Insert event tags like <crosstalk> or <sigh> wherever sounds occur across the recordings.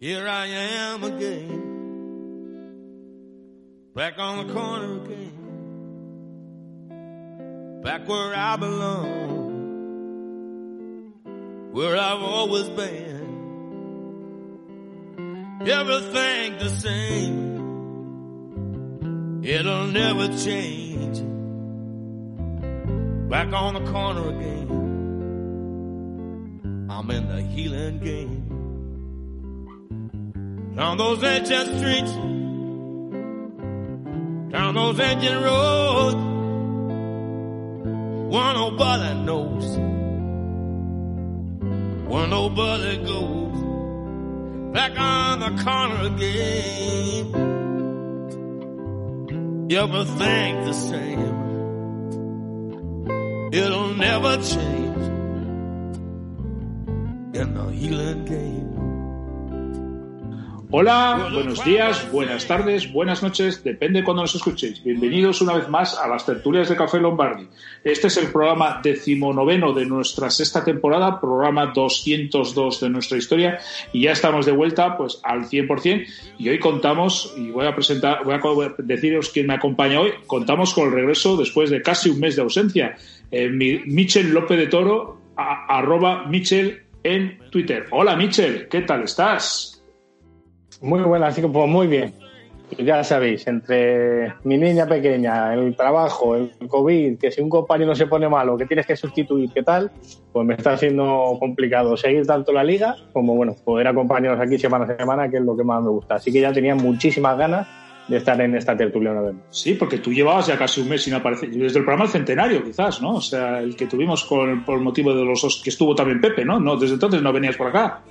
Here I am again, back on the corner again, back where I belong, where I've always been. Everything the same, it'll never change. Back on the corner again, I'm in the healing game down those ancient streets, down those ancient roads, one nobody knows, one nobody goes, back on the corner again. Everything's the same, it'll never change. In the healing game. Hola, buenos días, buenas tardes, buenas noches, depende cuando nos escuchéis. Bienvenidos una vez más a las tertulias de Café Lombardi. Este es el programa decimonoveno de nuestra sexta temporada, programa 202 de nuestra historia, y ya estamos de vuelta pues al 100%. Y hoy contamos, y voy a presentar, voy a deciros quién me acompaña hoy, contamos con el regreso después de casi un mes de ausencia. Eh, Michel López de Toro, arroba Michel en Twitter. Hola Michel, ¿qué tal estás? Muy buena, así que pues muy bien. Ya sabéis, entre mi niña pequeña, el trabajo, el COVID, que si un compañero se pone malo, que tienes que sustituir, ¿qué tal? Pues me está haciendo complicado seguir tanto la liga como, bueno, poder acompañaros aquí semana a semana, que es lo que más me gusta. Así que ya tenía muchísimas ganas de estar en esta tertulia una vez Sí, porque tú llevabas ya casi un mes sin aparecer, desde el programa El Centenario, quizás, ¿no? O sea, el que tuvimos con, por motivo de los que estuvo también Pepe, ¿no? no Desde entonces no venías por acá.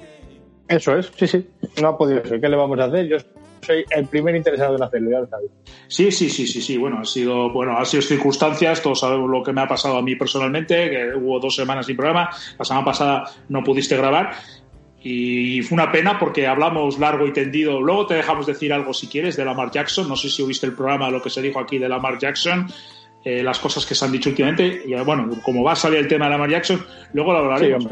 Eso es, sí, sí. No ha podido ser. ¿Qué le vamos a hacer? Yo soy el primer interesado en hacerlo, ya lo sabéis. Sí, sí, sí, sí, sí. Bueno, ha sido, bueno, ha sido circunstancias. Todos sabemos lo que me ha pasado a mí personalmente, que hubo dos semanas sin programa. La semana pasada no pudiste grabar. Y fue una pena porque hablamos largo y tendido. Luego te dejamos decir algo si quieres de Lamar Jackson. No sé si oíste el programa, lo que se dijo aquí de Lamar Jackson. Eh, las cosas que se han dicho últimamente. Y bueno, como va a salir el tema de Lamar Jackson, luego lo hablaremos. Sí,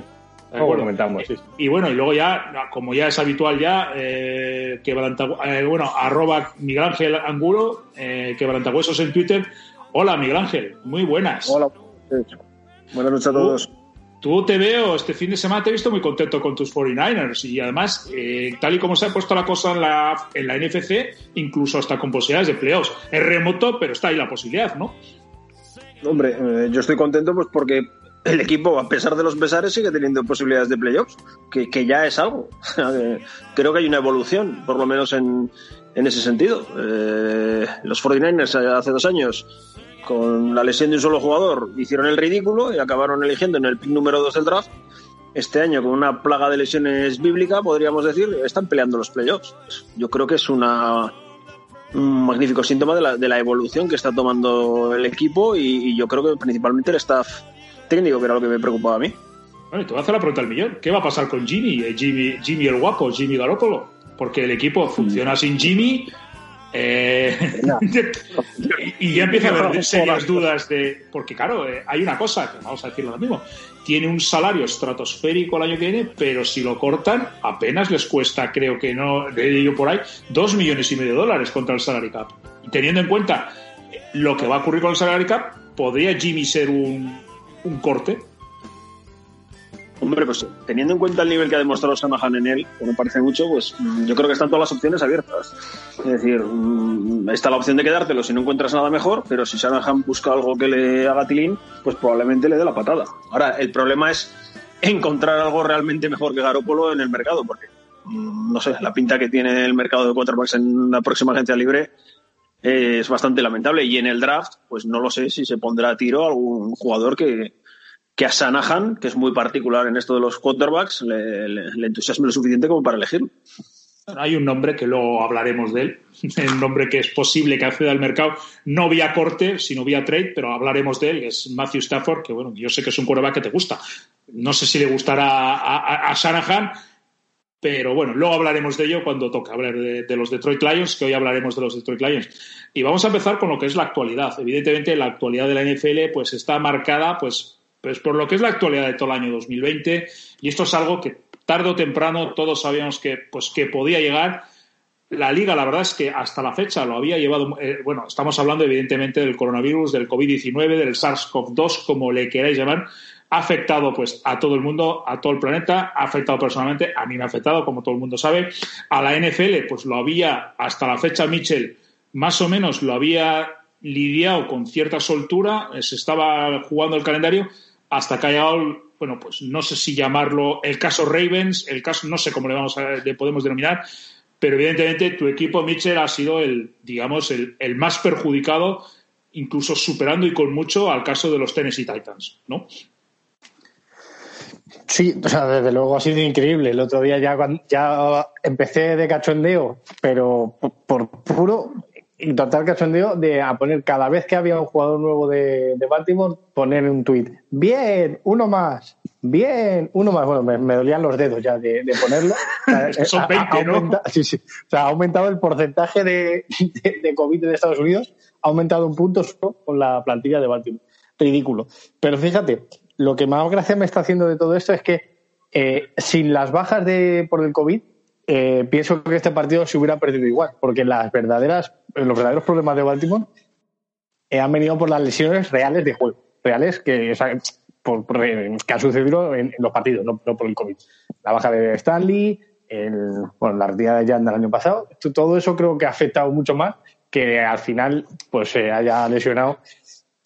comentamos, sí. Y bueno, y luego ya, como ya es habitual ya, eh, que eh, bueno, arroba Miguel Ángel Angulo, eh, quebrantahuesos en Twitter. Hola, Miguel Ángel, muy buenas. Hola, buenas noches a todos. Tú, te veo, este fin de semana te he visto muy contento con tus 49ers y además, eh, tal y como se ha puesto la cosa en la, en la NFC, incluso hasta con posibilidades de playoffs. Es remoto, pero está ahí la posibilidad, ¿no? Hombre, yo estoy contento pues porque el equipo, a pesar de los pesares, sigue teniendo posibilidades de playoffs, que, que ya es algo. <laughs> Creo que hay una evolución, por lo menos en, en ese sentido. Eh, los 49ers hace dos años, con la lesión de un solo jugador, hicieron el ridículo y acabaron eligiendo en el pick número 2 del draft. Este año, con una plaga de lesiones bíblica, podríamos decir, están peleando los playoffs. Yo creo que es una, un magnífico síntoma de la, de la evolución que está tomando el equipo y yo creo que principalmente el staff técnico, que era lo que me preocupaba a mí. Bueno, te voy a hacer la pregunta al millón. ¿Qué va a pasar con Jimmy? Eh, Jimmy, Jimmy el guapo, Jimmy Garoppolo. Porque el equipo funciona mm. sin Jimmy. Eh, <laughs> y, ya empieza a haber serias dudas de. Porque, claro, eh, hay una cosa, que vamos a decirlo lo mismo. Tiene un salario estratosférico el año que viene, pero si lo cortan, apenas les cuesta, creo que no, he yo por ahí, dos millones y medio de dólares contra el salary cap. Y teniendo en cuenta lo que va a ocurrir con el salary cap, ¿podría Jimmy ser un, un corte. Hombre, pues teniendo en cuenta el nivel que ha demostrado Sanahan en él, que me parece mucho, pues yo creo que están todas las opciones abiertas. Es decir, mm, está la opción de quedártelo si no encuentras nada mejor, pero si Sanahan busca algo que le haga tilín, pues probablemente le dé la patada. Ahora, el problema es encontrar algo realmente mejor que Garópolo en el mercado, porque mm, no sé, la pinta que tiene el mercado de quarterbacks en la próxima agencia libre es bastante lamentable. Y en el draft, pues no lo sé si se pondrá a tiro algún jugador que, que a Sanahan, que es muy particular en esto de los quarterbacks, le, entusiasme lo suficiente como para elegirlo. Hay un nombre que luego hablaremos de él, <laughs> el nombre que es posible que acceda al mercado, no vía corte, sino vía trade, pero hablaremos de él, es Matthew Stafford, que bueno, yo sé que es un quarterback que te gusta. No sé si le gustará a, a, Shanahan, pero bueno, luego hablaremos de ello cuando toque hablar de, los Detroit Lions, que hoy hablaremos de los Detroit Lions. Y vamos a empezar con lo que es la actualidad. Evidentemente, la actualidad de la NFL pues, está marcada pues, pues, por lo que es la actualidad de todo el año 2020. Y esto es algo que tarde o temprano todos sabíamos que, pues, que podía llegar. La liga, la verdad es que hasta la fecha lo había llevado, eh, bueno, estamos hablando evidentemente del coronavirus, del COVID-19, del SARS-CoV-2, como le queráis llamar, ha afectado pues a todo el mundo, a todo el planeta, ha afectado personalmente, a mí me ha afectado, como todo el mundo sabe, a la NFL, pues lo había hasta la fecha Mitchell, más o menos lo había lidiado con cierta soltura, se estaba jugando el calendario hasta que ha llegado, bueno, pues no sé si llamarlo el caso Ravens, el caso, no sé cómo le vamos a, le podemos denominar, pero evidentemente tu equipo, Mitchell, ha sido el, digamos, el, el más perjudicado, incluso superando y con mucho al caso de los Tennessee Titans, ¿no? Sí, desde luego ha sido increíble. El otro día ya, ya empecé de cachondeo, pero por puro y total cachondeo de a poner cada vez que había un jugador nuevo de, Baltimore, poner un tuit. Bien, uno más. Bien, uno más. Bueno, me, dolían los dedos ya de, ponerlo. <laughs> Son 20, ¿no? sí, sí. O sea, ha aumentado el porcentaje de, de, COVID de Estados Unidos, ha aumentado un punto solo con la plantilla de Baltimore. Ridículo. Pero fíjate, lo que más gracia me está haciendo de todo esto es que eh, sin las bajas de, por el COVID, eh, pienso que este partido se hubiera perdido igual, porque las verdaderas, los verdaderos problemas de Baltimore eh, han venido por las lesiones reales de juego, reales que, que han sucedido en, los partidos, no, por el COVID. La baja de Stanley, bueno, la retirada de Jan del año pasado, todo eso creo que ha afectado mucho más que al final pues se haya lesionado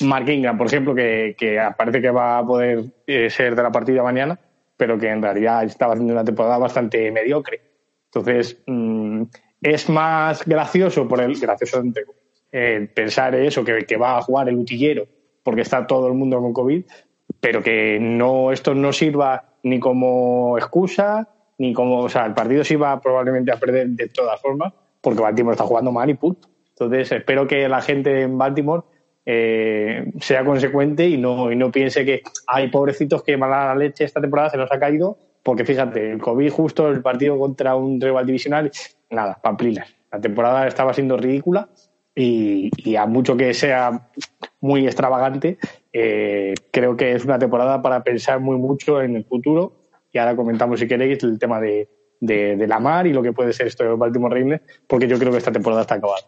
Mark Ingram, por ejemplo, que, parece que va a poder eh, ser de la partida mañana, pero que en realidad estaba haciendo una temporada bastante mediocre. Entonces, mm, es más gracioso por el gracioso pensar eso, que, va a jugar el utillero porque está todo el mundo con COVID, pero que no esto no sirva ni como excusa, ni como, o sea, el partido se iba probablemente a perder de todas formas, porque Baltimore está jugando mal y punto. Entonces, espero que la gente en Baltimore eh, sea consecuente y no, y no piense que hay pobrecitos que van a la leche esta temporada se nos ha caído, porque fíjate, el COVID justo el partido contra un rival divisional, nada, pamplinas. La temporada estaba siendo ridícula y, a mucho que sea muy extravagante, eh, creo que es una temporada para pensar muy mucho en el futuro. Y ahora comentamos, si queréis, el tema de, de, la mar y lo que puede ser esto de Baltimore Ravens, porque yo creo que esta temporada está acabada.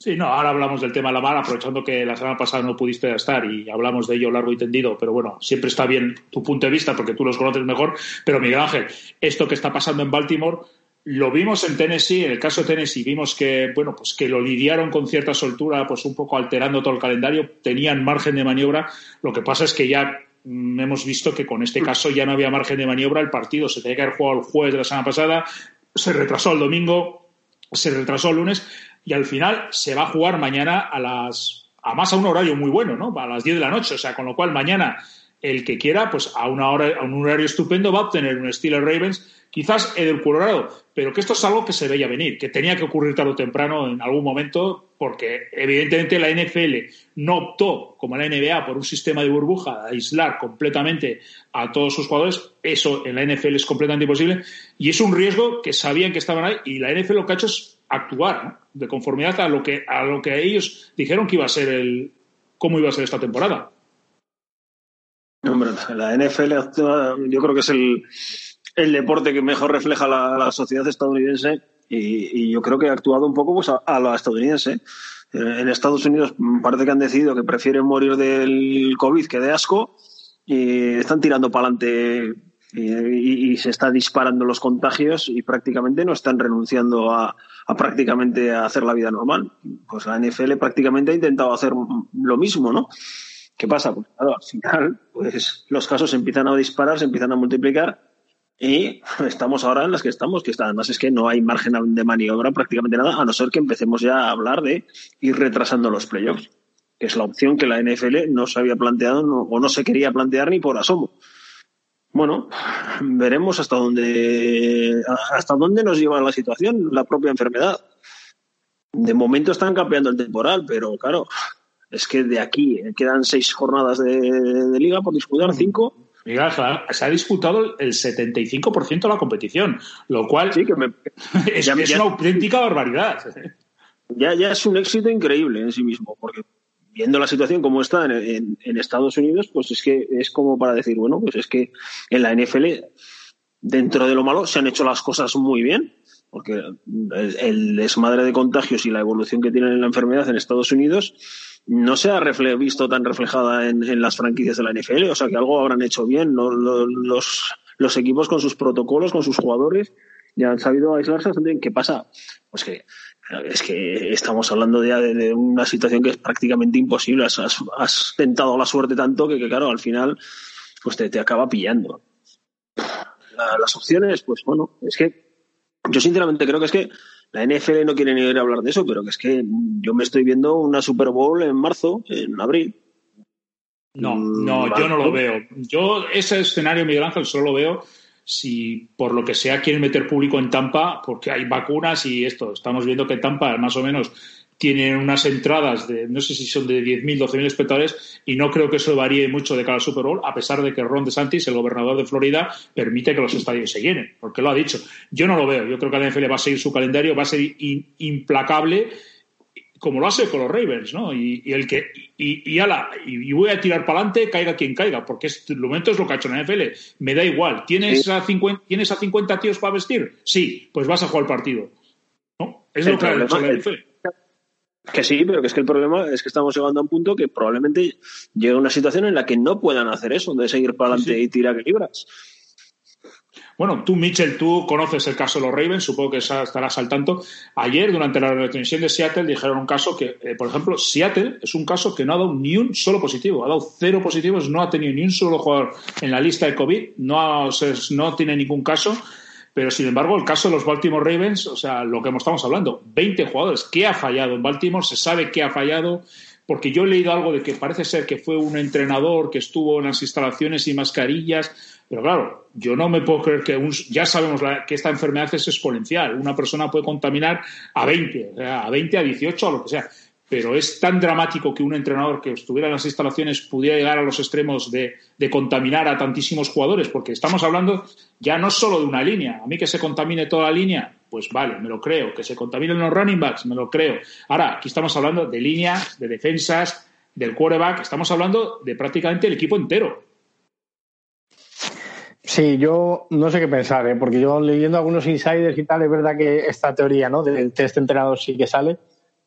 Sí, no, ahora hablamos del tema de la mar, aprovechando que la semana pasada no pudiste estar y hablamos de ello largo y tendido, pero bueno, siempre está bien tu punto de vista porque tú los conoces mejor. Pero Miguel Ángel, esto que está pasando en Baltimore, lo vimos en Tennessee, en el caso de Tennessee vimos que, bueno, pues que lo lidiaron con cierta soltura, pues un poco alterando todo el calendario, tenían margen de maniobra. Lo que pasa es que ya mm, hemos visto que con este caso ya no había margen de maniobra, el partido se tenía que haber jugado el jueves de la semana pasada, se retrasó el domingo, se retrasó el lunes y al final se va a jugar mañana a las a más a un horario muy bueno, ¿no? A las 10 de la noche, o sea, con lo cual mañana el que quiera, pues a una hora a un horario estupendo va a obtener un Steelers Ravens, quizás el Colorado, pero que esto es algo que se veía venir, que tenía que ocurrir tarde o temprano en algún momento, porque evidentemente la NFL no optó, como la NBA, por un sistema de burbuja, de aislar completamente a todos sus jugadores. Eso en la NFL es completamente imposible y es un riesgo que sabían que estaban ahí y la NFL lo que ha hecho es actuar de conformidad a lo que a lo que ellos dijeron que iba a ser el cómo iba a ser esta temporada. Hombre, la NFL yo creo que es el, el deporte que mejor refleja la, sociedad estadounidense y, yo creo que ha actuado un poco pues, a, a la estadounidense. Eh, en Estados Unidos parece que han decidido que prefieren morir del COVID que de asco y están tirando para adelante y, se está disparando los contagios y prácticamente no están renunciando a, prácticamente a hacer la vida normal. Pues la NFL prácticamente ha intentado hacer lo mismo, ¿no? ¿Qué pasa? Pues claro, al final, pues los casos empiezan a disparar, se empiezan a multiplicar y estamos ahora en las que estamos, que además es que no hay margen de maniobra prácticamente nada, a no ser que empecemos ya a hablar de ir retrasando los playoffs, que es la opción que la NFL no se había planteado o no se quería plantear ni por asomo. Bueno, <laughs> veremos hasta dónde, hasta dónde nos lleva la situación, la propia enfermedad. De momento están cambiando el temporal, pero claro, es que de aquí quedan seis jornadas de, liga por disputar, cinco. Mira, se ha disputado el 75% de la competición, lo cual sí, que <laughs> es, es una auténtica barbaridad. Ya, ya es un éxito increíble en sí mismo, porque viendo la situación como está en, Estados Unidos, pues es que es como para decir, bueno, pues es que en la NFL dentro de lo malo, se han hecho las cosas muy bien, porque el, desmadre de contagios y la evolución que tienen en la enfermedad en Estados Unidos no se ha visto tan reflejada en, las franquicias de la NFL, o sea que algo habrán hecho bien los, equipos con sus protocolos, con sus jugadores, ya han sabido aislarse bastante. ¿Qué pasa? Pues que es que estamos hablando ya de, una situación que es prácticamente imposible. Has, tentado la suerte tanto que, claro, al final pues te, te acaba pillando. las opciones, pues bueno, es que yo sinceramente creo que es que la NFL no quiere ni oír hablar de eso, pero que es que yo me estoy viendo una Super Bowl en marzo, en abril. No, no, mm, yo no lo veo. Yo ese escenario, Miguel Ángel, solo lo veo si por lo que sea quieren meter público en Tampa, porque hay vacunas y esto. Estamos viendo que Tampa más o menos tiene unas entradas de, no sé si son de 10.000, 12.000 espectadores, y no creo que eso varíe mucho de cada Super Bowl, a pesar de que Ron DeSantis, el gobernador de Florida, permite que los estadios se llenen, porque lo ha dicho. Yo no lo veo. Yo creo que la NFL va a seguir su calendario, va a ser implacable como lo hace con los Ravens, ¿no? Y, el que y, y, ala, y, voy a tirar para adelante, caiga quien caiga, porque es, el momento es lo que ha hecho la NFL. Me da igual. ¿Tienes, a 50, ¿Tienes a 50 tíos para vestir? Sí, pues vas a jugar el partido. ¿No? Es lo que ha hecho la NFL. Que sí, pero que es que el problema es que estamos llegando a un punto que probablemente llegue a una situación en la que no puedan hacer eso, de seguir para adelante y tirar que libras. Bueno, tú, Mitchell, tú conoces el caso de los Ravens, supongo que estarás al tanto. Ayer, durante la retransmisión de Seattle, dijeron un caso que, eh, por ejemplo, Seattle es un caso que no ha dado ni un solo positivo, ha dado cero positivos, no ha tenido ni un solo jugador en la lista de COVID, no, no tiene ningún caso. Pero, sin embargo, el caso de los Baltimore Ravens, o sea, lo que estamos hablando, 20 jugadores, ¿qué ha fallado en Baltimore? Se sabe qué ha fallado, porque yo he leído algo de que parece ser que fue un entrenador que estuvo en las instalaciones y mascarillas, pero claro, yo no me puedo creer que un, ya sabemos que esta enfermedad es exponencial. Una persona puede contaminar a 20, a 20, a 18, a lo que sea. Pero es tan dramático que un entrenador que estuviera en las instalaciones pudiera llegar a los extremos de, de contaminar a tantísimos jugadores, porque estamos hablando ya no solo de una línea. A mí que se contamine toda la línea, pues vale, me lo creo. Que se contaminen los running backs, me lo creo. Ahora, aquí estamos hablando de líneas, de defensas, del quarterback, estamos hablando de prácticamente el equipo entero. Sí, yo no sé qué pensar, ¿eh? porque yo leyendo algunos insiders y tal, es verdad que esta teoría ¿no? del test entrenador sí que sale,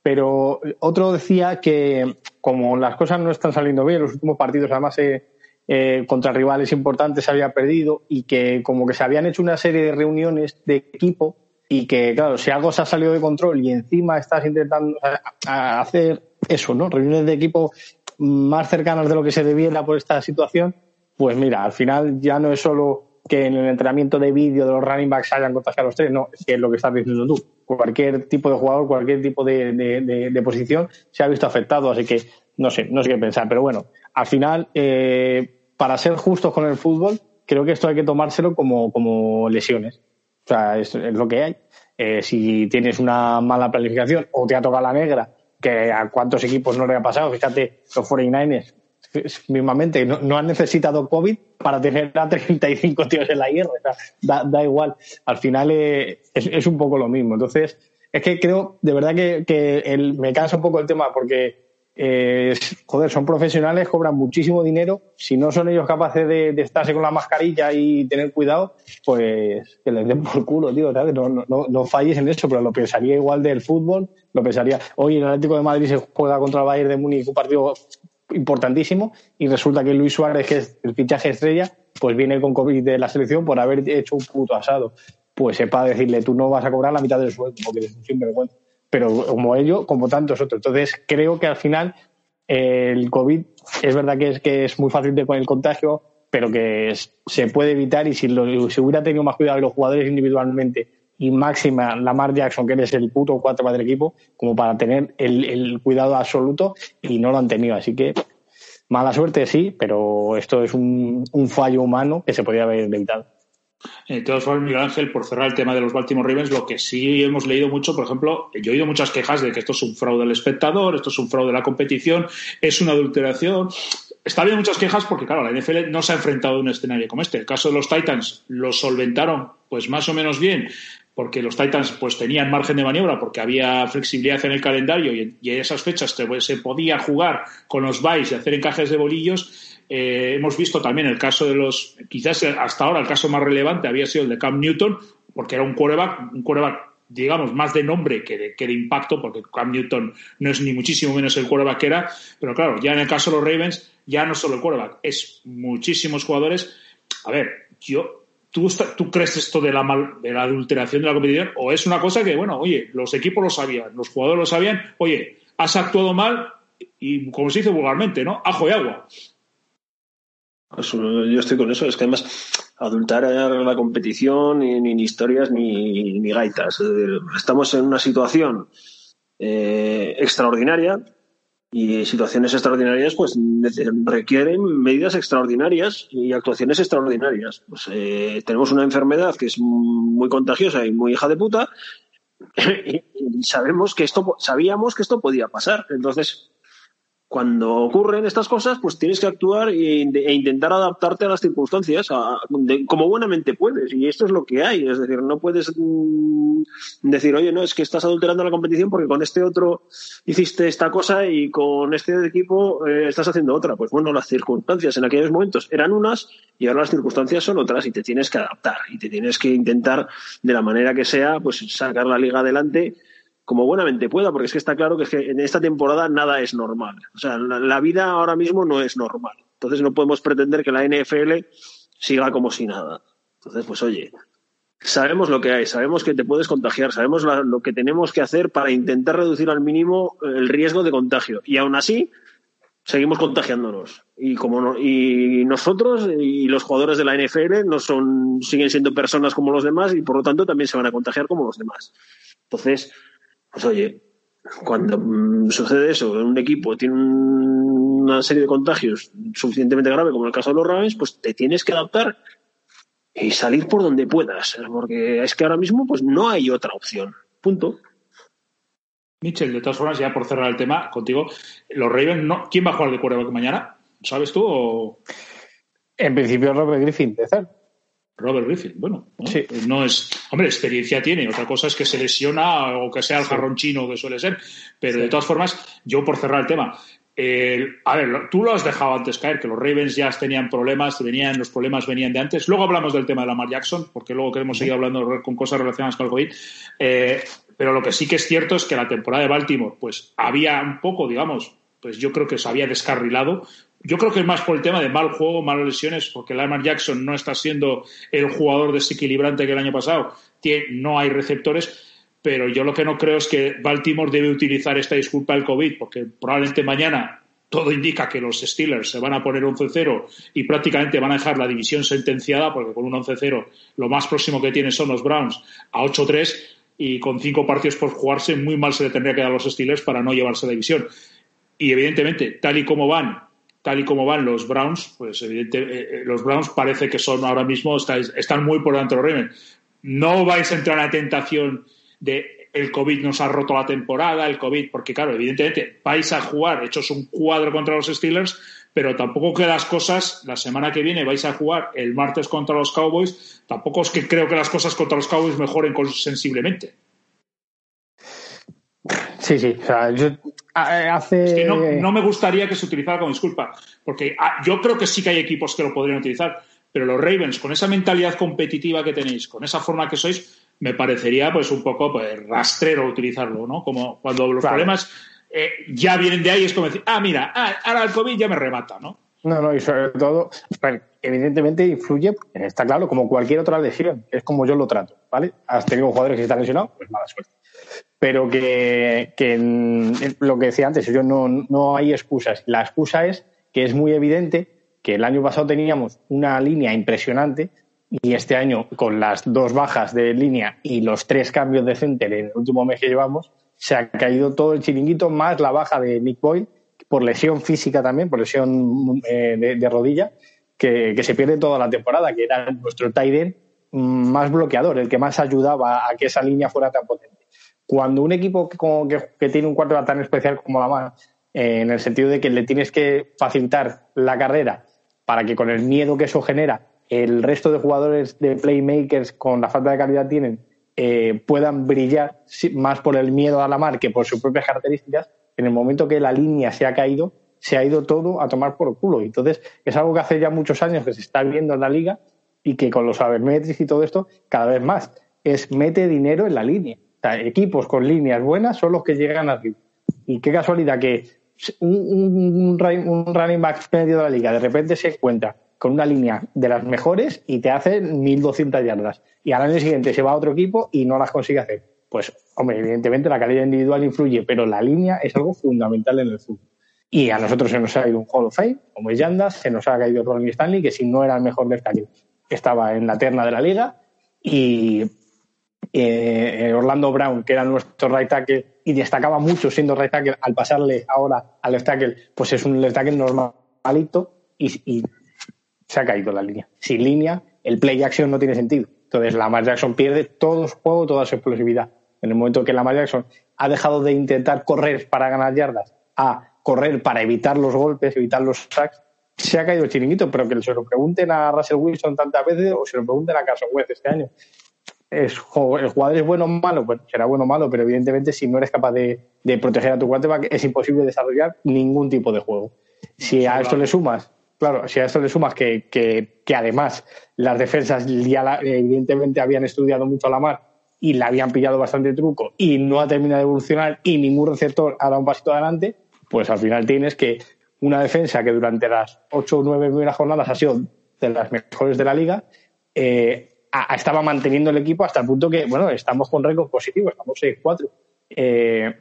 pero otro decía que como las cosas no están saliendo bien, los últimos partidos además eh, eh, contra rivales importantes se había perdido y que como que se habían hecho una serie de reuniones de equipo y que, claro, si algo se ha salido de control y encima estás intentando hacer eso, ¿no? Reuniones de equipo más cercanas de lo que se debiera por esta situación, pues mira, al final ya no es solo que en el entrenamiento de vídeo de los running backs hayan contagiado a los tres, no, es que es lo que estás diciendo tú. Cualquier tipo de jugador, cualquier tipo de, posición se ha visto afectado, así que no sé, no sé qué pensar. Pero bueno, al final, eh, para ser justos con el fútbol, creo que esto hay que tomárselo como, como lesiones. O sea, es, lo que hay. Eh, si tienes una mala planificación o te ha tocado la negra, que a cuántos equipos no le ha pasado, fíjate, los 49ers mismamente no, han necesitado COVID para tener a 35 tíos en la IR. da, igual. Al final eh, es, un poco lo mismo. Entonces, es que creo, de verdad que, me cansa un poco el tema porque, eh, joder, son profesionales, cobran muchísimo dinero. Si no son ellos capaces de, estarse con la mascarilla y tener cuidado, pues que les den por culo, tío. No, no, no, falles en eso, pero lo pensaría igual del fútbol. Lo pensaría, hoy el Atlético de Madrid se juega contra el Bayern de Múnich, un partido importantísimo y resulta que Luis Suárez, que es el fichaje estrella, pues viene con COVID de la selección por haber hecho un puto asado. Pues sepa decirle, tú no vas a cobrar la mitad del sueldo, porque eres un sinvergüenza. Pero como ellos, como tantos otros. Entonces, creo que al final el COVID es verdad que es, que es muy fácil de con el contagio, pero que se puede evitar y si, lo, si hubiera tenido más cuidado los jugadores individualmente y máxima Lamar Jackson, que eres el puto cuatro del equipo, como para tener el, cuidado absoluto y no lo han tenido. Así que mala suerte sí, pero esto es un, fallo humano que se podría haber evitado. De todas formas, Miguel Ángel, por cerrar el tema de los Baltimore Ravens, lo que sí hemos leído mucho, por ejemplo, yo he oído muchas quejas de que esto es un fraude del espectador, esto es un fraude de la competición, es una adulteración. Está bien muchas quejas porque, claro, la NFL no se ha enfrentado a un escenario como este. El caso de los Titans lo solventaron, pues más o menos bien, porque los Titans pues tenían margen de maniobra porque había flexibilidad en el calendario y en, esas fechas se podía jugar con los buys y hacer encajes de bolillos eh, hemos visto también el caso de los, quizás hasta ahora el caso más relevante había sido el de Cam Newton, porque era un quarterback, un quarterback digamos, más de nombre que de, que de impacto, porque Cam Newton no es ni muchísimo menos el quarterback que era, pero claro, ya en el caso de los Ravens, ya no solo el quarterback, es muchísimos jugadores. A ver, yo, ¿tú, crees esto de la, de la adulteración de la competición? ¿O es una cosa que, bueno, oye, los equipos lo sabían, los jugadores lo sabían, oye, has actuado mal y, como se dice vulgarmente, ¿no? Ajo y agua. Yo estoy con eso, es que además adultar la competición, ni, ni historias, ni, ni, gaitas. Estamos en una situación eh, extraordinaria y situaciones extraordinarias pues requieren medidas extraordinarias y actuaciones extraordinarias. Pues, eh, tenemos una enfermedad que es muy contagiosa y muy hija de puta <laughs> y sabemos que esto sabíamos que esto podía pasar. Entonces, cuando ocurren estas cosas, pues tienes que actuar e, intentar adaptarte a las circunstancias como buenamente puedes. Y esto es lo que hay. Es decir, no puedes mm, decir, oye, no, es que estás adulterando la competición porque con este otro hiciste esta cosa y con este equipo eh, estás haciendo otra. Pues bueno, las circunstancias en aquellos momentos eran unas y ahora las circunstancias son otras y te tienes que adaptar y te tienes que intentar, de la manera que sea, pues sacar la liga adelante como buenamente pueda, porque es que está claro que, en esta temporada nada es normal. O sea, la, vida ahora mismo no es normal. Entonces no podemos pretender que la NFL siga como si nada. Entonces, pues oye, sabemos lo que hay, sabemos que te puedes contagiar, sabemos lo que tenemos que hacer para intentar reducir al mínimo el riesgo de contagio. Y aún así, seguimos contagiándonos. Y como y nosotros y los jugadores de la NFL no son, siguen siendo personas como los demás y por lo tanto también se van a contagiar como los demás. Entonces, pues oye, cuando mm, sucede eso, un equipo tiene una serie de contagios suficientemente grave como el caso de los Ravens, pues te tienes que adaptar y salir por donde puedas, porque es que ahora mismo pues no hay otra opción. Punto. Michel, de todas formas, ya por cerrar el tema contigo, los Ravens, no, ¿quién va a jugar de quarterback mañana? ¿Sabes tú? O... En principio Robert Griffin, de ser. Robert Griffin, bueno, ¿no? es, hombre, experiencia tiene, otra cosa es que se lesiona o que sea el jarrón chino que suele ser, pero de todas formas, yo por cerrar el tema, a ver, tú lo has dejado antes caer, que los Ravens ya tenían problemas, venían, los problemas venían de antes. Luego hablamos del tema de Lamar Jackson, porque luego queremos seguir hablando con cosas relacionadas con el COVID. Eh, pero lo que sí que es cierto es que la temporada de Baltimore, pues había un poco, digamos, pues yo creo que se había descarrilado yo creo que es más por el tema de mal juego, malas lesiones, porque Lamar Jackson no está siendo el jugador desequilibrante que el año pasado. no hay receptores, pero yo lo que no creo es que Baltimore debe utilizar esta disculpa del COVID, porque probablemente mañana todo indica que los Steelers se van a poner 11-0 y prácticamente van a dejar la división sentenciada, porque con un 11-0 lo más próximo que tienen son los Browns a 8-3 y con cinco partidos por jugarse, muy mal se le tendría que dar a los Steelers para no llevarse la división. Y evidentemente, tal y como van tal y como van los Browns, pues evidentemente eh, eh, los Browns parece que son ahora mismo, están muy por delante de los Ravens. No vais a entrar en la tentación de el COVID nos ha roto la temporada, el COVID, porque claro, evidentemente vais a jugar, hechos un cuadro contra los Steelers, pero tampoco que las cosas, la semana que viene vais a jugar el martes contra los Cowboys, tampoco es que creo que las cosas contra los Cowboys mejoren sensiblemente. Sí, sí. O sea, yo eh, hace... Es que no, me gustaría que se utilizara como disculpa, porque ah, yo creo que sí que hay equipos que lo podrían utilizar, pero los Ravens, con esa mentalidad competitiva que tenéis, con esa forma que sois, me parecería pues un poco pues, rastrero utilizarlo, ¿no? Como cuando los problemas eh, ya vienen de ahí, es como decir, ah, mira, ah, ahora el COVID ya me remata, ¿no? No, no, y sobre todo, evidentemente influye, está claro, como cualquier otra lesión, es como yo lo trato, ¿vale? Has tenido jugadores que están lesionados, pues mala suerte pero que, lo que decía antes, yo no, no hay excusas. La excusa es que es muy evidente que el año pasado teníamos una línea impresionante y este año, con las dos bajas de línea y los tres cambios de center en el último mes que llevamos, se ha caído todo el chiringuito, más la baja de Nick Boyle, por lesión física también, por lesión eh, de, rodilla, que, se pierde toda la temporada, que era nuestro tight más bloqueador, el que más ayudaba a que esa línea fuera tan potente cuando un equipo que, tiene un cuarto tan especial como la mano, eh, en el sentido de que le tienes que facilitar la carrera para que con el miedo que eso genera, el resto de jugadores de playmakers con la falta de calidad tienen, eh, puedan brillar más por el miedo a la mar que por sus propias características, en el momento que la línea se ha caído, se ha ido todo a tomar por culo. Entonces, es algo que hace ya muchos años que se está viendo en la liga y que con los sabermetrics y todo esto, cada vez más, es mete dinero en la línea. Equipos con líneas buenas son los que llegan arriba. Y qué casualidad que un, un, running back medio de la liga de repente se encuentra con una línea de las mejores y te hace 1.200 yardas. Y al año siguiente se va a otro equipo y no las consigue hacer. Pues, hombre, evidentemente la calidad individual influye, pero la línea es algo fundamental en el fútbol. Y a nosotros se nos ha ido un Hall of Fame, como es Yandas, se nos ha caído Ronnie Stanley, que si no era el mejor de esta estaba en la terna de la liga. Y eh, Orlando Brown, que era nuestro right tackle y destacaba mucho siendo right tackle, al pasarle ahora al left tackle, pues es un left tackle normalito y, y se ha caído la línea. Sin línea, el play action no tiene sentido. Entonces, Lamar Jackson pierde todo su juego, toda su explosividad. En el momento que Lamar Jackson ha dejado de intentar correr para ganar yardas a correr para evitar los golpes, evitar los sacks, se ha caído el chiringuito, pero que se lo pregunten a Russell Wilson tantas veces o se lo pregunten a Carson Wentz este año es, el jugador es bueno o malo, pues será bueno o malo, pero evidentemente si no eres capaz de, proteger a tu quarterback es imposible desarrollar ningún tipo de juego. Si a esto le sumas, claro, si a esto le sumas que, que, además las defensas ya evidentemente habían estudiado mucho a la mar y le habían pillado bastante truco y no ha terminado de evolucionar y ningún receptor ha dado un pasito adelante, pues al final tienes que una defensa que durante las ocho o nueve primeras jornadas ha sido de las mejores de la liga, eh, estaba manteniendo el equipo hasta el punto que, bueno, estamos con récord positivo, estamos 6-4, eh,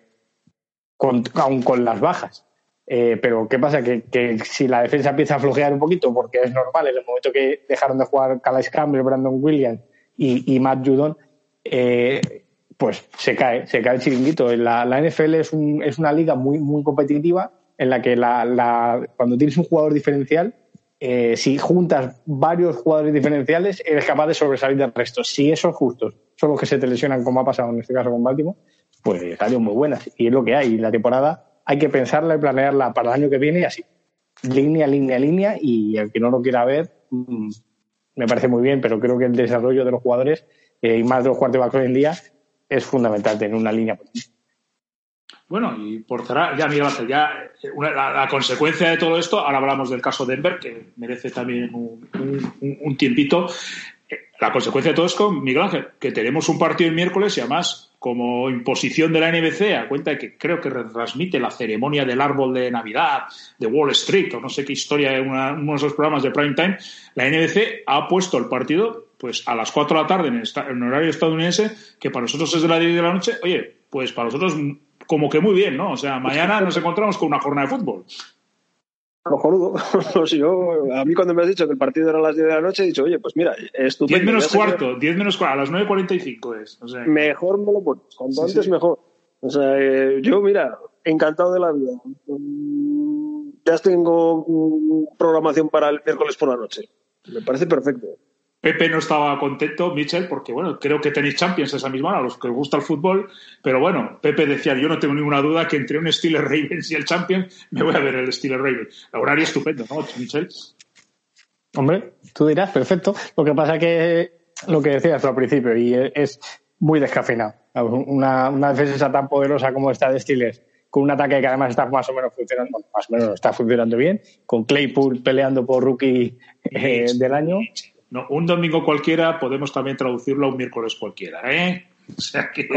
con, las bajas. Eh, pero ¿qué pasa? Que, si la defensa empieza a flojear un poquito, porque es normal, en el momento que dejaron de jugar Calais Campbell, Brandon Williams y, Matt Judon, eh, pues se cae, se cae el chiringuito. La, la NFL es, un, es, una liga muy, muy competitiva en la que la, cuando tienes un jugador diferencial, eh, si juntas varios jugadores diferenciales, eres capaz de sobresalir del resto. Si esos justos son los que se te lesionan, como ha pasado en este caso con Baltimore, pues salen muy buenas. Y es lo que hay. La temporada hay que pensarla y planearla para el año que viene y así. Línea, línea, línea. Y el que no lo quiera ver, mm, me parece muy bien, pero creo que el desarrollo de los jugadores eh, y más de los quarterbacks hoy en día es fundamental tener una línea. Bueno, y por cerrar, ya Miguel Ángel, ya eh, la, consecuencia de todo esto, ahora hablamos del caso Denver, que merece también un, tiempito. Eh, la consecuencia de todo esto, Miguel Ángel, que tenemos un partido el miércoles y además, como imposición de la NBC, a cuenta de que creo que retransmite la ceremonia del árbol de Navidad de Wall Street, o no sé qué historia, en uno de esos programas de prime time, la NBC ha puesto el partido pues a las 4 de la tarde en, en horario estadounidense, que para nosotros es de las 10 de la noche. Oye, pues para nosotros como que muy bien, ¿no? O sea, mañana nos encontramos con una jornada de fútbol. Cojonudo. <laughs> yo, a mí cuando me has dicho que el partido era a las 10 de la noche, he dicho, oye, pues mira, estupendo. 10 menos cuarto, 10 menos cuarto, a las 9.45 es. O sea, mejor me lo pones, cuanto antes mejor. O sea, eh, yo, mira, encantado de la vida. Mm, ya tengo programación para el miércoles por la noche. Me parece perfecto. Pepe no estaba contento, Mitchell, porque bueno, creo que tenéis Champions esa misma a los que os gusta el fútbol, pero bueno, Pepe decía, yo no tengo ninguna duda que entre un Steelers Ravens y el Champions me voy a ver el Steelers Ravens. El horario estupendo, ¿no, Mitchell? Hombre, tú dirás, perfecto. Lo que pasa que lo que decías al principio, y es muy descafeinado. Una, una defensa tan poderosa como esta de Steelers, con un ataque que además está más o menos funcionando, más o menos está funcionando bien, con Claypool peleando por rookie eh, del año. No, un domingo cualquiera podemos también traducirlo a un miércoles cualquiera, ¿eh? <laughs> O sea que...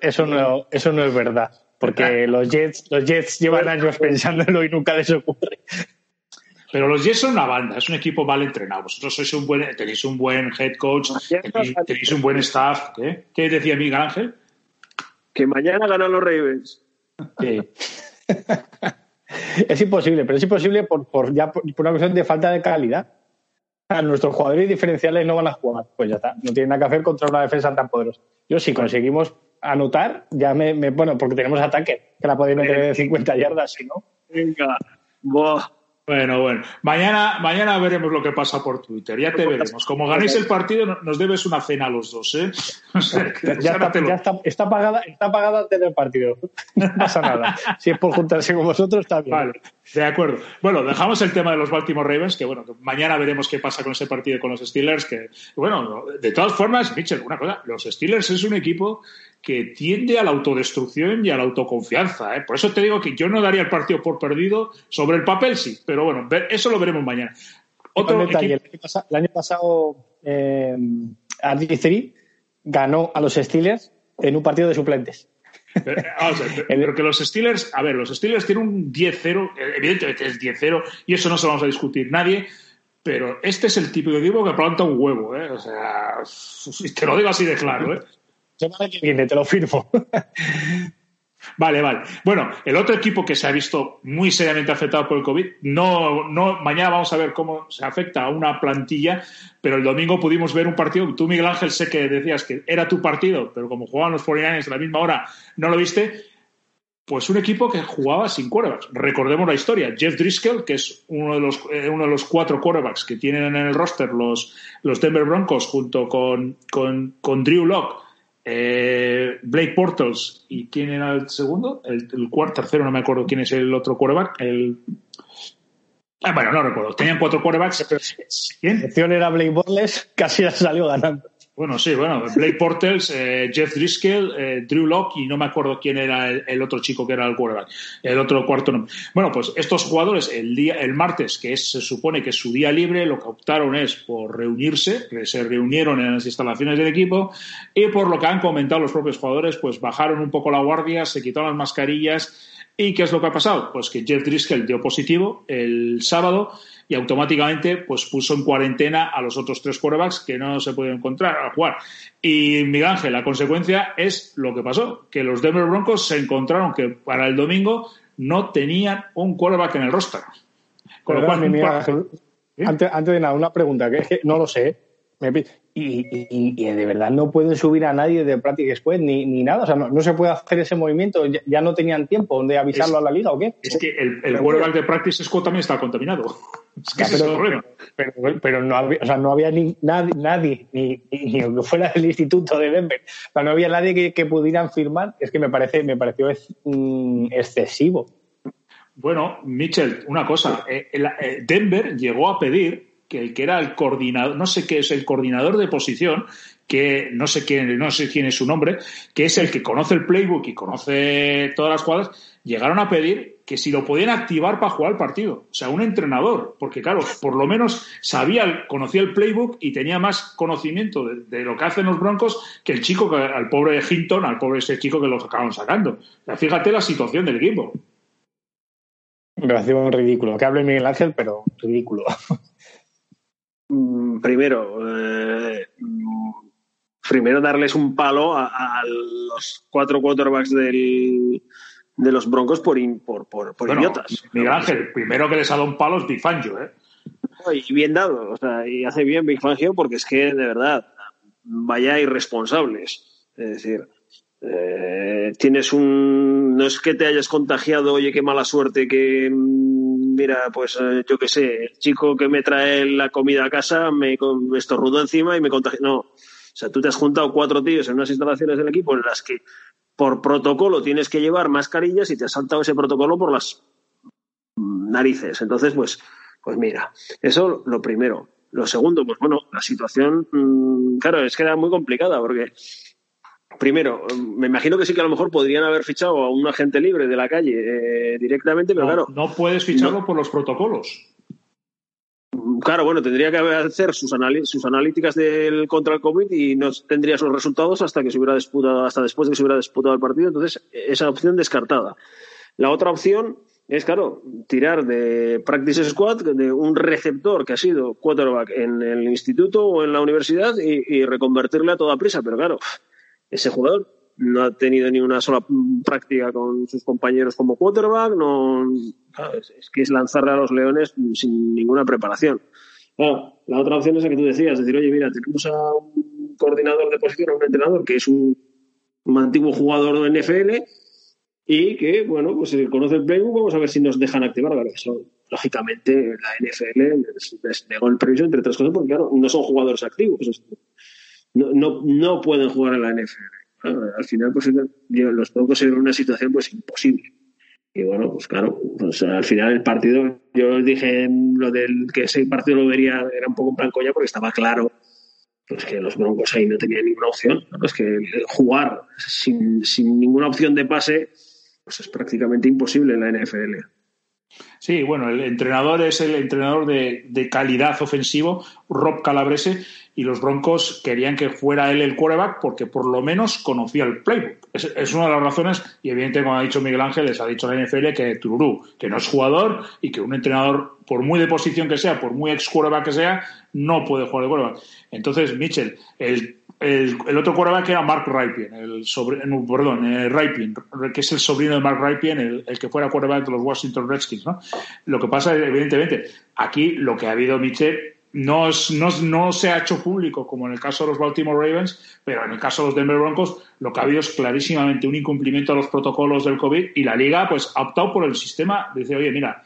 eso, no, eso no es verdad, porque <laughs> los Jets, los Jets llevan años pensándolo y nunca les ocurre. Pero los Jets son una banda, es un equipo mal entrenado. Vosotros sois un buen, tenéis un buen head coach, tenéis, un buen staff. ¿Qué, ¿Qué decía Miguel Ángel? Que mañana ganan los Ravens. Sí. <laughs> es imposible, pero es imposible por, por, ya por una cuestión de falta de calidad nuestros jugadores diferenciales no van a jugar. Pues ya está, no tiene nada que hacer contra una defensa tan poderosa. Yo, si conseguimos anotar, ya me, bueno, porque tenemos ataque, que la podemos meter de 50 yardas, si no. Venga, Buah. Bueno, bueno. Mañana, mañana veremos lo que pasa por Twitter. Ya te veremos. Como ganéis el partido, nos debes una cena a los dos, ¿eh? <laughs> ya, está, está, pagada, está pagada antes del partido. No pasa nada. Si es por juntarse con vosotros, está bien. Vale, de acuerdo. Bueno, dejamos el tema de los Baltimore Ravens, que bueno, mañana veremos qué pasa con ese partido con los Steelers. Que, bueno, de todas formas, Mitchell, una cosa, los Steelers es un equipo que tiende a la autodestrucción y a la autoconfianza. ¿eh? Por eso te digo que yo no daría el partido por perdido. Sobre el papel sí, pero bueno, eso lo veremos mañana. Otro el, año pasado, eh, ganó a los Steelers en un partido de suplentes. Pero, eh, <laughs> que los Steelers, a ver, los Steelers tienen un 10-0, evidentemente es 10-0, y eso no se lo vamos a discutir nadie, pero este es el típico equipo que planta un huevo, ¿eh? O sea, <laughs> te lo digo así de claro, ¿eh? Semana que viene, te lo firmo. <laughs> Vale, vale. Bueno, el otro equipo que se ha visto muy seriamente afectado por el COVID, no, no, mañana vamos a ver cómo se afecta a una plantilla, pero el domingo pudimos ver un partido. Tú, Miguel Ángel, sé que decías que era tu partido, pero como jugaban los 49ers a la misma hora, no lo viste. Pues un equipo que jugaba sin quarterbacks. Recordemos la historia. Jeff Driscoll, que es uno de los, eh, uno de los cuatro quarterbacks que tienen en el roster los, los Denver Broncos junto con, con, con Drew Locke eh, Blake Portals y quién era el segundo, el, cuarto, tercero, no me acuerdo quién es el otro quarterback, el ah, bueno, no recuerdo, tenían cuatro quarterbacks. ¿Quién? La opción era Blake Bortles, casi salió ganando. Bueno, sí, bueno, Blake Portels, eh, Jeff Driscoll, eh, Drew Locke y no me acuerdo quién era el, otro chico que era el quarterback, el otro cuarto nombre. Bueno, pues estos jugadores el día, el martes, que se supone que es su día libre, lo que optaron es por reunirse, se reunieron en las instalaciones del equipo y por lo que han comentado los propios jugadores, pues bajaron un poco la guardia, se quitaron las mascarillas y ¿qué es lo que ha pasado? Pues que Jeff Driscoll dio positivo el sábado y automáticamente pues puso en cuarentena a los otros tres quarterbacks que no se pueden encontrar a jugar. Y Miguel Ángel, la consecuencia es lo que pasó, que los Denver Broncos se encontraron que para el domingo no tenían un quarterback en el roster. Con lo cual, antes, antes, de nada, una pregunta, que es que no lo sé. Y, de verdad no pueden subir a nadie de Practice Squad ni, ni nada. O sea, no, se puede hacer ese movimiento. Ya, no tenían tiempo de avisarlo a la liga o qué. Es que el, el quarterback de Practice Squad también está contaminado. pero, no había, o sea, no había ni, nadie, nadie ni, ni, fuera del instituto de Denver. O sea, no había nadie que, que pudieran firmar. Es que me parece, me pareció mm, excesivo. Bueno, Mitchell, una cosa. Eh, eh, Denver llegó a pedir que que era el coordinador, no sé qué es el coordinador de posición, que no sé quién, no sé quién es su nombre, que es el que conoce el playbook y conoce todas las cuadras, llegaron a pedir que si lo podían activar para jugar el partido. O sea, un entrenador, porque claro, por lo menos sabía, conocía el playbook y tenía más conocimiento de, lo que hacen los Broncos que el chico, al pobre Hinton, al pobre ese chico que los acaban sacando. fíjate la situación del equipo. Me parece un ridículo. Que hable Miguel Ángel, pero ridículo. <laughs> Mm, primero, eh, primero darles un palo a, los cuatro quarterbacks del, de los Broncos por, por, por, idiotas. Miguel Ángel, primero que les ha dado un palo es Big Fangio, ¿eh? Y bien dado, o sea, y hace bien Big Fangio porque es que, de verdad, vaya irresponsables. Es decir, eh, tienes un. No es que te hayas contagiado, oye, qué mala suerte, que. Mira, pues eh, yo qué sé, el chico que me trae la comida a casa me, me estornudó encima y me contagió. No. O sea, tú te has juntado cuatro tíos en unas instalaciones del equipo en las que por protocolo tienes que llevar mascarillas y te has saltado ese protocolo por las narices. Entonces, pues, pues mira, eso lo primero. Lo segundo, pues bueno, la situación, mm, claro, es que era muy complicada porque primero, me imagino que sí que a lo mejor podrían haber fichado a un agente libre de la calle eh, directamente, pero claro. No puedes ficharlo por los protocolos. Claro, bueno, tendría que hacer sus, sus analíticas del contra el COVID y no tendría sus resultados hasta que se hubiera disputado, hasta después de que se hubiera disputado el partido. Entonces, esa opción descartada. La otra opción es, claro, tirar de Practice Squad, de un receptor que ha sido quarterback en el instituto o en la universidad y, y reconvertirle a toda prisa. Pero claro, ese jugador no ha tenido ni una sola práctica con sus compañeros como quarterback, no, es, que es lanzarle a los leones sin ninguna preparación. la otra opción es la que tú decías, decir, oye, mira, tenemos a un coordinador de posición, a un entrenador que es un, antiguo jugador de NFL y que, bueno, pues conoce el playbook, vamos a ver si nos dejan activar. Claro, eso, lógicamente, la NFL les, negó el entre otras cosas, porque, claro, no son jugadores activos. No, no, no pueden jugar en la NFL al final pues los pocos en una situación pues imposible. Y bueno, pues claro, pues al final el partido, yo dije lo del que ese partido lo vería, era un poco en plan coña porque estaba claro pues que los Broncos ahí no tenían ninguna opción. Es que jugar sin, sin ninguna opción de pase pues es prácticamente imposible en la NFL. Sí, bueno, el entrenador es el entrenador de, de, calidad ofensivo, Rob Calabrese, y los Broncos querían que fuera él el quarterback porque por lo menos conocía el playbook. Es, es una de las razones, y evidentemente, como ha dicho Miguel Ángel, les ha dicho la NFL que Tururú, que no es jugador y que un entrenador, por muy de posición que sea, por muy ex quarterback que sea, no puede jugar de quarterback. Entonces, Mitchell, el el, otro quarterback era Mark Ripien, el sobre, perdón, eh, que es el sobrino de Mark Ripien, el, el, que fuera quarterback de los Washington Redskins. ¿no? Lo que pasa, evidentemente, aquí lo que ha habido Mitchell no, es, no, no, se ha hecho público como en el caso de los Baltimore Ravens, pero en el caso de los Denver Broncos lo que ha habido es clarísimamente un incumplimiento a los protocolos del COVID y la liga pues ha optado por el sistema, dice, oye, mira,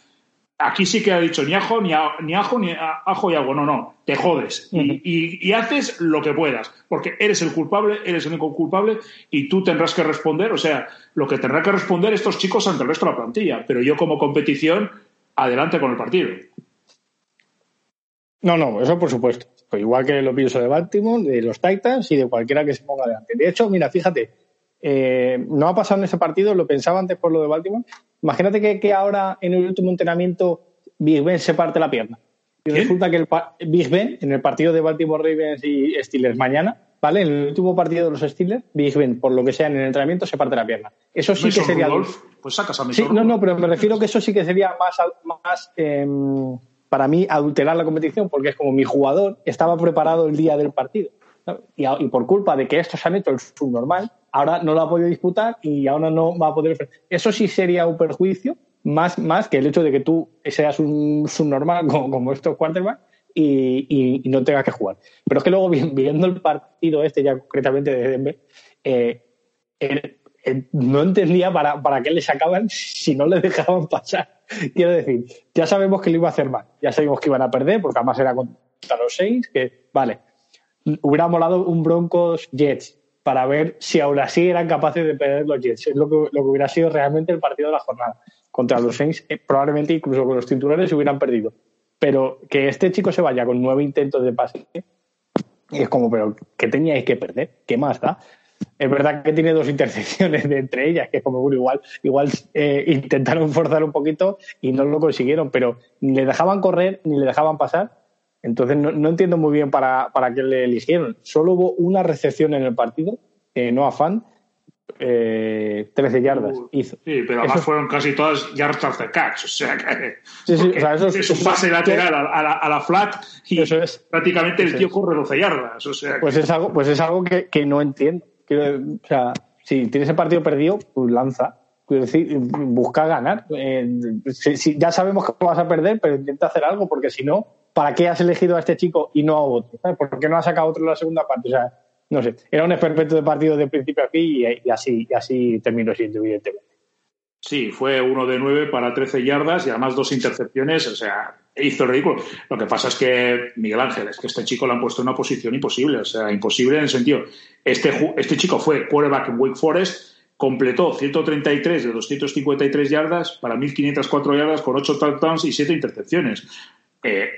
aquí sí que ha dicho ni ajo, ni, a, ni ajo, ni a, ajo y agua. No, no, te jodes. Y, y, y, haces lo que puedas. Porque eres el culpable, eres el único culpable y tú tendrás que responder. O sea, lo que tendrán que responder estos chicos ante el resto de la plantilla. Pero yo, como competición, adelante con el partido. No, no, eso por supuesto. Pues igual que lo pienso de Baltimore, de los Titans y de cualquiera que se ponga adelante. De hecho, mira, fíjate, eh, no ha pasado en ese partido, lo pensaba antes por lo de Baltimore. Imagínate que, que ahora en el último entrenamiento Big Ben se parte la pierna. Y resulta que el Big Ben, en el partido de Baltimore Ravens y Steelers mañana, ¿vale? En el último partido de los Steelers, Big Ben, por lo que sea en el entrenamiento, se parte la pierna. Eso sí que sería. Pues sacas a sí, No, no, pero me refiero que eso sí que sería más, más eh, para mí, adulterar la competición, porque es como mi jugador estaba preparado el día del partido. Y, por culpa de que estos han hecho el subnormal, ahora no lo ha podido disputar y ahora no va a poder. Eso sí sería un perjuicio, más, más que el hecho de que tú seas un subnormal como, estos quarterbacks y, no tengas que jugar. Pero es que luego, viendo el partido este, ya concretamente de Denver, eh, no entendía para, para qué le sacaban si no le dejaban pasar. Quiero decir, ya sabemos que lo iba a hacer mal, ya sabemos que iban a perder, porque además era contra los seis, que vale, hubiera molado un Broncos Jets, para ver si aún así eran capaces de perder los Jets. Es lo que, lo que hubiera sido realmente el partido de la jornada. Contra los Saints, eh, probablemente incluso con los titulares hubieran perdido. Pero que este chico se vaya con nueve intentos de pase, es como, pero ¿qué teníais que perder? ¿Qué más da? Es verdad que tiene dos intercepciones de entre ellas, que es como, bueno, igual, igual eh, intentaron forzar un poquito y no lo consiguieron, pero ni le dejaban correr ni le dejaban pasar. Entonces no, no entiendo muy bien para, para qué le eligieron. Solo hubo una recepción en el partido, eh, no afán, eh, 13 yardas Uh, hizo. Sí, pero además eso... fueron casi todas yards after catch. O sea que sí, sí, o sea, eso es, un pase lateral a, a, la, a, la, flat y eso es. prácticamente el tío corre 12 yardas. O sea pues, es algo, pues es algo que, que no entiendo. Quiero, o sea, si tienes el partido perdido, pues lanza. Quiero decir, busca ganar. Eh, si, si, ya sabemos que vas a perder, pero intenta hacer algo, porque si no, ¿para qué has elegido a este chico y no a otro? ¿sabes? ¿Por qué no has sacado otro en la segunda parte? O sea, no sé, era un experimento de partido de principio a fin y, y, así, y así terminó siendo, evidentemente. Sí, fue uno de nueve para 13 yardas y además dos intercepciones, o sea, hizo el ridículo. Lo que pasa es que, Miguel Ángel, es que este chico lo han puesto en una posición imposible, o sea, imposible en el sentido, este, este chico fue quarterback en Wake Forest, completó 133 de 253 yardas para 1.504 yardas con 8 touchdowns y 7 intercepciones. Eh,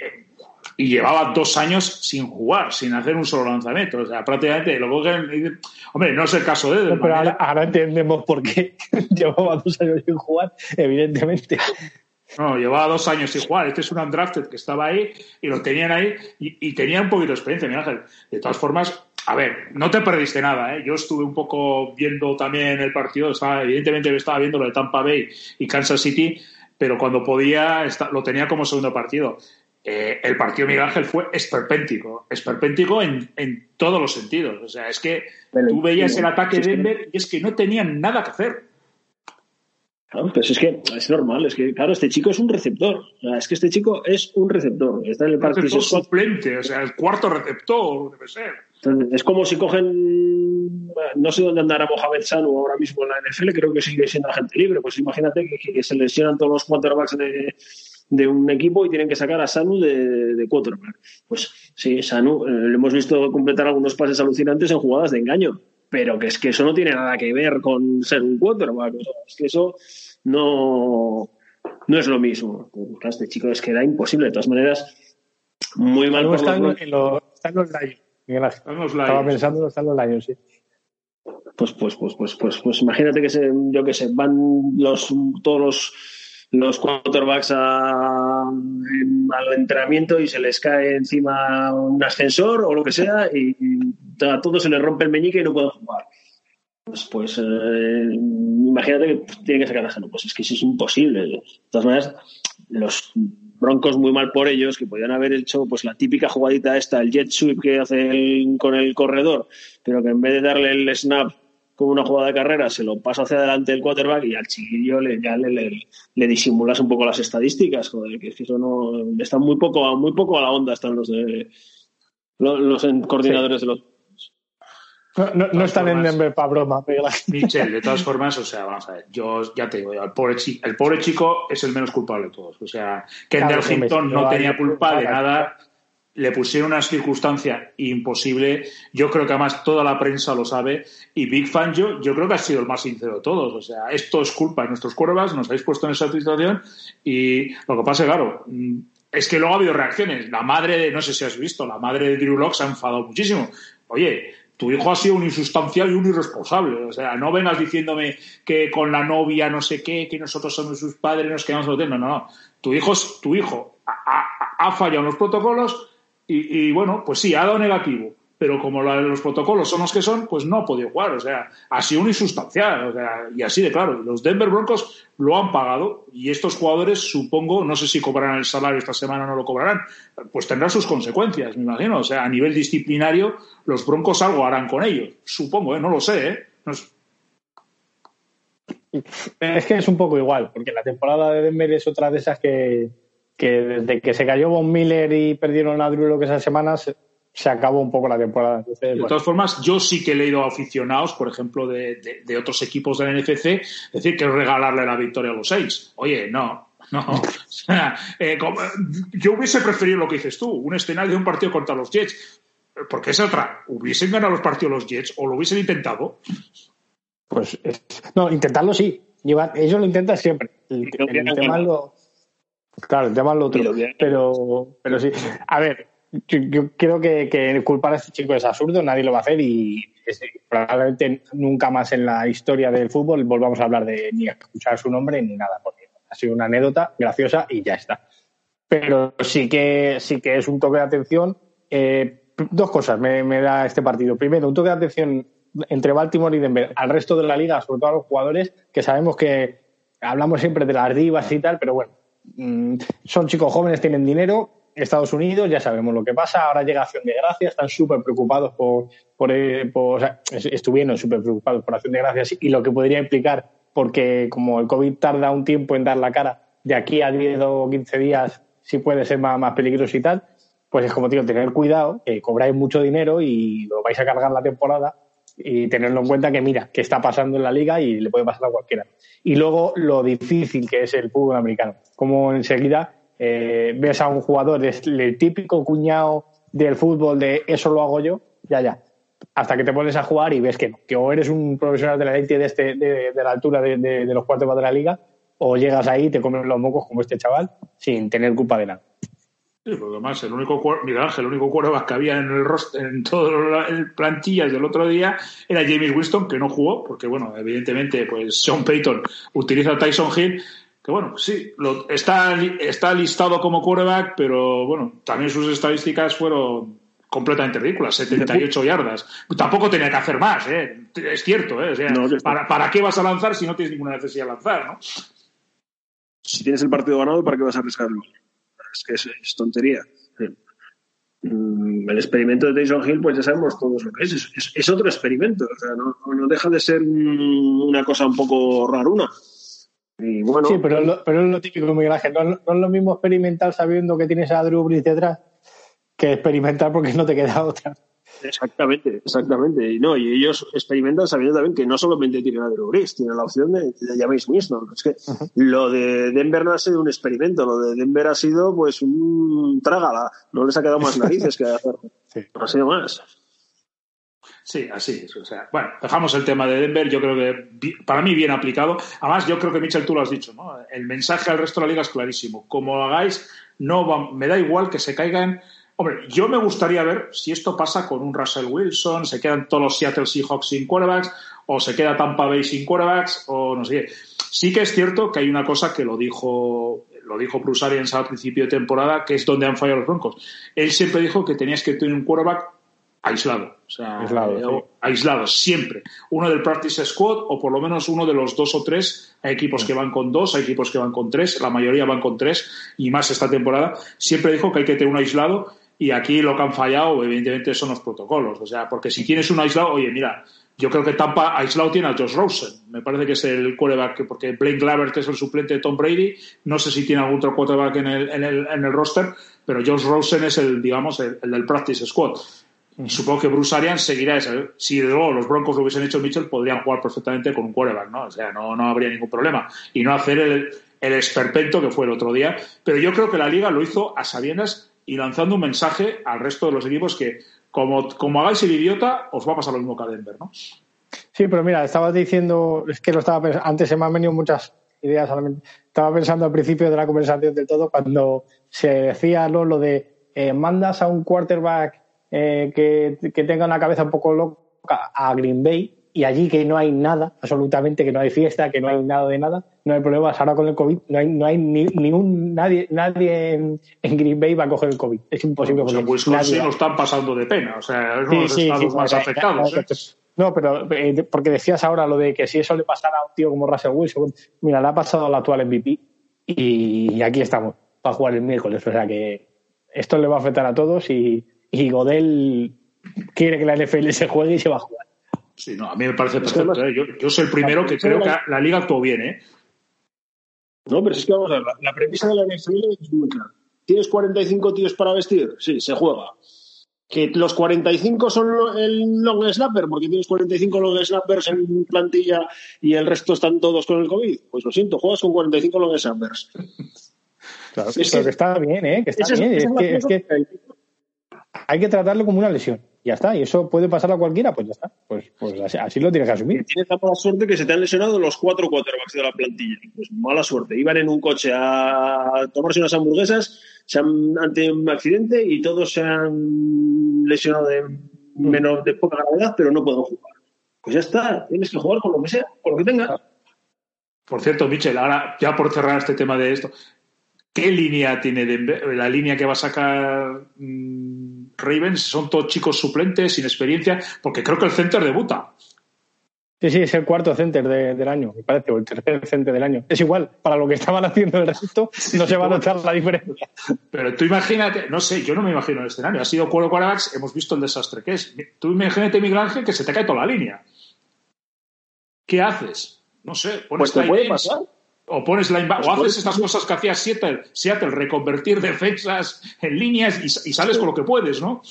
y llevaba dos años sin jugar, sin hacer un solo lanzamiento. O sea, prácticamente lo cogen. Hombre, no es el caso de él. No, pero ahora, ahora, entendemos por qué <laughs> llevaba dos años sin jugar, evidentemente. No, llevaba dos años sin jugar. Este es un undrafted que estaba ahí y lo tenían ahí y, y tenía un poquito de experiencia, mi Ángel. De todas formas, a ver, no te perdiste nada, ¿eh? Yo estuve un poco viendo también el partido, estaba, evidentemente estaba viendo lo de Tampa Bay y Kansas City, pero cuando podía lo tenía como segundo partido. Eh, el partido Miguel Ángel fue esperpéntico, esperpéntico en, en, todos los sentidos. O sea, es que tú veías el ataque de Denver y es que no tenían nada que hacer. Claro, pues es que es normal, es que, claro, este chico es un receptor. Es que este chico es un receptor. Está en el parque suplente, o sea, el cuarto receptor debe ser. Entonces, es como si cogen, no sé dónde andará Mohamed Sanu ahora mismo en la NFL, creo que sigue siendo agente libre. Pues imagínate que, que se lesionan todos los quarterbacks de, de un equipo y tienen que sacar a Sanu de, de quarterback. Pues sí, Sanu, eh, le hemos visto completar algunos pases alucinantes en jugadas de engaño, pero que es que eso no tiene nada que ver con ser un quarterback. O sea, es que eso no, no es lo mismo. Este chico es que era imposible. De todas maneras, muy mal. Por está, los... en lo, está en los Lions. Estaba pensando en los años, sí. Pues, pues, pues, pues, pues, pues imagínate que se, yo qué sé, van los todos los los quarterbacks al entrenamiento y se les cae encima un ascensor o lo que sea y, a todos se les rompe el meñique y no pueden jugar. Pues, pues eh, imagínate que tiene que sacar a Pues es que eso es imposible. De todas maneras, los broncos muy mal por ellos, que podían haber hecho pues la típica jugadita esta, el jet sweep que hace con el corredor, pero que en vez de darle el snap como una jugada de carrera, se lo pasa hacia adelante el quarterback y al chiquillo le, ya le, le, disimulas un poco las estadísticas, joder, que eso no están muy poco, muy poco a la onda están los de los, coordinadores de los no, no, están en Denver para broma. Michel, de todas <laughs> formas, o sea, vamos a ver, yo ya te digo, el pobre, chico, el pobre chico es el menos culpable de todos. O sea, Kendall claro, no tenía culpa de nada, le pusieron una circunstancia imposible. Yo creo que además toda la prensa lo sabe. Y Big Fan, yo, yo creo que ha sido el más sincero de todos. O sea, esto es culpa de nuestros cuervas, nos habéis puesto en esa situación. Y lo que pasa, claro, mm, es que luego ha habido reacciones. La madre de, no sé si has visto, la madre de Drew Locke se ha enfadado muchísimo. Oye, tu hijo ha sido un insustancial y un irresponsable. O sea, no vengas diciéndome que con la novia no sé qué, que nosotros somos sus padres, nos quedamos hotel. No, no, no. Tu hijo, tu hijo ha fallado en los protocolos y, bueno, pues sí, ha dado negativo, pero como los protocolos son los que son, pues no ha podido jugar. O sea, ha sido un insustancial. O sea, y así de claro, los Denver Broncos lo han pagado y estos jugadores, supongo, no sé si cobrarán el salario esta semana o no lo cobrarán, pues tendrán sus consecuencias, me imagino. O sea, a nivel disciplinario, los Broncos algo harán con ellos. Supongo, ¿eh? no lo sé. ¿eh? Es que es un poco igual, porque la temporada de Denver es otra de esas que que desde que se cayó Von Miller y perdieron a Drew lo que esas semanas se acabó un poco la temporada. de todas formas, yo sí que he leído a aficionados, por ejemplo, de, otros equipos de la NFC, decir que regalarle la victoria a los seis. Oye, no, no. <laughs> Eh, yo hubiese preferido lo que dices tú, un escenario de un partido contra los Jets. Porque es otra. ¿Hubiesen ganado los partidos los Jets o lo hubiesen intentado? Pues no, intentarlo sí. Ellos lo intentan siempre. El, tema lo, Claro, el tema es lo otro. Pero, pero sí. A ver, yo, creo que, culpar a este chico es absurdo, nadie lo va a hacer y probablemente nunca más en la historia del fútbol volvamos a hablar de ni a escuchar su nombre ni nada, porque ha sido una anécdota graciosa y ya está. Pero sí que, sí que es un toque de atención. Eh, dos cosas me, me da este partido. Primero, un toque de atención entre Baltimore y Denver al resto de la liga, sobre todo a los jugadores, que sabemos que hablamos siempre de las divas y tal, pero bueno, son chicos jóvenes, tienen dinero. Estados Unidos, ya sabemos lo que pasa. Ahora llega Acción de Gracias, están súper preocupados por, por, eh, o sea, estuvieron súper preocupados por Acción de Gracias y lo que podría implicar, porque como el COVID tarda un tiempo en dar la cara, de aquí a 10 o 15 días sí puede ser más, más peligroso y tal, pues es como digo, tener cuidado, que cobráis mucho dinero y lo vais a cargar la temporada y tenerlo en cuenta que mira, que está pasando en la liga y le puede pasar a cualquiera. Y luego lo difícil que es el fútbol americano. Como enseguida eh, ves a un jugador, el típico cuñado del fútbol de eso lo hago yo, ya, ya. Hasta que te pones a jugar y ves que, que o eres un profesional de la élite de, este, de, la altura de, de los cuartos de la liga, o llegas ahí y te comen los mocos como este chaval sin tener culpa de nada. Sí, porque además el único Miguel Ángel, el único cuervo que había en el roster, en todas las plantillas del otro día era James Winston, que no jugó, porque bueno, evidentemente, pues Sean Payton utiliza a Tyson Hill, que bueno, sí, lo, está, está listado como quarterback, pero bueno, también sus estadísticas fueron completamente ridículas, 78 yardas. Tampoco tenía que hacer más, ¿eh? es cierto, ¿eh? O sea, ¿para, ¿para qué vas a lanzar si no tienes ninguna necesidad de lanzar, no? Si tienes el partido ganado, ¿para qué vas a arriesgarlo? Es que es, tontería. Mm, el experimento de Tyson Hill, pues ya sabemos todos lo que es. Es, otro experimento, o sea, no, deja de ser una cosa un poco raruna. Y bueno, sí, pero, lo, pero es lo típico, Miguel Ángel. No, no, es lo mismo experimentar sabiendo que tienes a Drew Brees detrás que experimentar porque no te queda otra. Exactamente, exactamente. Y no, y ellos experimentan sabiendo también que no solamente tienen a Drew Brees, tienen la opción de, de James Winston. Es que lo de Denver no ha sido un experimento, lo de Denver ha sido pues un trágala. No les ha quedado más narices que hacer. <laughs> No ha sido más. Sí, así es. O sea, bueno, dejamos el tema de Denver. Yo creo que para mí bien aplicado. Además, yo creo que Mitchell tú lo has dicho, ¿no? El mensaje al resto de la liga es clarísimo. Como lo hagáis, no me da igual que se caigan Hombre, yo me gustaría ver si esto pasa con un Russell Wilson, se quedan todos los Seattle Seahawks sin quarterbacks, o se queda Tampa Bay sin quarterbacks, o no sé qué. Sí que es cierto que hay una cosa que lo dijo lo dijo Bruce Arians al principio de temporada, que es donde han fallado los Broncos. Él siempre dijo que tenías que tener un quarterback aislado, o sea, Aislado, eh, sí. aislado, siempre. Uno del practice squad o por lo menos uno de los dos o tres. Hay equipos que van con dos, hay equipos que van con tres, la mayoría van con tres y más esta temporada. Siempre dijo que hay que tener un aislado y aquí lo que han fallado, evidentemente, son los protocolos. O sea, porque si tienes un aislado, oye, mira, yo creo que Tampa aislado tiene a Josh Rosen. Me parece que es el quarterback, porque Blaine Glavert es el suplente de Tom Brady. No sé si tiene algún otro quarterback en el, en el, en el roster, pero Josh Rosen es el, digamos, el, el del practice squad. Y supongo que Bruce Arians seguirá esa. Si luego los Broncos lo hubiesen hecho Mitchell, podrían jugar perfectamente con un quarterback, ¿no? O sea, no, no habría ningún problema. Y no hacer el, el esperpento que fue el otro día. Pero yo creo que la liga lo hizo a sabiendas y lanzando un mensaje al resto de los equipos que, como, como hagáis el idiota, os va a pasar lo mismo que a Denver, ¿no? Sí, pero mira, estabas diciendo, es que lo estaba pensando, antes se me han venido muchas ideas. Estaba pensando al principio de la conversación del todo cuando se decía ¿no? lo de eh, mandas a un quarterback eh, que, que tenga una cabeza un poco loca a Green Bay y allí que no hay nada, absolutamente que no hay fiesta, que no hay nada de nada, no hay problemas. Ahora con el COVID no hay, no hay ni, ni un, nadie, nadie en, en Green Bay va a coger el COVID. Es imposible. Pues en porque Wisconsin lo están pasando de pena. O sea, es uno Sí, de los sí, estados sí, más afectados. ¿eh? No, pero eh, porque decías ahora lo de que si eso le pasara a un tío como Russell Wilson, mira, le ha pasado al actual MVP y aquí estamos para jugar el miércoles. O sea que esto le va a afectar a todos y, y Godel quiere que la NFL se juegue y se va a jugar. Sí, no, a mí me parece perfecto. ¿eh? Yo, yo soy el primero que creo que la liga actuó bien. ¿eh? No, pero es que vamos a ver, la, la premisa de la NFL es muy clara. ¿Tienes 45 tíos para vestir? Sí, se juega. ¿Que los 45 son el long snapper? Porque tienes 45 long snappers en plantilla y el resto están todos con el COVID. Pues lo siento, juegas con 45 long snappers. <laughs> Claro, Es pero que- que está bien, ¿eh? que está bien. Es que, es hay que tratarlo como una lesión. Ya está. Y eso puede pasar a cualquiera, pues ya está. Pues, pues así, así lo tienes que asumir. Tienes la mala suerte que se te han lesionado los cuatro quarterbacks de la plantilla. Pues mala suerte. Iban en un coche a tomarse unas hamburguesas, se han, han tenido un accidente y todos se han lesionado de menos de poca gravedad, pero no pueden jugar. Pues ya está, tienes que jugar con lo que sea, con lo que tengas. Por cierto, Michel, ahora ya por cerrar este tema de esto, ¿qué línea tiene Denver? La línea que va a sacar mm, Ravens son todos chicos suplentes, sin experiencia, porque creo que el center debuta. Sí, sí, es el cuarto center de- del año, me parece, o el tercer center del año. Es igual, para lo que estaban haciendo el resto, <laughs> no se va a notar la diferencia. Pero tú imagínate, no sé, yo no me imagino el escenario. Ha sido cuatro quarterbacks, hemos visto el desastre que es. Tú imagínate, Miguel Ángel, que se te cae toda la línea. ¿Qué haces? No sé, pones Pues te puede pasar. O pones linebacker, Pues o haces puede estas cosas que hacía Seattle, Seattle, reconvertir <laughs> defensas en líneas y, y sales con lo que puedes, ¿no?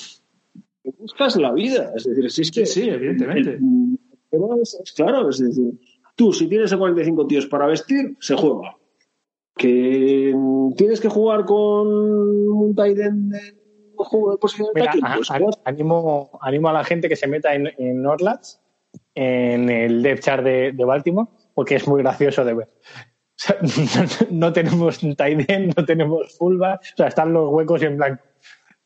Buscas la vida. Es decir, si es que. Sí, sí, evidentemente. el- pero es, es claro, es decir, tú si tienes a 45 tíos para vestir, se juega. Que tienes que jugar con un end de juego de posición de Mira, a- pues a- animo, animo a la gente que se meta en, en Norlands, en el depth chart de, de Baltimore, porque es muy gracioso de ver. <laughs> No, tenemos tight no tenemos fullback, o sea, están los huecos en blanco.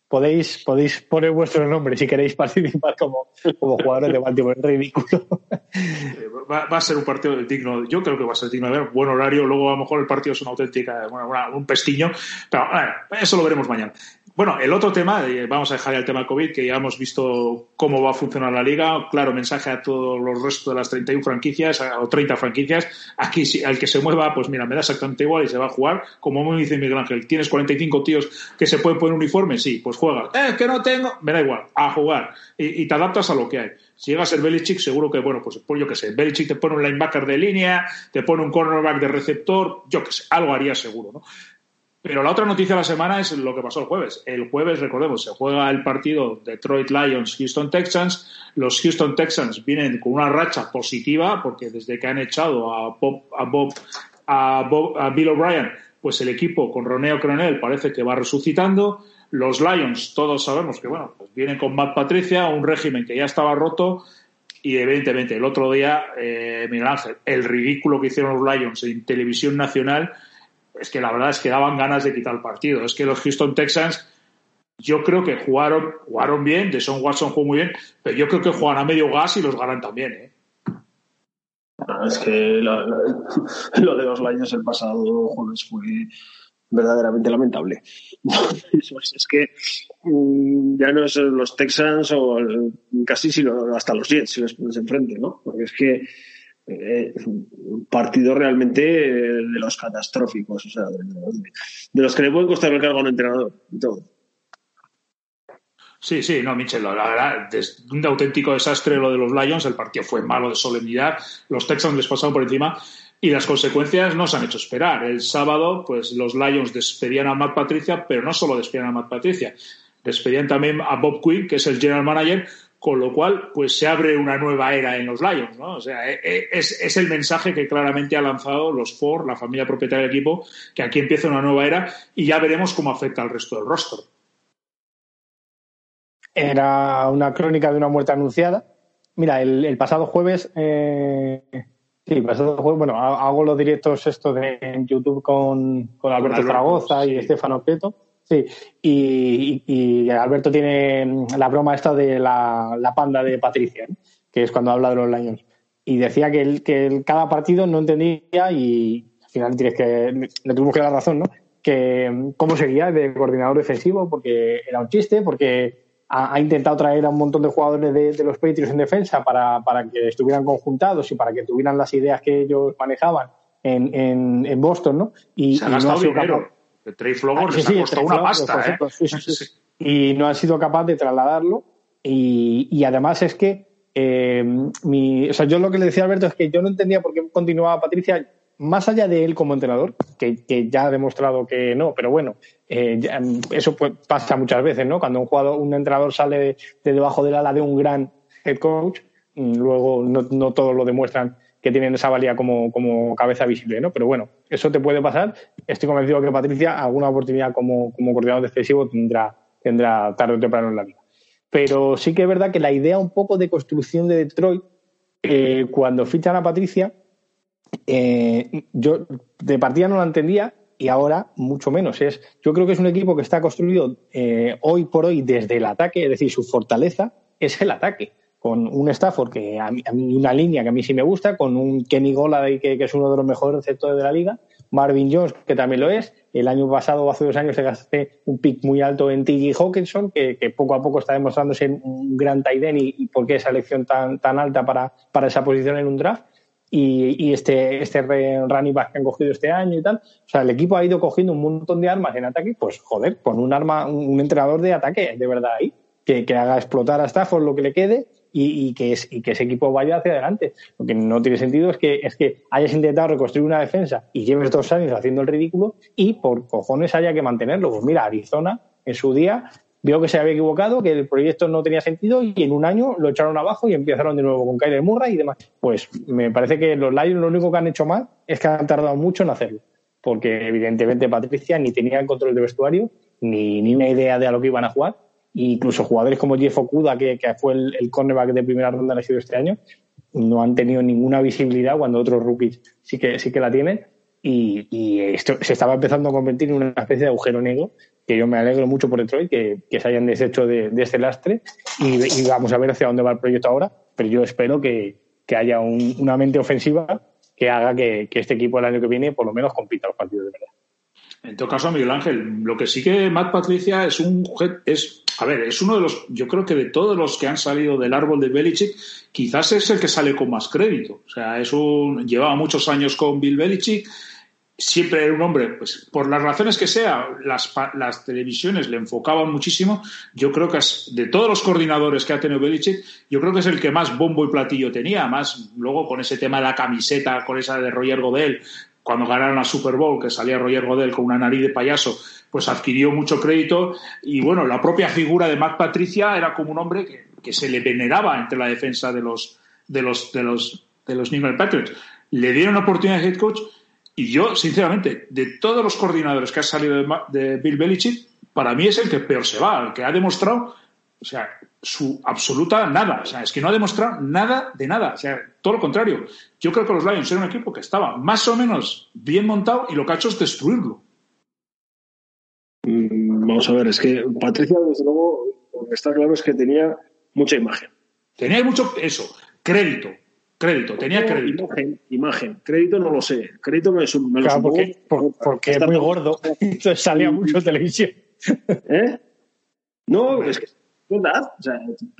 Podéis, podéis poner vuestro nombre si queréis participar como, como jugadores de Baltimore. Es ridículo. Eh, Va, a ser un partido digno, yo creo que va a ser digno de ver, buen horario, luego a lo mejor el partido es una auténtica, una- un pestiño, pero bueno, eso lo veremos mañana. Bueno, el otro tema, eh, vamos a dejar el tema COVID, que ya hemos visto cómo va a funcionar la liga, claro, mensaje a todos los restos de las 31 franquicias o 30 franquicias, aquí al que se mueva, pues mira, me da exactamente igual y se va a jugar, como me dice Miguel Ángel, ¿tienes 45 tíos que se pueden poner uniforme? Sí, pues juega. Eh, que no tengo, me da igual, a jugar, y, y te adaptas a lo que hay. Si llega a ser Belichick, seguro que, bueno, pues, pues yo qué sé, Belichick te pone un linebacker de línea, te pone un cornerback de receptor, yo qué sé, algo haría seguro, ¿no? Pero la otra noticia de la semana es lo que pasó el jueves. El jueves, recordemos, se juega el partido Detroit Lions, Houston Texans. Los Houston Texans vienen con una racha positiva porque desde que han echado a Bob, a Bob, a, Bob- a Bill O'Brien, pues el equipo con Roneo Cronel parece que va resucitando. Los Lions, todos sabemos que bueno, pues vienen con Matt Patricia, un régimen que ya estaba roto. Y evidentemente, el otro día, eh, Miguel Ángel, el ridículo que hicieron los Lions en televisión nacional, es que la verdad es que daban ganas de quitar el partido. Es que los Houston Texans yo creo que jugaron, jugaron bien, de Son Watson jugó muy bien, pero yo creo que juegan a medio gas y los ganan también, ¿eh? es que <laughs> lo, de los Lions el pasado jueves fue verdaderamente lamentable. <laughs> es que mm, ya no es los Texans o casi sino hasta los Jets si les pones enfrente, ¿no? Porque es que eh, un partido realmente de los catastróficos, o sea, de, los que le pueden costar el cargo a un entrenador y todo. Sí, sí, no, Michel, la verdad, es un auténtico desastre lo de los Lions, el partido fue malo de solemnidad, los Texans les pasaron por encima y las consecuencias no se han hecho esperar. El sábado, pues los Lions despedían a Matt Patricia, pero no solo despedían a Matt Patricia, despedían también a Bob Quinn, que es el general manager, con lo cual, pues se abre una nueva era en los Lions, ¿no? O sea, e, e, es, es el mensaje que claramente ha lanzado los Ford, la familia propietaria del equipo, que aquí empieza una nueva era y ya veremos cómo afecta al resto del rostro. Era una crónica de una muerte anunciada. Mira, el, pasado jueves, eh, sí, el pasado jueves, bueno, hago los directos estos de, en YouTube con, con Alberto Zaragoza y Estefano Peto. Sí, y, Alberto tiene la broma esta de la, panda de Patricia, que es cuando habla de los Lions. Y decía que, el, que cada partido no entendía y al final tienes que, le tuvimos que dar razón, ¿no? Que cómo seguía de coordinador defensivo, porque era un chiste, porque ha, intentado traer a un montón de jugadores de, los Patriots en defensa para, para, que estuvieran conjuntados y para que tuvieran las ideas que ellos manejaban en, en, en Boston, ¿no? Y, se ha gastado dinero. Trey Flowers ah, sí, ha costado una pasta, ¿eh? <laughs> y no ha sido capaz de trasladarlo. Y, y además es que eh, mi, o sea, yo lo que le decía a Alberto es que yo no entendía por qué continuaba Patricia más allá de él como entrenador, que, ya ha demostrado que no, pero bueno, eh, eso pasa muchas veces, ¿no? Cuando un jugador, un entrenador sale de, debajo del ala de un gran head coach, mm, luego no, todos lo demuestran que tienen esa valía como, como, cabeza visible, ¿no? Pero bueno, eso te puede pasar. Estoy convencido que Patricia alguna oportunidad como, como coordinador defensivo tendrá, tendrá tarde o temprano en la vida. Pero sí que es verdad que la idea un poco de construcción de Detroit, eh, cuando fichan a Patricia, eh, yo de partida no la entendía y ahora mucho menos. Es, yo creo que es un equipo que está construido eh, hoy por hoy desde el ataque, es decir, su fortaleza es el ataque. Con un Stafford que a mí, una línea que a mí sí me gusta, con un Kenny Gola que, que es uno de los mejores receptores de la liga, Marvin Jones, que también lo es. El año pasado, hace dos años, se gasté un pick muy alto en T.J. Hawkinson, que, que, poco a poco está demostrándose un gran tight end y, y por qué esa elección tan, tan alta para, para esa posición en un draft y, este, este running back que han cogido este año y tal. O sea, el equipo ha ido cogiendo un montón de armas en ataque, pues joder, pon un arma, un entrenador de ataque de verdad ahí, que, que haga explotar a Stafford lo que le quede y, y, que es, y que ese equipo vaya hacia adelante. Lo que no tiene sentido es que, es que hayas intentado reconstruir una defensa y lleves dos años haciendo el ridículo y por cojones haya que mantenerlo. Pues mira, Arizona en su día vio que se había equivocado, que el proyecto no tenía sentido y en un año lo echaron abajo y empezaron de nuevo con Kyler Murray y demás. Pues me parece que los Lions lo único que han hecho mal es que han tardado mucho en hacerlo, porque evidentemente Patricia ni tenía el control de vestuario ni, ni una idea de a lo que iban a jugar. Incluso jugadores como Jeff Okuda, que, que fue el, cornerback de primera ronda elegido este año, no han tenido ninguna visibilidad cuando otros rookies sí que, sí que la tienen. Y, y, esto se estaba empezando a convertir en una especie de agujero negro que yo me alegro mucho por Detroit que, que se hayan deshecho de, este lastre y, vamos a ver hacia dónde va el proyecto ahora, pero yo espero que, que haya una mente ofensiva que haga que, este equipo el año que viene por lo menos compita los partidos de verdad. En todo caso, Miguel Ángel, lo que sí que Matt Patricia es un es a ver, es uno de los, yo creo que de todos los que han salido del árbol de Belichick, quizás es el que sale con más crédito. O sea, es un, llevaba muchos años con Bill Belichick, siempre era un hombre, pues por las razones que sea, las, las televisiones le enfocaban muchísimo. Yo creo que es, de todos los coordinadores que ha tenido Belichick, yo creo que es el que más bombo y platillo tenía. Más luego con ese tema de la camiseta, con esa de Roger Godel, cuando ganaron la Super Bowl, que salía Roger Godel con una nariz de payaso, pues adquirió mucho crédito. Y bueno, la propia figura de Matt Patricia era como un hombre que, se le veneraba entre la defensa de los, de los, de los, de los New England Patriots. Le dieron oportunidad de head coach y yo, sinceramente, de todos los coordinadores que ha salido de, Bill Belichick, para mí es el que peor se va, el que ha demostrado, o sea, su absoluta nada. O sea, es que no ha demostrado nada de nada. O sea, todo lo contrario. Yo creo que los Lions eran un equipo que estaba más o menos bien montado y lo que ha hecho es destruirlo. Mm, vamos a ver, es que Patricia, desde luego, lo que está claro es que tenía mucha imagen. Tenía mucho, eso, crédito, crédito, tenía crédito. Imagen, imagen, crédito no lo sé, crédito me, me lo claro, porque, porque es muy gordo, <laughs> <laughs> entonces salía mucho en televisión. <laughs> ¿Eh? No, es que verdad. O sea,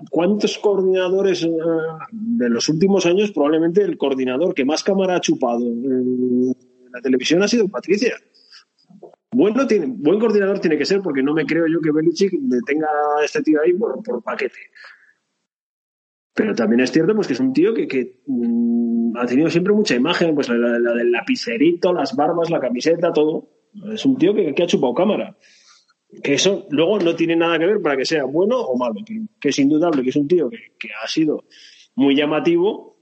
¿Cuántos coordinadores uh, de los últimos años? Probablemente el coordinador que más cámara ha chupado en la televisión ha sido Patricia. Bueno, tiene, buen coordinador tiene que ser porque no me creo yo que Belichick tenga a este tío ahí por, por, paquete. Pero también es cierto pues, que es un tío que, mm, ha tenido siempre mucha imagen, pues la, la, del lapicerito, las barbas, la camiseta, todo. Es un tío que, que ha chupado cámara que eso luego no tiene nada que ver para que sea bueno o malo, que, es indudable que es un tío que, ha sido muy llamativo,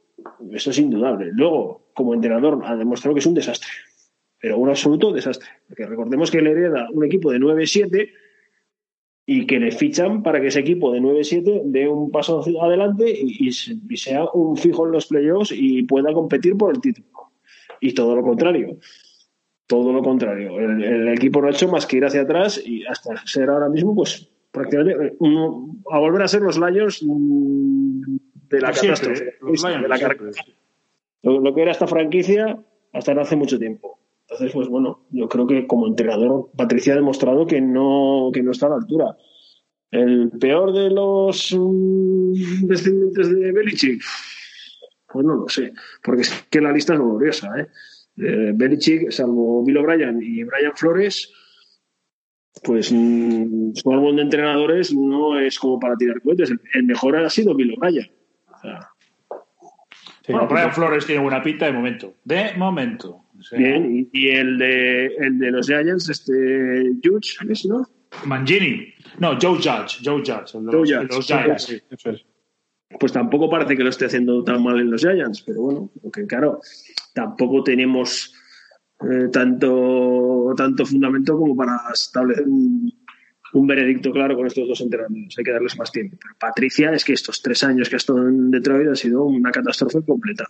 eso es indudable. Luego, como entrenador, ha demostrado que es un desastre, pero un absoluto desastre. Porque recordemos que le hereda un equipo de 9-7 y que le fichan para que ese equipo de 9-7 dé un paso adelante y, y sea un fijo en los playoffs y pueda competir por el título. Y todo lo contrario todo lo contrario. El, equipo no ha hecho más que ir hacia atrás y hasta ser ahora mismo, pues prácticamente eh, a volver a ser los Lions de la catástrofe. lo, que era esta franquicia hasta no hace mucho tiempo. Entonces, pues bueno, yo creo que como entrenador, Patricia ha demostrado que no, que no está a la altura. El peor de los mm, descendientes de Belichick, pues no lo sé, porque es que la lista es gloriosa, ¿eh? eh, Belichick, salvo Bill O'Brien y Brian Flores, pues mm, su álbum de entrenadores no es como para tirar cohetes. El, mejor ha sido Bill O'Brien. bueno, Brian Flores tiene buena pinta de momento. De momento. Bien, y, el, de, el de los Giants, este Judge, ¿no? Mangini. No, Joe Judge. Joe Judge. El de los, Judge. los Giants, sí. Eso es pues tampoco parece que lo esté haciendo tan mal en los Giants, pero bueno, porque claro, tampoco tenemos eh, tanto, tanto fundamento como para establecer un, veredicto claro con estos dos entrenamientos. Hay que darles más tiempo. Pero Patricia es que estos tres años que ha estado en Detroit ha sido una catástrofe completa.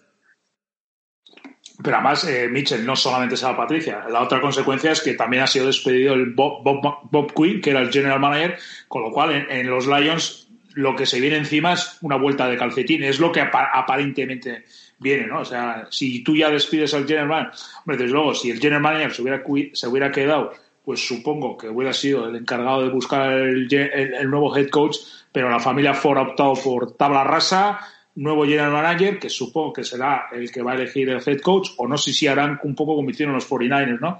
Pero además, eh, Mitchell no solamente se va Patricia. La otra consecuencia es que también ha sido despedido el Bob, Bob, Quinn, que era el general manager, con lo cual en los Lions lo que se viene encima es una vuelta de calcetín, es lo que aparentemente viene, ¿no? O sea, si tú ya despides al general manager, hombre, desde luego, si el general manager se hubiera, se hubiera quedado, pues supongo que hubiera sido el encargado de buscar el, nuevo head coach, pero la familia Ford ha optado por tabla rasa, nuevo general manager, que supongo que será el que va a elegir el head coach, o no sé si harán un poco como hicieron los 49ers, ¿no?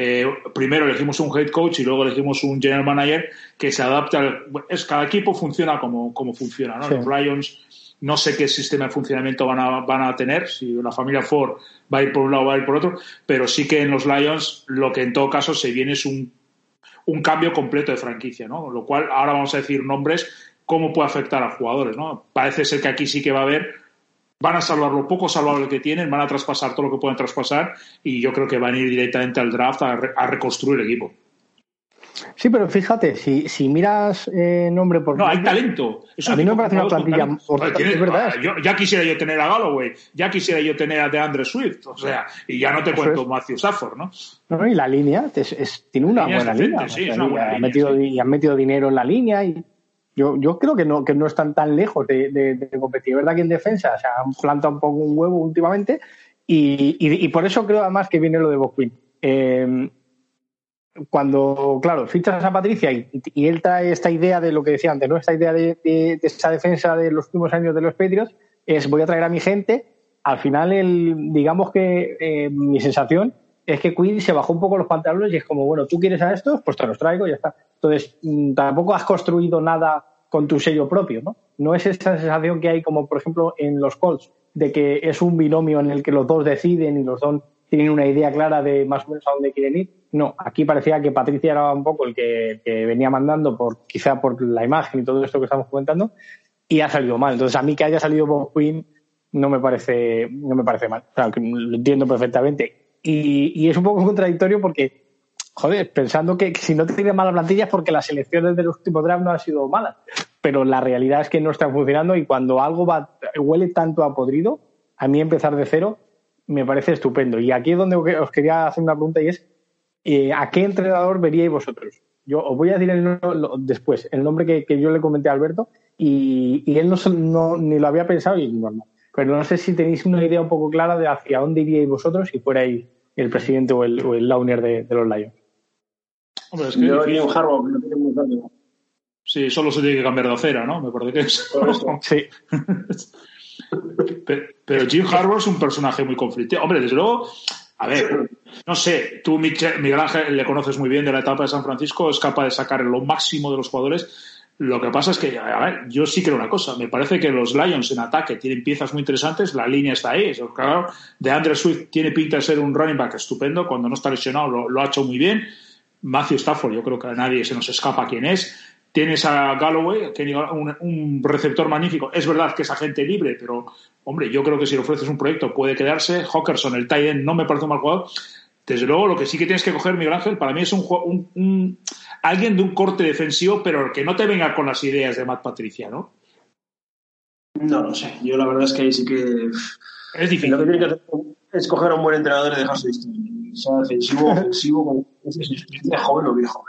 Eh, primero elegimos un head coach y luego elegimos un general manager que se adapta. Al, es, cada equipo funciona como, como funciona. ¿no? Los Lions, no sé qué sistema de funcionamiento van a, van a tener, si la familia Ford va a ir por un lado o va a ir por otro, pero sí que en los Lions lo que en todo caso se viene es un, un cambio completo de franquicia, ¿no? Lo cual ahora vamos a decir nombres, cómo puede afectar a jugadores, ¿no? Parece ser que aquí sí que va a haber van a salvar lo poco salvable que tienen, van a traspasar todo lo que pueden traspasar y yo creo que van a ir directamente al draft a, reconstruir el equipo. Sí, pero fíjate, si, si miras eh, nombre por No, hay talento. a mí no me parece una plantilla. es verdad. Yo, ya quisiera yo tener a Galloway, ya quisiera yo tener a DeAndre Swift, o sea, y ya no te cuento Matthew Stafford, ¿no? No, y la línea tiene una buena línea. Sí, es una buena línea, metido, Y han metido dinero en la línea y yo, yo creo que no, que no están tan lejos de, de, competir. Es verdad que en defensa se han plantado un poco un huevo últimamente y, y, por eso creo además que viene lo de Boquin. Eh, cuando, claro, fichas a Patricia y, y, él trae esta idea de lo que decía antes, ¿no? Esta idea de, de, esa defensa de los últimos años de los Patriots es voy a traer a mi gente. Al final, el, digamos que eh, mi sensación es que Quinn se bajó un poco los pantalones y es como, bueno, tú quieres a estos, pues te los traigo y ya está. Entonces, mm, tampoco has construido nada con tu sello propio, ¿no? No es esa sensación que hay como, por ejemplo, en los Colts, de que es un binomio en el que los dos deciden y los dos tienen una idea clara de más o menos a dónde quieren ir. No, aquí parecía que Patricia era un poco el que, venía mandando, por quizá por la imagen y todo esto que estamos comentando, y ha salido mal. Entonces, a mí que haya salido Bob Quinn no me parece, no me parece mal. O lo entiendo perfectamente. Y, es un poco <laughs> contradictorio porque, joder, pensando que, si no tiene mala plantilla es porque las elecciones del último draft no han sido malas. Pero la realidad es que no están funcionando y cuando algo va, huele tanto a podrido, a mí empezar de cero me parece estupendo. Y aquí es donde os quería hacer una pregunta y es, eh, ¿a qué entrenador veríais vosotros? Yo os voy a decir el, después el nombre que, yo le comenté a Alberto y, él no, ni lo había pensado y normal. Pero no sé si tenéis una idea un poco clara de hacia dónde iríais vosotros si fuerais el presidente o el, o el launer de, los Lions. Hombre, es que yo un Harbaugh, no tiene muy Sí, solo se tiene que cambiar de acera, ¿no? Me parece que es. <laughs> sí. Pero, Jim Harbaugh es un personaje muy conflictivo. Hombre, desde luego, a ver, no sé, tú, Miguel Ángel, le conoces muy bien de la etapa de San Francisco, es capaz de sacar lo máximo de los jugadores. Lo que pasa es que, a ver, yo sí creo una cosa. Me parece que los Lions en ataque tienen piezas muy interesantes, la línea está ahí. Claro, de Andrew Swift tiene pinta de ser un running back estupendo. Cuando no está lesionado lo, lo ha hecho muy bien. Matthew Stafford, yo creo que a nadie se nos escapa quién es. Tienes a Galloway, que un, un receptor magnífico. Es verdad que es agente libre, pero, hombre, yo creo que si le ofreces un proyecto puede quedarse. Hawkerson, el tight end, no me parece un mal jugador. Desde luego, lo que sí que tienes que coger, Miguel Ángel, para mí es un, un, alguien de un corte defensivo, pero que no te venga con las ideas de Matt Patricia, ¿no? No lo sé. Yo la verdad es que ahí sí que. Es difícil. Lo que tiene que hacer es coger a un buen entrenador y dejarse de O sea, defensivo, ofensivo, con experiencia joven o viejo.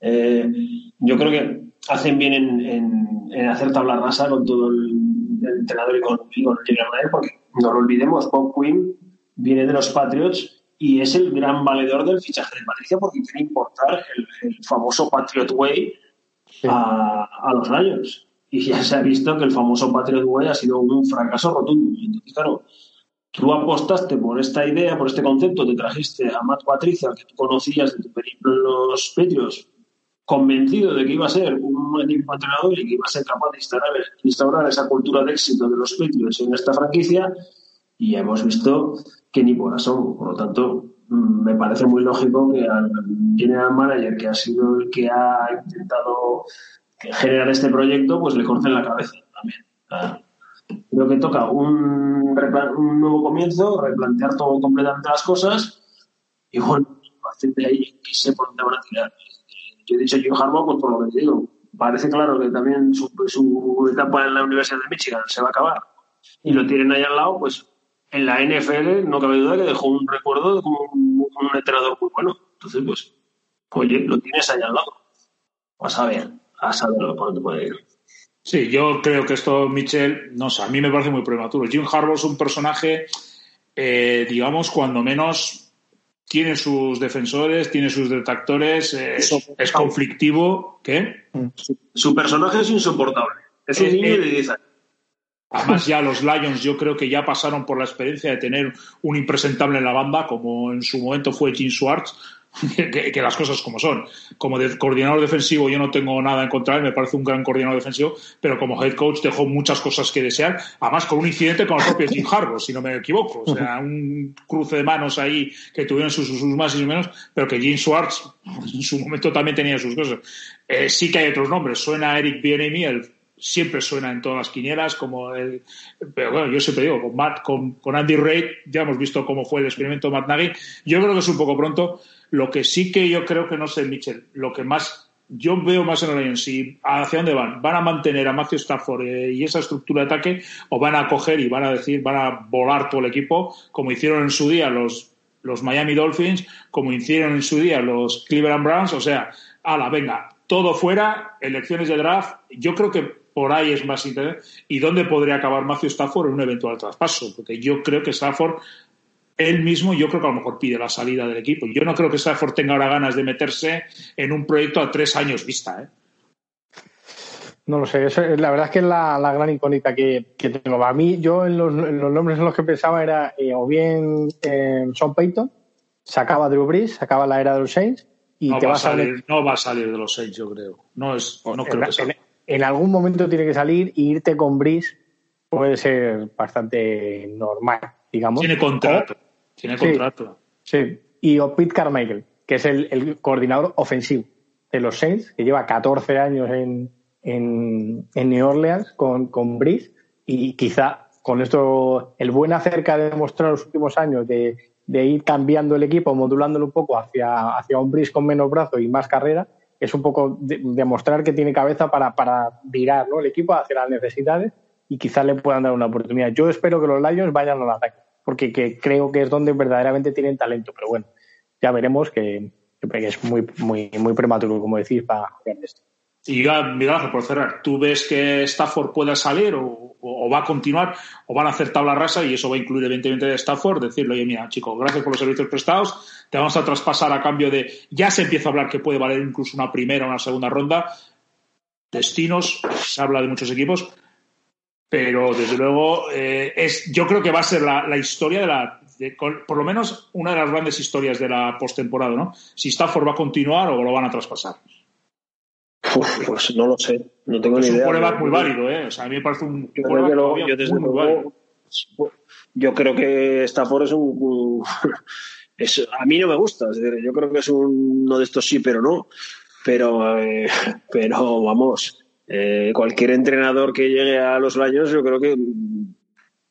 Eh, yo creo que hacen bien en, hacer tabla rasa con todo el, entrenador y con, el general porque no lo olvidemos, Bob Quinn viene de los Patriots y es el gran valedor del fichaje de Patricia porque quiere importar el, famoso Patriot Way a, los Lions. Y ya se ha visto que el famoso Patriot Way ha sido un fracaso rotundo. Entonces, claro, tú apostaste por esta idea, por este concepto, te trajiste a Matt Patricia, que tú conocías de tu periplo en los Patriots, convencido de que iba a ser un equipo entrenador y que iba a ser capaz de instaurar, esa cultura de éxito de los Patriots en esta franquicia y hemos visto que ni por asomo. Por lo tanto, mm, me parece muy lógico que al general manager, que ha sido el que ha intentado generar este proyecto, pues le corten la cabeza también. creo que toca un, un nuevo comienzo, replantear todo completamente las cosas y bueno, partir de ahí que sé por dónde van a tirar yo he dicho Jim Harbaugh pues por lo que te digo. Parece claro que también su, etapa en la Universidad de Michigan se va a acabar y lo tienen ahí al lado, pues en la NFL no cabe duda que dejó un recuerdo de como un, entrenador muy bueno. Entonces, pues, oye, lo tienes ahí al lado. Vas a ver, a saber por dónde puede ir. Sí, yo creo que esto, Michel, no sé, a mí me parece muy prematuro. Jim Harbaugh es un personaje, eh, digamos, cuando menos tiene sus defensores, tiene sus detractores, es, conflictivo. ¿Qué? Su, personaje es insoportable. Es un niño de 10 años. Además, ya <laughs> los Lions yo creo que ya pasaron por la experiencia de tener un impresentable en la banda, como en su momento fue Jim Schwartz, <laughs> que, las cosas como son. Como de coordinador defensivo yo no tengo nada en contra de él, me parece un gran coordinador defensivo, pero como head coach dejó muchas cosas que desear, además con un incidente con el propio Jim Harbaugh, si no me equivoco. O sea, un cruce de manos ahí que tuvieron sus, más y sus menos, pero que Jim Schwartz <laughs> en su momento también tenía sus cosas. Eh, sí que hay otros nombres. Suena Eric Bieniemy, el siempre suena en todas las quinielas, como el, pero bueno, yo siempre digo, con, Matt, con, con Andy Reid, ya hemos visto cómo fue el experimento de Matt Nagy, yo creo que es un poco pronto, lo que sí que yo creo que no sé, Mitchell, lo que más yo veo más en el año, si hacia dónde van, van a mantener a Matthew Stafford eh, y esa estructura de ataque, o van a coger y van a decir, van a volar todo el equipo, como hicieron en su día los, los Miami Dolphins, como hicieron en su día los Cleveland Browns, o sea, ala, venga, todo fuera, elecciones de draft, yo creo que por ahí es más interés. ¿Y dónde podría acabar Matthew Stafford en un eventual traspaso? Porque yo creo que Stafford, él mismo, yo creo que a lo mejor pide la salida del equipo. Yo no creo que Stafford tenga ahora ganas de meterse en un proyecto a tres años vista. ¿eh? No lo sé, la verdad es que es la, gran incógnita que, tengo. A mí, yo en los, nombres en los que pensaba era eh, o bien eh, Sean Payton, sacaba Drew Brees, sacaba la era de los Saints y no te va a salir, No va a salir de los Saints, yo creo. No, es, no creo que en algún momento tiene que salir y irte con Brice puede ser bastante normal, digamos. Tiene contrato. tiene contrato. Sí, Y o Pete Carmichael, que es el, coordinador ofensivo de los Saints, que lleva 14 años en, en, New Orleans con, con Brice y quizá con esto, el buen acerca de demostrar los últimos años de, de ir cambiando el equipo, modulándolo un poco hacia, hacia un Brice con menos brazo y más carrera, es un poco demostrar que tiene cabeza para, para virar ¿no? el equipo hacia las necesidades y quizás le puedan dar una oportunidad. Yo espero que los Lions vayan al ataque, porque creo que es donde verdaderamente tienen talento, pero bueno, ya veremos que, que es muy, muy, muy prematuro, como decís, para esto. Y Miguel por cerrar, ¿tú ves que Stafford pueda salir o, va a continuar o van a hacer tabla rasa y eso va a incluir evidentemente de Stafford? Decirle, oye, mira, chicos, gracias por los servicios prestados, te vamos a traspasar a cambio de. Ya se empieza a hablar que puede valer incluso una primera o una segunda ronda. Destinos, se habla de muchos equipos, pero desde luego eh, es, yo creo que va a ser la, historia de la. por lo menos una de las grandes historias de la postemporada, ¿no? Si Stafford va a continuar o lo van a traspasar pues no lo sé, no tengo ni idea. Es un prueba muy válido, ¿eh? O sea, a mí me parece un yo yo, desde muy, válido. yo creo que Stafford es un, <laughs> es, a mí no me gusta, es decir, yo creo que es uno de estos sí, pero no. Pero, eh, <laughs> pero vamos, eh, cualquier entrenador que llegue a los Lions, yo creo que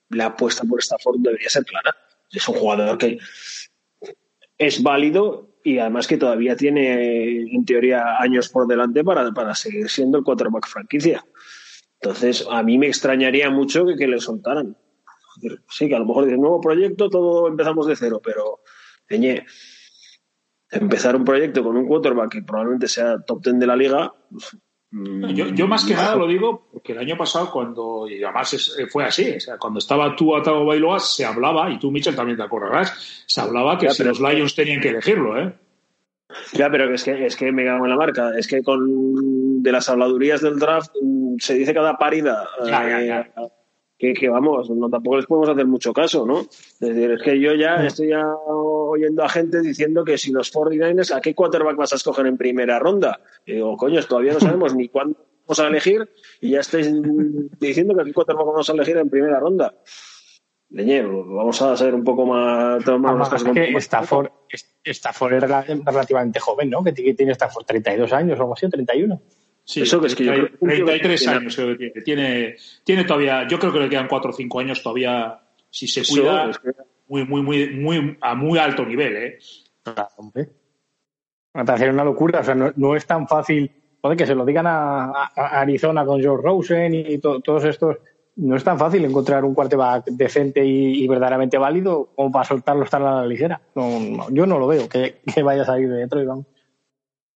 la apuesta por Stafford debería ser clara. Es un jugador que es válido y además que todavía tiene, en teoría, años por delante para, para seguir siendo el quarterback franquicia. Entonces, a mí me extrañaría mucho que, le soltaran. Sí, que a lo mejor dice nuevo proyecto, todo empezamos de cero, pero, eñe, empezar un proyecto con un quarterback que probablemente sea top ten de la liga, pues, yo, yo, más que nada lo digo porque el año pasado, cuando, y además eh, fue así, o sea, cuando estaba tú Atago Bailoa, se hablaba, y tú, Mitchell, también te acordarás, se hablaba que si los Lions tenían que elegirlo, ¿eh? Ya, pero es que, es que me cago en la marca. Es que con de las habladurías del draft mm, se dice cada parida. Eh, que, vamos, no tampoco les podemos hacer mucho caso, ¿no? Es decir, es que yo ya estoy ya oyendo a gente diciendo que si los 49ers, ¿a qué quarterback vas a escoger en primera ronda? Y digo, coño, todavía no <laughs> sabemos ni cuándo vamos a elegir y ya estáis diciendo que a qué quarterback vamos a elegir en primera ronda. Leñe, vamos a ser un poco más... más que Stafford, Stafford es relativamente joven, ¿no? Que tiene Stafford 32 años o algo así, 31. Sí, Eso que es que yo 33 años creo que tiene. tiene. todavía, yo creo que le quedan 4 o 5 años todavía, si se cuida, muy, muy, muy, muy, a muy alto nivel, ¿eh? Me parece una locura, o sea, no, es tan fácil, joder, que se lo digan a, Arizona con George Rosen y todos estos, no es tan fácil encontrar un quarterback decente y, verdaderamente válido como para soltarlo tan a la ligera. yo no lo veo, que, que vaya a salir de Detroit, vamos.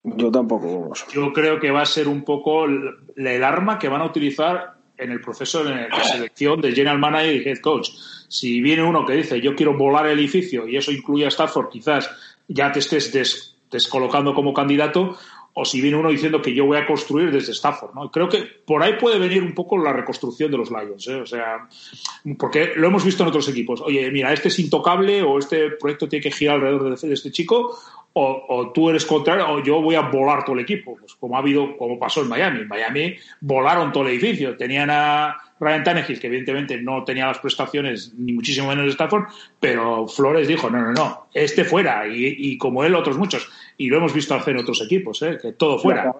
Yo tampoco. Yo creo que va a ser un poco el, arma que van a utilizar en el proceso de selección de general manager y head coach. Si viene uno que dice yo quiero volar el edificio y eso incluye a Stafford, quizás ya te estés descolocando como candidato, o si viene uno diciendo que yo voy a construir desde Stafford, ¿no? Creo que por ahí puede venir un poco la reconstrucción de los Lions, ¿eh? O sea, porque lo hemos visto en otros equipos. Oye, mira, este es intocable o este proyecto tiene que girar alrededor de este chico o, tú eres contrario o yo voy a volar todo el equipo, pues como ha habido, como pasó en Miami. En Miami volaron todo el edificio. Tenían a Ryan Tannehill, que evidentemente no tenía las prestaciones ni muchísimo menos de Stafford, pero Flores dijo, no, no, no, este fuera. Y, como él, otros muchos. Y lo hemos visto hacer en otros equipos, ¿eh? que todo fuera.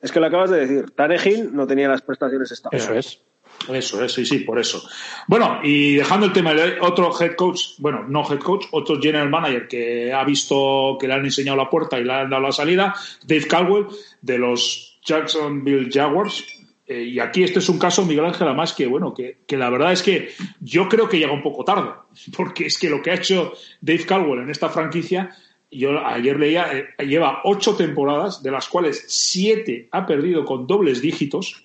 Es que lo acabas de decir. Tannehill no tenía las prestaciones Stafford. Eso es. Eso es, sí, sí, por eso. Bueno, y dejando el tema, otro head coach, bueno, no head coach, otro general manager que ha visto que le han enseñado la puerta y le han dado la salida, Dave Caldwell, de los Jacksonville Jaguars. Eh, y aquí este es un caso, Miguel Ángel, además que, bueno, que, que, la verdad es que yo creo que llega un poco tarde, <laughs> porque es que lo que ha hecho Dave Caldwell en esta franquicia, yo ayer leía, eh, lleva ocho temporadas, de las cuales siete ha perdido con dobles dígitos,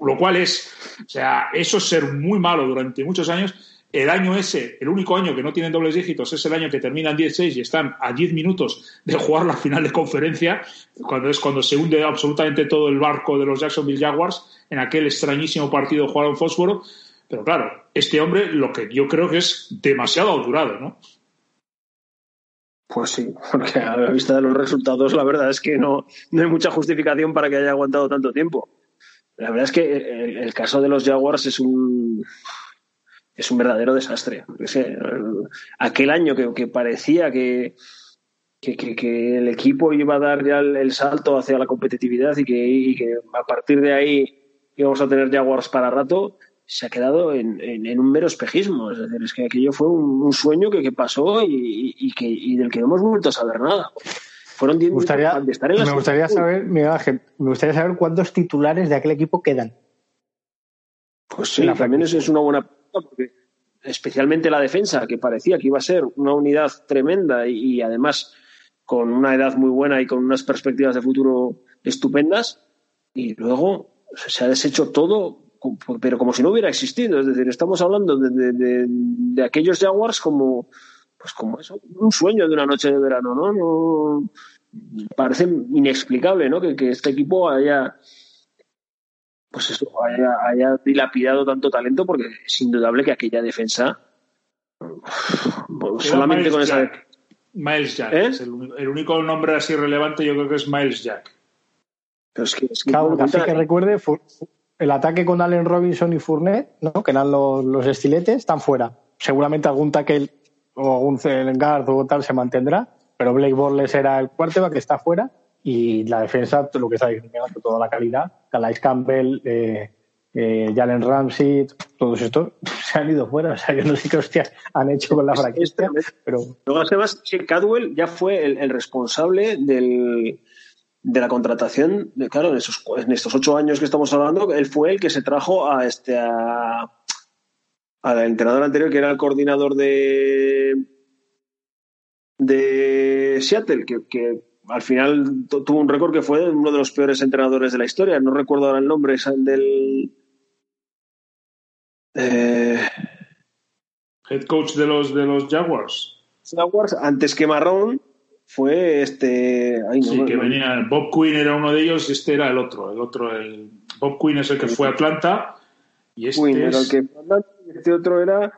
lo cual es, o sea, eso es ser muy malo durante muchos años. El año ese, el único año que no tienen dobles dígitos es el año que terminan 16 y están a 10 minutos de jugar la final de conferencia, cuando es cuando se hunde absolutamente todo el barco de los Jacksonville Jaguars en aquel extrañísimo partido jugado en Fósforo. Pero claro, este hombre lo que yo creo que es demasiado durado, ¿no? Pues sí, porque a la vista de los resultados, la verdad es que no, no hay mucha justificación para que haya aguantado tanto tiempo. La verdad es que el, caso de los Jaguars es un es un verdadero desastre. aquel año que, parecía que, que, el equipo iba a dar ya el, salto hacia la competitividad y que, a partir de ahí íbamos a tener Jaguars para rato, se ha quedado en, un mero espejismo. Es decir, es que aquello fue un, sueño que, pasó y, y, que, y del que no hemos vuelto a saber nada. Fueron 10 me gustaría, Me gustaría saber, me gustaría saber cuántos titulares de aquel equipo quedan. Pues sí, también es una buena pregunta, porque especialmente la defensa, que parecía que iba a ser una unidad tremenda y, además con una edad muy buena y con unas perspectivas de futuro estupendas, y luego se ha deshecho todo, pero como si no hubiera existido. Es decir, estamos hablando de, aquellos Jaguars como, pues como eso, un sueño de una noche de verano, ¿no? no parece inexplicable, ¿no? Que, este equipo haya, pues eso, haya, dilapidado tanto talento, porque es indudable que aquella defensa, solamente con esa. Miles Jack. ¿Eh? el, único nombre así relevante yo creo que es Miles Jack. Pero es que, es que, así que recuerde, el ataque con Allen Robinson y Fournette, ¿no? que eran los, estiletes, están fuera. Seguramente algún tackle o algún guard o tal se mantendrá, pero Blake Borles era el cuarto que está fuera y la defensa, lo que está diciendo, toda la calidad. Calais Campbell, eh, eh, Jalen Ramsey, todos estos <laughs> se han ido fuera. O sea, yo no sé qué hostias han hecho con la franquicia. Pero... Luego, además, Cadwell ya fue el, responsable del, de la contratación. De, claro, en, esos, en estos ocho años que estamos hablando, él fue el que se trajo a este a, al entrenador anterior, que era el coordinador de de Seattle, que, que al final tuvo un récord que fue uno de los peores entrenadores de la historia. No recuerdo ahora el nombre del eh, Head coach de los, de los Jaguars. Jaguars, antes que Marrón, fue este. sí, que venía. Bob Quinn era uno de ellos y este era el otro. El otro, el Bob Quinn es el que fue a Atlanta. Y este era el que. Este otro era.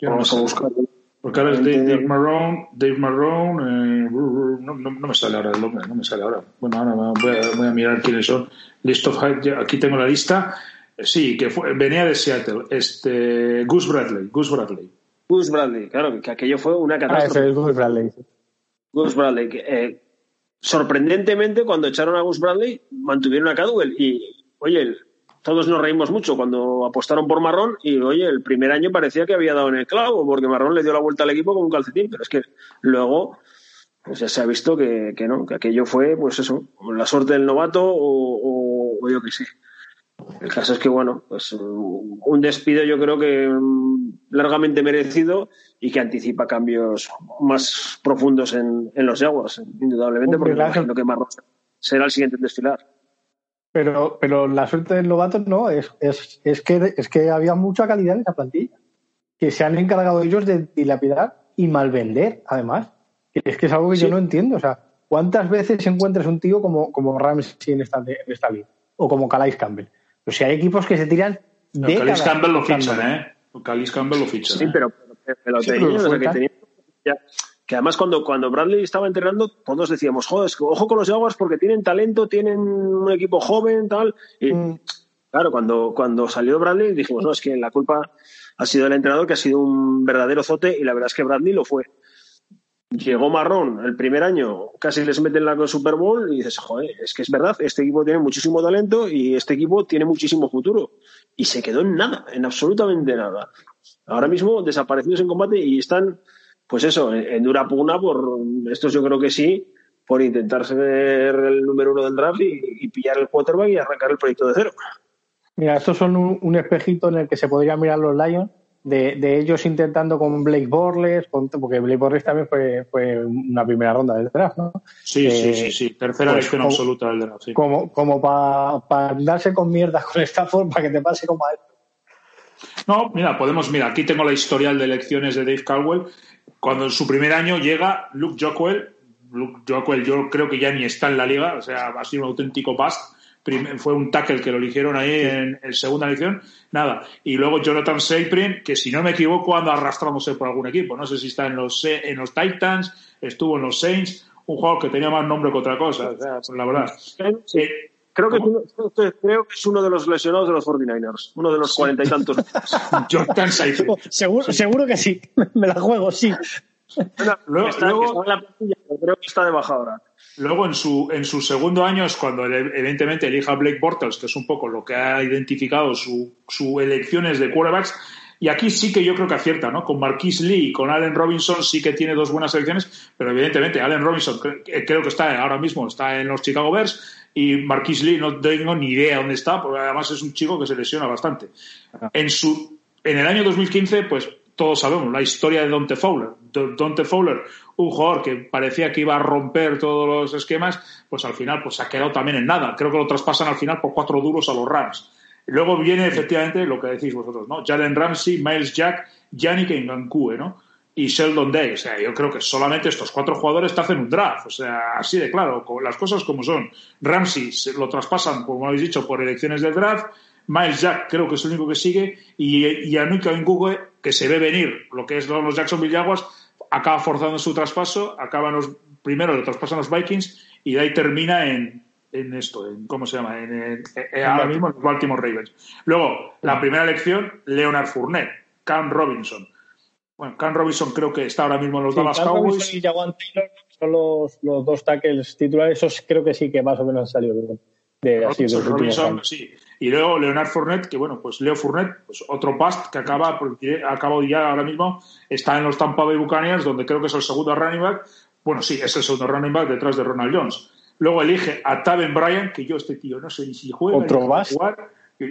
Vamos a buscarlo. Porque ahora es Dave, Marrone, Dave Marrone, eh, no, no, me sale ahora el nombre, no me sale ahora. Bueno, ahora voy a, voy a mirar quiénes son. List of aquí tengo la lista. Sí, que fue, venía de Seattle. Este, Gus Bradley. Gus Bradley. Gus Bradley, claro, que aquello fue una catástrofe. Ah, ese es Gus Bradley. Gus Bradley. Que, eh, sorprendentemente, cuando echaron a Gus Bradley, mantuvieron a Cadwell. Y, oye, todos nos reímos mucho cuando apostaron por Marrón. Y, oye, el primer año parecía que había dado en el clavo, porque Marrón le dio la vuelta al equipo con un calcetín. Pero es que luego pues ya se ha visto que, que no, que aquello fue, pues eso, la suerte del novato o, o yo qué sé. El caso es que, bueno, pues un despido yo creo que mm, largamente merecido y que anticipa cambios más profundos en, los Jaguars, indudablemente, porque imagino que Marrón será el siguiente en desfilar. Pero, pero la suerte del novato no, es, es, es, que, es que había mucha calidad en esa plantilla, que se han encargado ellos de dilapidar y malvender, además. Es que es algo que yo no entiendo. O sea, ¿cuántas veces encuentras un tío como, como Ramsey en esta, en esta liga? O como Calais Campbell pues si hay equipos que se tiran de. Calis Campbell lo fichan, ¿eh? Calis Campbell lo fichan. Sí, pero, pero, que, que, además cuando, cuando Bradley estaba entrenando, todos decíamos, joder, ojo con los Jaguars porque tienen talento, tienen un equipo joven, tal. Y mm. claro, cuando, cuando salió Bradley dijimos, no, es que la culpa ha sido el entrenador que ha sido un verdadero zote y la verdad es que Bradley lo fue. Llegó Marrón el primer año, casi les meten la Super Bowl y dices, joder, es que es verdad, este equipo tiene muchísimo talento y este equipo tiene muchísimo futuro. Y se quedó en nada, en absolutamente nada. Ahora mismo desaparecidos en combate y están, pues eso, en dura pugna por, estos yo creo que sí, por intentar ser el número uno del draft y, pillar el quarterback y arrancar el proyecto de cero. Mira, estos son un, espejito en el que se podría mirar los Lions de, ellos intentando con Blake Borles, porque Blake Borles también fue, fue una primera ronda del draft, ¿no? Sí, sí, eh, sí, sí, tercera pues, elección absoluta del draft, sí. Como, como para darse con mierda con esta forma, que te pase como a él. No, mira, podemos, mira, aquí tengo la historial de elecciones de Dave Caldwell. Cuando en su primer año llega Luke Jockwell, Luke Jockwell yo creo que ya ni está en la liga, o sea, ha sido un auténtico bust. Fue un tackle que lo eligieron ahí en, en, segunda elección, nada. Y luego Jonathan Seyprin, que si no me equivoco anda arrastrándose por algún equipo, no sé si está en los, en los Titans, estuvo en los Saints, un jugador que tenía más nombre que otra cosa, o sea, la verdad. Creo, que es uno, creo que es uno de los lesionados de los 49ers, uno de los cuarenta y tantos. <laughs> Jonathan Seyfried. Seguro, seguro que sí, <laughs> me la juego, sí. luego, luego, la plantilla, creo que está de baja ahora. Luego, en su, en su segundo año es cuando evidentemente elija a Blake Bortles, que es un poco lo que ha identificado su, su elecciones de quarterbacks. Y aquí sí que yo creo que acierta, ¿no? Con Marquise Lee y con Allen Robinson sí que tiene dos buenas elecciones, pero evidentemente Allen Robinson creo que está ahora mismo está en los Chicago Bears y Marquise Lee no tengo ni idea dónde está, porque además es un chico que se lesiona bastante. En su en el año 2015, pues todos sabemos la historia de Dante Fowler. Dante Fowler, un jugador que parecía que iba a romper todos los esquemas, pues al final pues se ha quedado también en nada. Creo que lo traspasan al final por cuatro duros a los Rams. Luego viene efectivamente lo que decís vosotros, ¿no? Jalen Ramsey, Miles Jack, Yannick Ngankue, ¿no? Y Sheldon Day. O sea, yo creo que solamente estos cuatro jugadores te hacen un draft. O sea, así de claro, las cosas como son. Ramsey lo traspasan, como habéis dicho, por elecciones del draft. Miles Jack creo que es el único que sigue. Y Yannick Ngankue, que se ve venir lo que es los Jacksonville Jaguars, acaba forzando su traspaso, acaban los, primero lo traspasan los Vikings y de ahí termina en, en esto, en, ¿cómo se llama? En, ahora mismo en Baltimore Ravens. Luego, la primera elección, Leonard Fournette, Cam Robinson. Bueno, Cam Robinson creo que está ahora mismo en los Dallas Cowboys. y Jaguan Taylor son los, los, dos tackles titulares, esos creo que sí que más o menos han salido de, de, así, de Robinson, sí. Y luego Leonard Fournette, que bueno, pues Leo Fournette, pues otro past que acaba, porque acabo ya ahora mismo, está en los Tampa Bay Buccaneers, donde creo que es el segundo running back. Bueno, sí, es el segundo running back detrás de Ronald Jones. Luego elige a Taven Bryan, que yo este tío no sé ni si juega. Otro bust.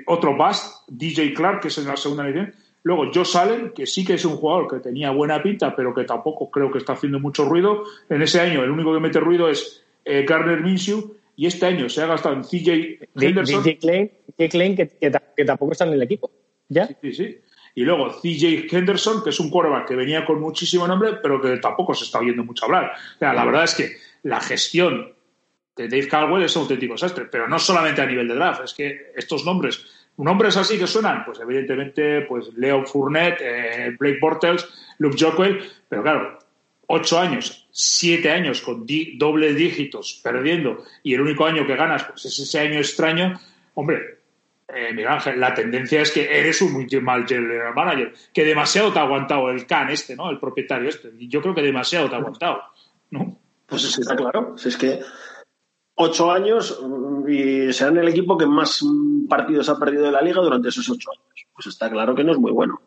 Otro bust. DJ Clark, que es en la segunda edición. Luego Josh Allen, que sí que es un jugador que tenía buena pinta, pero que tampoco creo que está haciendo mucho ruido. En ese año el único que mete ruido es eh, Garner Minshew y este año se ha gastado en CJ Henderson. DJ Klein, que, tampoco está en el equipo. ¿Ya? Sí, sí, Y luego CJ Henderson, que es un quarterback que venía con muchísimo nombre, pero que tampoco se está oyendo mucho hablar. O sea, la verdad es que la gestión de Dave Caldwell es un auténtico desastre, pero no solamente a nivel de draft, es que estos nombres, nombres así que suenan, pues evidentemente, pues Leo Fournette, eh, Blake Bortles, Luke Jockwell, pero claro, ocho años, siete años con doble dígitos perdiendo y el único año que ganas pues es ese año extraño, hombre, eh, Miguel Ángel, la tendencia es que eres un muy mal manager, que demasiado te ha aguantado el can este, ¿no? El propietario este. Yo creo que demasiado te ha aguantado, ¿no? Pues sí, está claro. es que ocho años y sean el equipo que más partidos ha perdido de la liga durante esos ocho años. Pues está claro que no es muy bueno.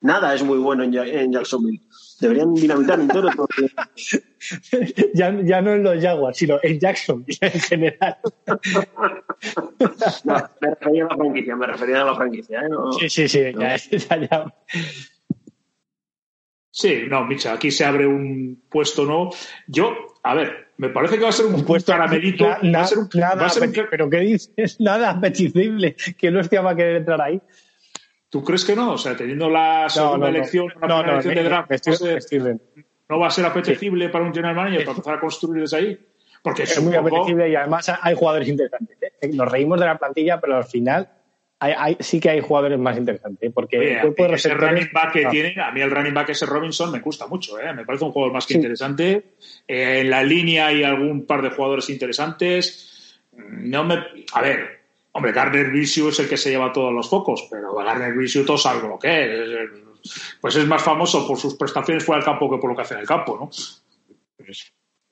Nada es muy bueno en, Jacksonville. Deberían dinamitar entero todo. <laughs> ya, ya no en los Jaguars, sino en Jacksonville en general. <laughs> me refería a la franquicia, me refería a la franquicia. ¿eh? sí, sí, sí. <laughs> Ya, Sí, no, Micha, aquí se abre un puesto no. Yo, a ver, me parece que va a ser un, puesto caramelito. va a ser un, nada, pero ¿qué dices? <laughs> Nada apetecible que no esté va a querer entrar ahí. ¿Tú crees que no? O sea, teniendo la segunda elección, la elección de draft, no va a ser apetecible para un general manager para empezar a construir desde ahí. Porque es, muy apetecible y además hay jugadores interesantes. ¿eh? Nos reímos de la plantilla, pero al final sí que hay jugadores más interesantes. ¿eh? Porque ese running back que tiene, a mí el running back ese Robinson me gusta mucho. ¿eh? Me parece un jugador más que interesante. Eh, en la línea hay algún par de jugadores interesantes. No me. A ver, hombre, Garner Vicious es el que se lleva todos los focos, pero Garner Vicious todos saben lo que es. Pues es más famoso por sus prestaciones fuera del campo que por lo que hace en el campo, ¿no?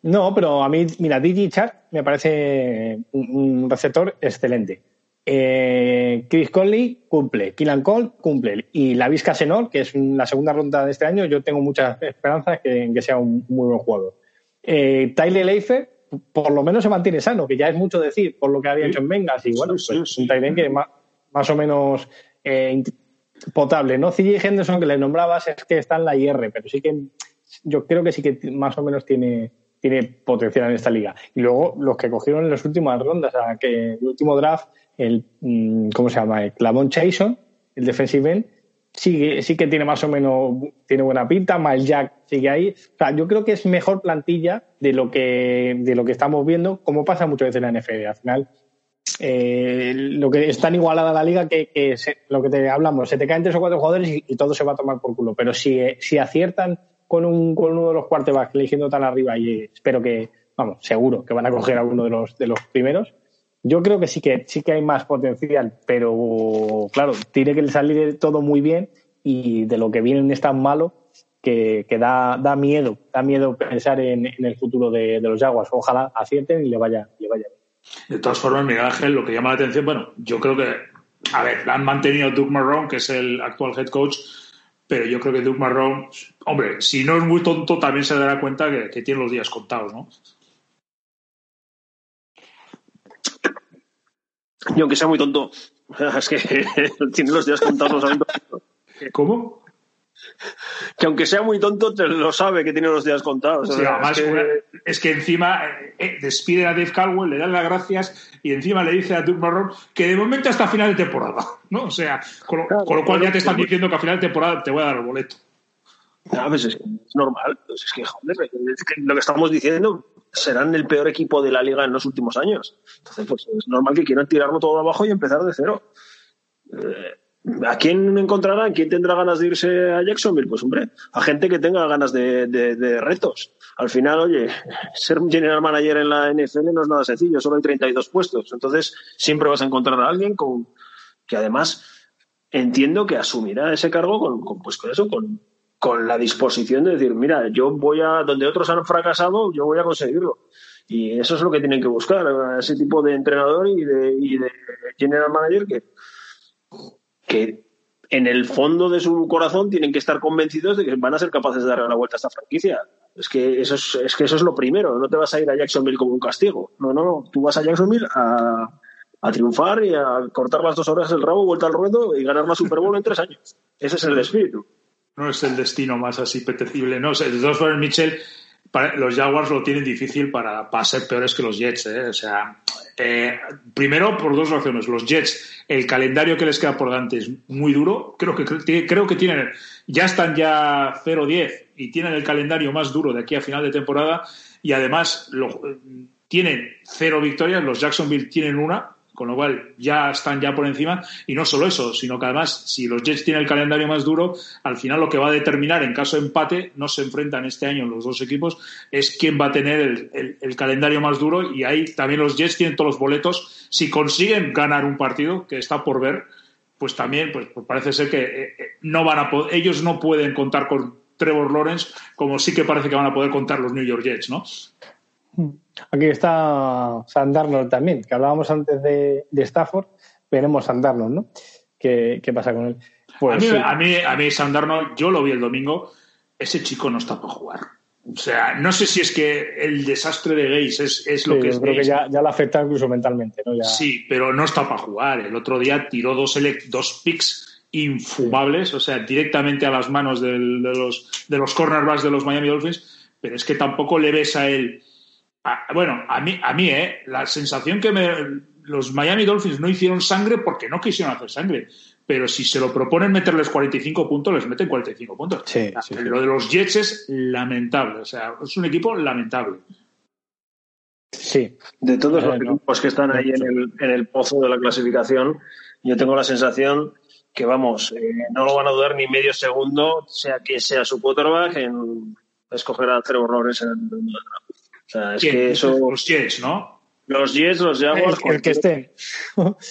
No, pero a mí, mira, DJ Char me parece un receptor excelente eh, Chris Conley cumple, Killan Cole cumple y la Vizca Senor, que es la segunda ronda de este año, yo tengo muchas esperanzas en que sea un muy buen jugador. Eh, Tyler Leifer, por lo menos se mantiene sano, que ya es mucho decir por lo que había hecho en Vengas y bueno, pues un Tyler que más, más, o menos eh, potable. ¿no? CJ Henderson, que le nombrabas, es que está en la IR, pero sí que yo creo que sí que más o menos tiene, tiene potencial en esta liga. Y luego los que cogieron en las últimas rondas, o sea, que el último draft el, mm, ¿cómo se llama? El Clamon Chason, el defensive end, sí, sí que tiene más o menos, tiene buena pinta, Miles Jack sigue ahí. O sea, yo creo que es mejor plantilla de lo que, de lo que estamos viendo, como pasa muchas veces en la NFL. Al final, eh, lo que es tan igualada la liga que, lo que te hablamos, se te caen tres o cuatro jugadores y, todo se va a tomar por culo. Pero si, si aciertan con, un, con uno de los quarterbacks eligiendo tan arriba, y espero que, vamos, seguro que van a coger a uno de los, de los primeros, yo creo que sí que sí que hay más potencial, pero claro, tiene que salir todo muy bien y de lo que viene es tan malo que, da, da miedo, da miedo pensar en, el futuro de, los Jaguars. Ojalá acierten y le vaya, le vaya bien. De todas formas, Miguel Ángel, lo que llama la atención, bueno, yo creo que, a ver, han mantenido Doug Marrón, que es el actual head coach, pero yo creo que Doug Marrón, hombre, si no es muy tonto, también se dará cuenta que, que tiene los días contados, ¿no? Y aunque sea muy tonto, <laughs> es que <laughs> tiene los días contados los ¿Cómo? que aunque sea muy tonto, te lo sabe que tiene los días contados. Sí, además, es, que... encima eh, eh, despide a Dave Caldwell, le dan las gracias y encima le dice a Doug Marrón que de momento hasta final de temporada. ¿no? O sea, con lo, cual ya te están diciendo que a final de temporada te voy a dar el boleto. No, pues es, normal. Pues es, que, joder, es que lo que estamos diciendo serán el peor equipo de la liga en los últimos años. Entonces, pues es normal que quieran tirarlo todo abajo y empezar de cero. Eh, ¿A quién encontrarán? ¿Quién tendrá ganas de irse a Jacksonville? Pues hombre, a gente que tenga ganas de, retos. Al final, oye, <laughs> ser general manager en la NFL no es nada sencillo, solo hay 32 puestos. Entonces, siempre vas a encontrar a alguien con, que además entiendo que asumirá ese cargo con, pues con eso, con, con la disposición de decir, mira, yo voy a, donde otros han fracasado, yo voy a conseguirlo. Y eso es lo que tienen que buscar, ese tipo de entrenador y de, general manager que, que en el fondo de su corazón tienen que estar convencidos de que van a ser capaces de darle la vuelta a esta franquicia. Es que eso es, es que eso es lo primero. No te vas a ir a Jacksonville como un castigo. No, no, no. Tú vas a Jacksonville a, a triunfar y a cortar las dos horas el rabo, vuelta al ruedo y ganar la Super Bowl en tres años. Ese es el espíritu. No es el destino más así petecible. No, el Mitchell los Jaguars lo tienen difícil para, para ser peores que los Jets. ¿eh? O sea, eh, primero por dos razones. Los Jets, el calendario que les queda por delante es muy duro. Creo que, creo que tienen, ya están ya 0-10 y tienen el calendario más duro de aquí a final de temporada. Y además lo, tienen cero victorias. Los Jacksonville tienen una con lo cual ya están ya por encima. Y no solo eso, sino que además, si los Jets tienen el calendario más duro, al final lo que va a determinar en caso de empate, no se enfrentan este año los dos equipos, es quién va a tener el, calendario más duro. Y ahí también los Jets tienen todos los boletos. Si consiguen ganar un partido, que está por ver, pues también pues, pues parece ser que eh, eh, no van a ellos no pueden contar con Trevor Lawrence como sí que parece que van a poder contar los New York Jets, ¿no? Aquí está Sandarno también, que hablábamos antes de, Stafford, veremos Sandarno, ¿no? ¿Qué, pasa con él? Pues, a, mí, a, mí, Sandarno, yo lo vi el domingo, ese chico no está para jugar. O sea, no sé si es que el desastre de Gates es, lo que es. Creo que ya, ya le afecta incluso mentalmente, ¿no? Sí, pero no está para jugar. El otro día tiró dos, dos picks infumables, o sea, directamente a las manos de, los, de los cornerbacks de los Miami Dolphins, pero es que tampoco le ves a él bueno, a mí, a mí, ¿eh? La sensación que me, los Miami Dolphins no hicieron sangre porque no quisieron hacer sangre. Pero si se lo proponen meterles 45 puntos, les meten 45 puntos. lo de los Jets es lamentable. O sea, es un equipo lamentable. Sí. De todos los equipos que están ahí en el, en el pozo de la clasificación, yo tengo la sensación que, vamos, eh, no lo van a dudar ni medio segundo, sea que sea su quarterback, en escoger a Trevor Lawrence en el o sea, es que eso. Los Jets, ¿no? Los Jets, los Jaguars. El, que esté.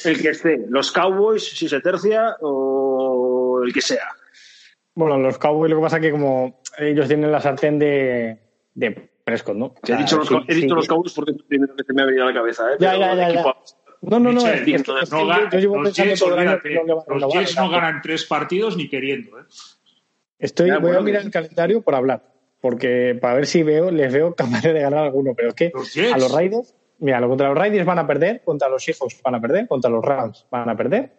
El que esté. Los Cowboys, si se tercia, o el que sea. Bueno, los Cowboys lo que pasa es que como ellos tienen la sartén de, de Prescott, ¿no? he dicho, los, he dicho los Cowboys porque es lo primero que se me ha venido a la cabeza, ¿eh? Ya, ya, ya, No, no, no. los Jets, los Jets no ganan tres partidos ni queriendo, ¿eh? Estoy, voy a mirar el calendario por hablar porque para ver si veo, les veo capaces de ganar alguno. Pero es que a los Raiders, mira, contra los Raiders van a perder, contra los Hijos van a perder, contra los Rams van a perder,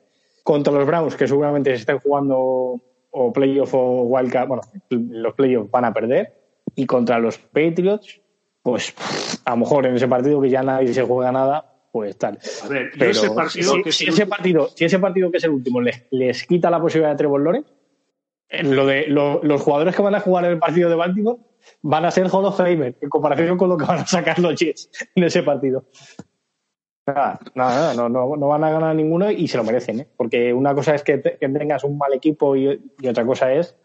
contra los Browns, que seguramente se estén jugando o playoff o wildcard, bueno, los playoffs van a perder, y contra los Patriots, pues a lo mejor en ese partido que ya nadie se juega nada, pues tal. A ver, Pero ese partido si, que ese partido, si ese partido que es el último les, les quita la posibilidad de Trevor Lawrence, lo de los jugadores que van a jugar en el partido de Baltimore van a ser Hall of en comparación con lo que van a sacar los Jets en ese partido. Nada, nada, no, no, van a ganar ninguno y se lo merecen, ¿eh? porque una cosa es que, tengas un mal equipo y, otra cosa es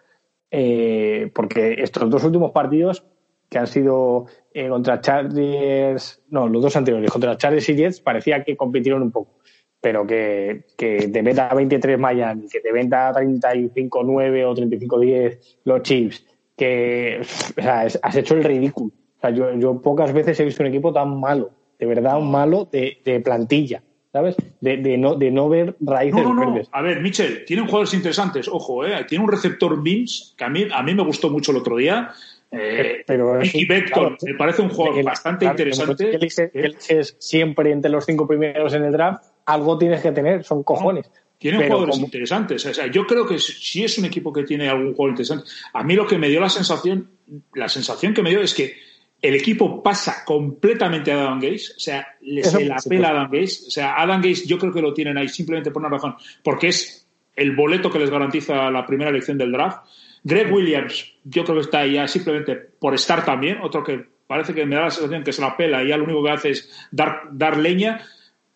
eh, porque estos dos últimos partidos que han sido eh, contra Chargers, no, los dos anteriores, contra Chargers y Jets, parecía que compitieron un poco pero que, que te venda 23 Miami, que te venda 35-9 o 35-10 los Chiefs, que o sea, has hecho el ridículo. O sea, yo, yo pocas veces he visto un equipo tan malo, de verdad, un malo de, de plantilla. ¿sabes? De, de, no, de no ver raíces no, no, A ver, Michel, tienen jugadores interesantes, ojo, ¿eh? tiene un receptor Mims, que a mí, a mí me gustó mucho el otro día. Eh, pero Vector, me parece un juego bastante interesante. Él es siempre entre los cinco primeros en el draft algo tienes que tener, son cojones. Tienen jugadores interesantes. O sea, yo creo que si es un equipo que tiene algún jugador interesante. A mí lo que me dio la sensación, la sensación que me dio es que el equipo pasa completamente a Adam Gaze, o sea, se la pela a Adam Gaze. O sea, Adam Gaze yo creo que lo tienen ahí simplemente por una razón, porque es el boleto que les garantiza la primera elección del draft. Greg Williams, yo creo que está ahí ya simplemente por estar también, otro que parece que me da la sensación que se la pela y ya lo único que hace es dar, dar leña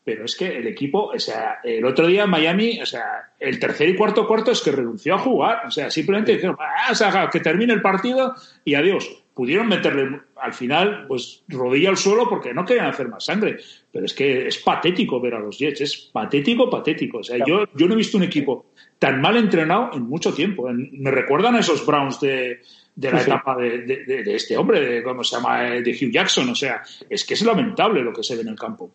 pero es que el equipo, o sea, el otro día en Miami, o sea, el tercer y cuarto cuarto es que renunció a jugar, o sea, simplemente dijeron, ah, o sea, que termine el partido y adiós. Pudieron meterle al final, pues, rodilla al suelo porque no querían hacer más sangre. Pero es que es patético ver a los Jets, es patético, patético. O sea, yo, yo no he visto un equipo tan mal entrenado en mucho tiempo. Me recuerdan a esos Browns de, de la etapa de, de, este hombre, de, ¿cómo se llama?, de Hugh Jackson. O sea, es que es lamentable lo que se ve en el campo.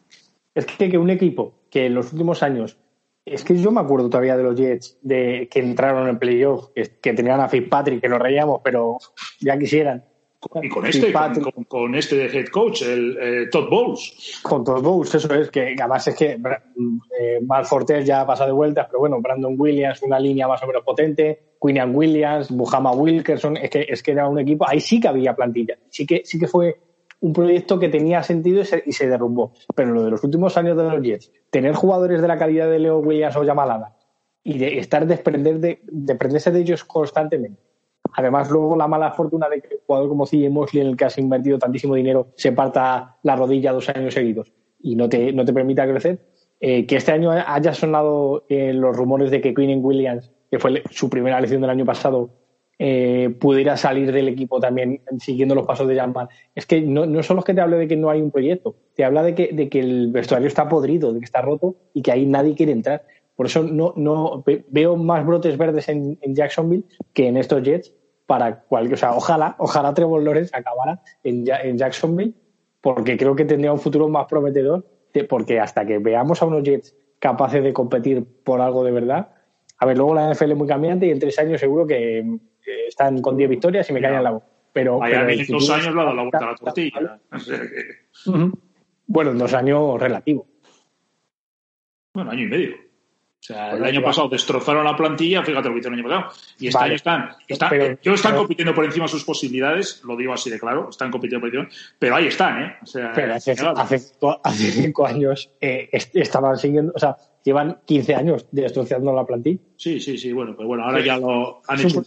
Es que, que un equipo que en los últimos años es que yo me acuerdo todavía de los Jets de que entraron en playoff, que, que tenían a Fitzpatrick, que nos reíamos, pero ya quisieran. Y con este, con, este de head coach, el eh, Todd Bowles. Con Todd Bowles, eso es, que además es que eh, Mal Fortes ya ha pasado de vueltas, pero bueno, Brandon Williams, una línea más o menos potente, Quinian Williams, Buhama Wilkerson, es que, es que era un equipo, ahí sí que había plantilla, sí que, sí que fue un proyecto que tenía sentido y se, derrumbó. Pero lo de los últimos años de los Jets, tener jugadores de la calidad de Leo Williams o Yamalada y de estar desprender de, desprenderse de ellos constantemente. Además, luego la mala fortuna de que un jugador como C.J. Mosley, en el que has invertido tantísimo dinero, se parta la rodilla dos años seguidos y no te, no te permita crecer. Eh, que este año haya sonado eh, los rumores de que Queen Williams, que fue su primera elección del año pasado, eh, pudiera salir del equipo también siguiendo los pasos de Jean Es que no, no solo es que te hable de que no hay un proyecto, te habla de que, de que el vestuario está podrido, de que está roto y que ahí nadie quiere entrar. Por eso no, no veo más brotes verdes en, Jacksonville que en estos Jets para cualquier, o sea, ojalá, ojalá Trevor Lawrence acabara en, en Jacksonville, porque creo que tendría un futuro más prometedor, porque hasta que veamos a unos Jets capaces de competir por algo de verdad, a ver, luego la NFL es muy cambiante y en tres años seguro que están con 10 victorias y me caen en la boca. Pero, en dos años le ha dado la vuelta a la tortilla. Bueno, en dos años relativo. Bueno, año y medio. O sea, el año pasado destrozaron la plantilla, fíjate lo que hicieron el año pasado. Y este año están, están pero, están compitiendo por encima de sus posibilidades, lo digo así de claro, están compitiendo por encima, pero ahí están, ¿eh? O sea, pero hace, hace, cinco años eh, estaban siguiendo, o sea, llevan 15 años destrozando la plantilla. Sí, sí, sí, bueno, pues bueno, ahora ya lo han hecho.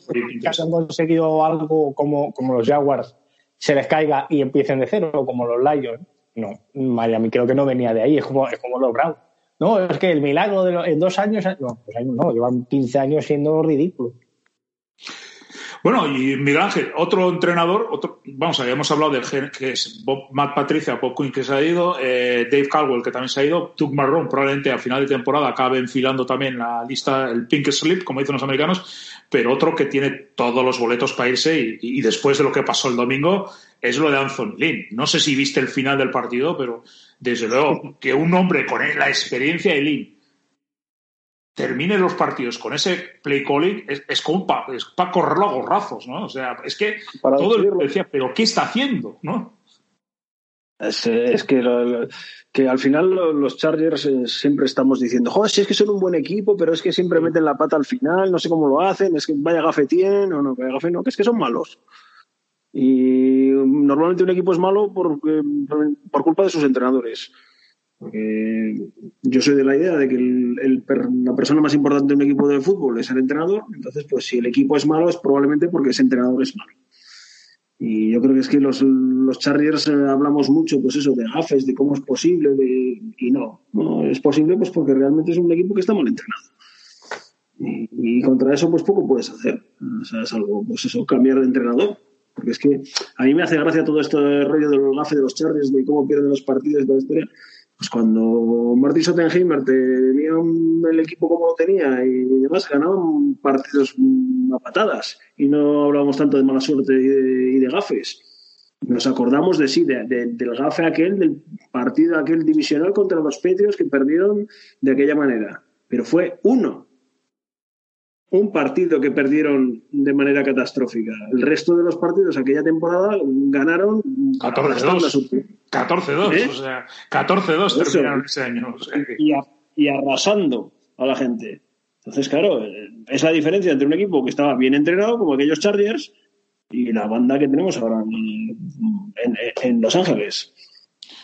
han conseguido algo como, como los Jaguars se les caiga y empiecen de cero, como los Lions. No, Miami creo que no venía de ahí, es como, es como los Browns. No, es que el milagro de en dos años, no, pues no, llevan 15 años siendo ridículos. Bueno, y Miguel Ángel, otro entrenador, otro, vamos, habíamos hablado del que es Bob, Matt Patricia, Bob Quinn que se ha ido, eh, Dave Caldwell que también se ha ido, Doug Marrón probablemente a final de temporada acabe enfilando también la lista, el pink slip, como dicen los americanos, pero otro que tiene todos los boletos para irse y, y después de lo que pasó el domingo es lo de Anthony Lynn. No sé si viste el final del partido, pero desde luego que un hombre con la experiencia de Lynn termine los partidos con ese play calling es, es como para correrlo a gorrazos, ¿no? O sea, es que todo el mundo decía, pero ¿qué está haciendo? ¿no? Es, que, que al final los Chargers eh, siempre estamos diciendo, joder, si es que son un buen equipo, pero es que siempre meten la pata al final, no sé cómo lo hacen, es que vaya gafe tienen o no, vaya gafe no, que es que son malos. Y normalmente un equipo es malo por, eh, por culpa de sus entrenadores. Porque yo soy de la idea de que el, la persona más importante de un equipo de fútbol es el entrenador. Entonces, pues si el equipo es malo es probablemente porque ese entrenador es malo. Y yo creo que es que los, los Chargers eh, hablamos mucho, pues eso, de gafes, de cómo es posible, y no, no es posible pues porque realmente es un equipo que está mal entrenado. Y, contra eso pues poco puedes hacer. O sea, es algo, pues eso, cambiar de entrenador. Porque es que a mí me hace gracia todo esto de rollo de los gafes de los Chargers, de cómo pierden los partidos, de la historia pues cuando Martin Schottenheimer tenía el equipo como lo tenía y demás, ganaban partidos a patadas y no hablábamos tanto de mala suerte y de, gafes. Nos acordamos de sí, del gafe aquel, del partido aquel divisional contra los Patriots que perdieron de aquella manera. Pero fue uno. Un partido que perdieron de manera catastrófica. El resto de los partidos aquella temporada ganaron 14-2. 14-2, ¿Eh? o sea, 14-2 terminaron ese año. y, arrasando a la gente. Entonces, claro, es la diferencia entre un equipo que estaba bien entrenado, como aquellos Chargers, y la banda que tenemos ahora en, Los Ángeles.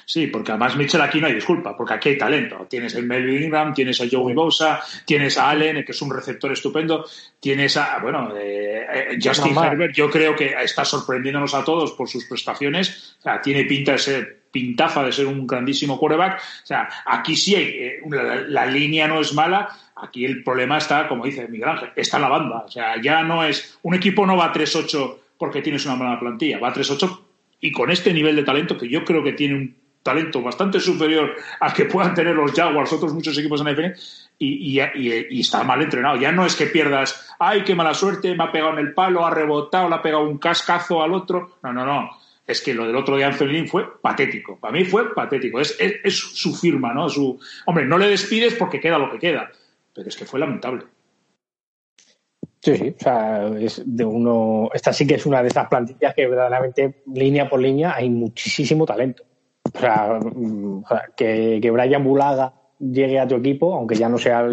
Sí, porque además Mitchell aquí no hay disculpa, porque aquí hay talento. Tienes el Melvin Ingram, tienes a Joey Bosa, tienes a Allen, que es un receptor estupendo, tienes a, bueno, eh, eh, Justin Herbert, yo creo que está sorprendiéndonos a todos por sus prestaciones, o sea, tiene pinta de ser, pintaza de ser un grandísimo quarterback, o sea, aquí sí hay, eh, la, línea no es mala, aquí el problema está, como dice Miguel Ángel, está la banda, o sea, ya no es, un equipo no va 3-8 porque tienes una mala plantilla, va 3-8 y con este nivel de talento que yo creo que tiene un talento bastante superior al que puedan tener los Jaguars, otros muchos equipos en la NFL, y, está mal entrenado. Ya no es que pierdas, ay, qué mala suerte, me ha pegado en el palo, ha rebotado, le ha pegado un cascazo al otro. No, no, no. Es que lo del otro de Anthony fue patético. Para mí fue patético. Es, es, su firma, ¿no? Su... Hombre, no le despides porque queda lo que queda. Pero es que fue lamentable. Sí, sí, o sea, es de uno. Esta sí que es una de esas plantillas que verdaderamente, línea por línea, hay muchísimo talento. Mm, o sea, que, que Brian Bulaga llegue a tu equipo, aunque ya no sea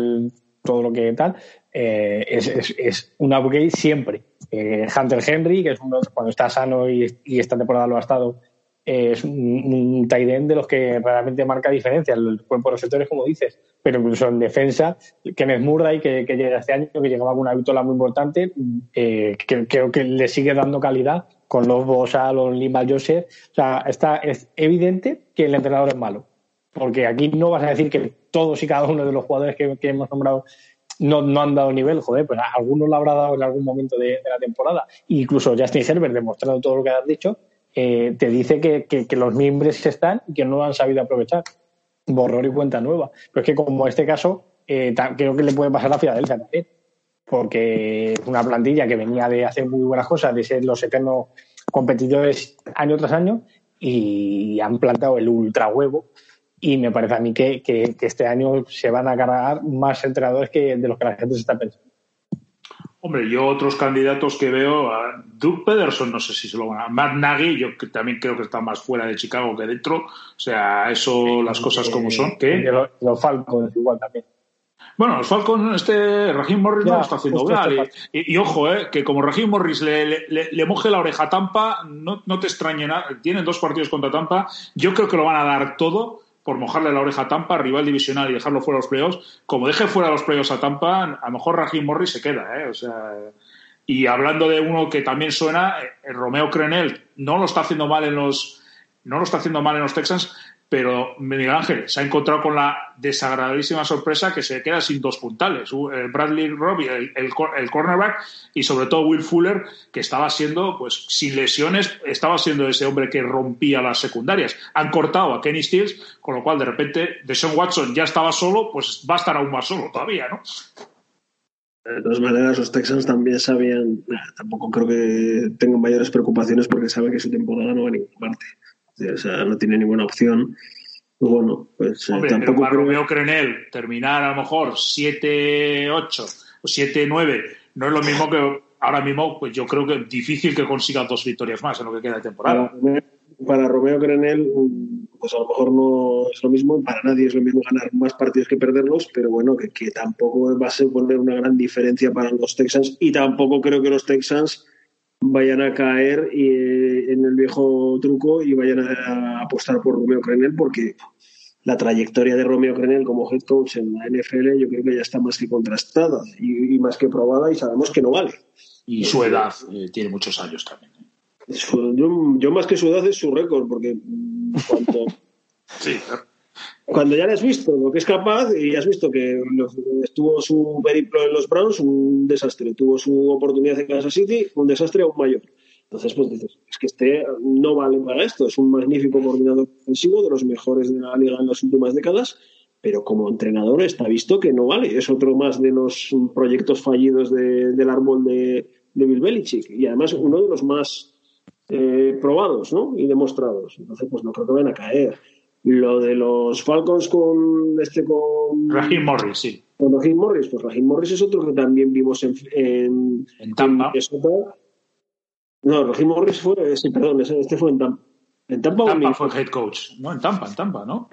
todo lo que tal, eh, es, es, es, un upgrade siempre. Eh, Hunter Henry, que es uno, cuando está sano y, esta temporada lo ha estado, es un, un de los que realmente marca diferencia. El cuerpo de receptores, como dices, pero incluso en defensa, Kenneth Murray, que, que llega este año, que llegaba con una vitola muy importante, eh, creo que le sigue dando calidad con los Bosa, los Lima Joseph. O sea, está, es evidente que el entrenador es malo. Porque aquí no vas a decir que todos y cada uno de los jugadores que, hemos nombrado no, no, han dado nivel, joder, pues algunos lo habrá dado en algún momento de, la temporada. incluso Justin Herbert, demostrando todo lo que has dicho, eh, te dice que, que, los miembros están y que no lo han sabido aprovechar. Borror y cuenta nueva. Pero es que como este caso, eh, creo que le puede pasar a Filadelfia también porque es una plantilla que venía de hacer muy buenas cosas, de ser los eternos competidores año tras año, y han plantado el ultra huevo. Y me parece a mí que, este año se van a cargar más entrenadores que de los que la gente se está pensando. Hombre, yo otros candidatos que veo, a Doug Pederson, no sé si se lo van a. Matt Nagy, yo también creo que está más fuera de Chicago que dentro. O sea, eso, las cosas como son. que los Falcons igual también. Bueno, los Falcons, este Raheem Morris no lo está haciendo mal. Y, ojo, eh, que como Raheem Morris le, le, moje la oreja a Tampa, no, no te extrañe nada. Tienen dos partidos contra Tampa. Yo creo que lo van a dar todo por mojarle la oreja a Tampa, rival divisional, y dejarlo fuera de los playoffs. Como deje fuera los playoffs a Tampa, a lo mejor Raheem Morris se queda. Eh, o sea, y hablando de uno que también suena, el eh, Romeo Crenel no lo está haciendo mal en los no lo está haciendo mal en los Texans, pero Miguel Ángel se ha encontrado con la desagradabilísima sorpresa que se queda sin dos puntales. Eh, Bradley Robbie, el, el, cornerback, y sobre todo Will Fuller, que estaba siendo, pues sin lesiones, estaba siendo ese hombre que rompía las secundarias. Han cortado a Kenny Stills, con lo cual de repente Deshaun Watson ya estaba solo, pues va a estar aún más solo todavía, ¿no? De todas maneras, los Texans también sabían, tampoco creo que tengan mayores preocupaciones porque saben que su temporada no va a ninguna parte o sea, no tiene ninguna opción. Bueno, pues eh, Hombre, tampoco. Pero Romeo Crenel terminar a lo mejor 7-8 o 7-9 no es lo mismo que ahora mismo, pues yo creo que es difícil que consiga dos victorias más en lo que queda de temporada. Para, Romeo Crenel, pues a lo mejor no es lo mismo, para nadie es lo mismo ganar más partidos que perderlos, pero bueno, que, que tampoco va a suponer una gran diferencia para los Texans y tampoco creo que los Texans vayan a caer eh, en el viejo truco y vayan a apostar por Romeo Crenel porque la trayectoria de Romeo Crenel como head coach en la NFL yo creo que ya está más que contrastada y, más que probada y sabemos que no vale. Y su edad eh, tiene muchos años también. ¿eh? yo, más que su edad es su récord porque cuanto, sí, cuando ya le has visto lo que es capaz y has visto que tuvo su periplo en los Browns, un desastre. Tuvo su oportunidad en Kansas City, un desastre aún mayor. Entonces, pues dices, es que este no vale para esto. Es un magnífico coordinador ofensivo, de los mejores de la liga en las últimas décadas, pero como entrenador está visto que no vale. Es otro más de los proyectos fallidos del árbol de, Bill Belichick. Y además uno de los más eh, probados ¿no? y demostrados. Entonces, pues no creo que vayan a caer. Lo de los Falcons con este con Raheem Morris, sí. Con Raheem Morris, pues Raheem Morris es otro que también vimos en, en, en Tampa. no, Raheem Morris fue, sí, perdón, este fue en Tampa. En Tampa, Tampa fue head coach, no en Tampa, en Tampa, ¿no?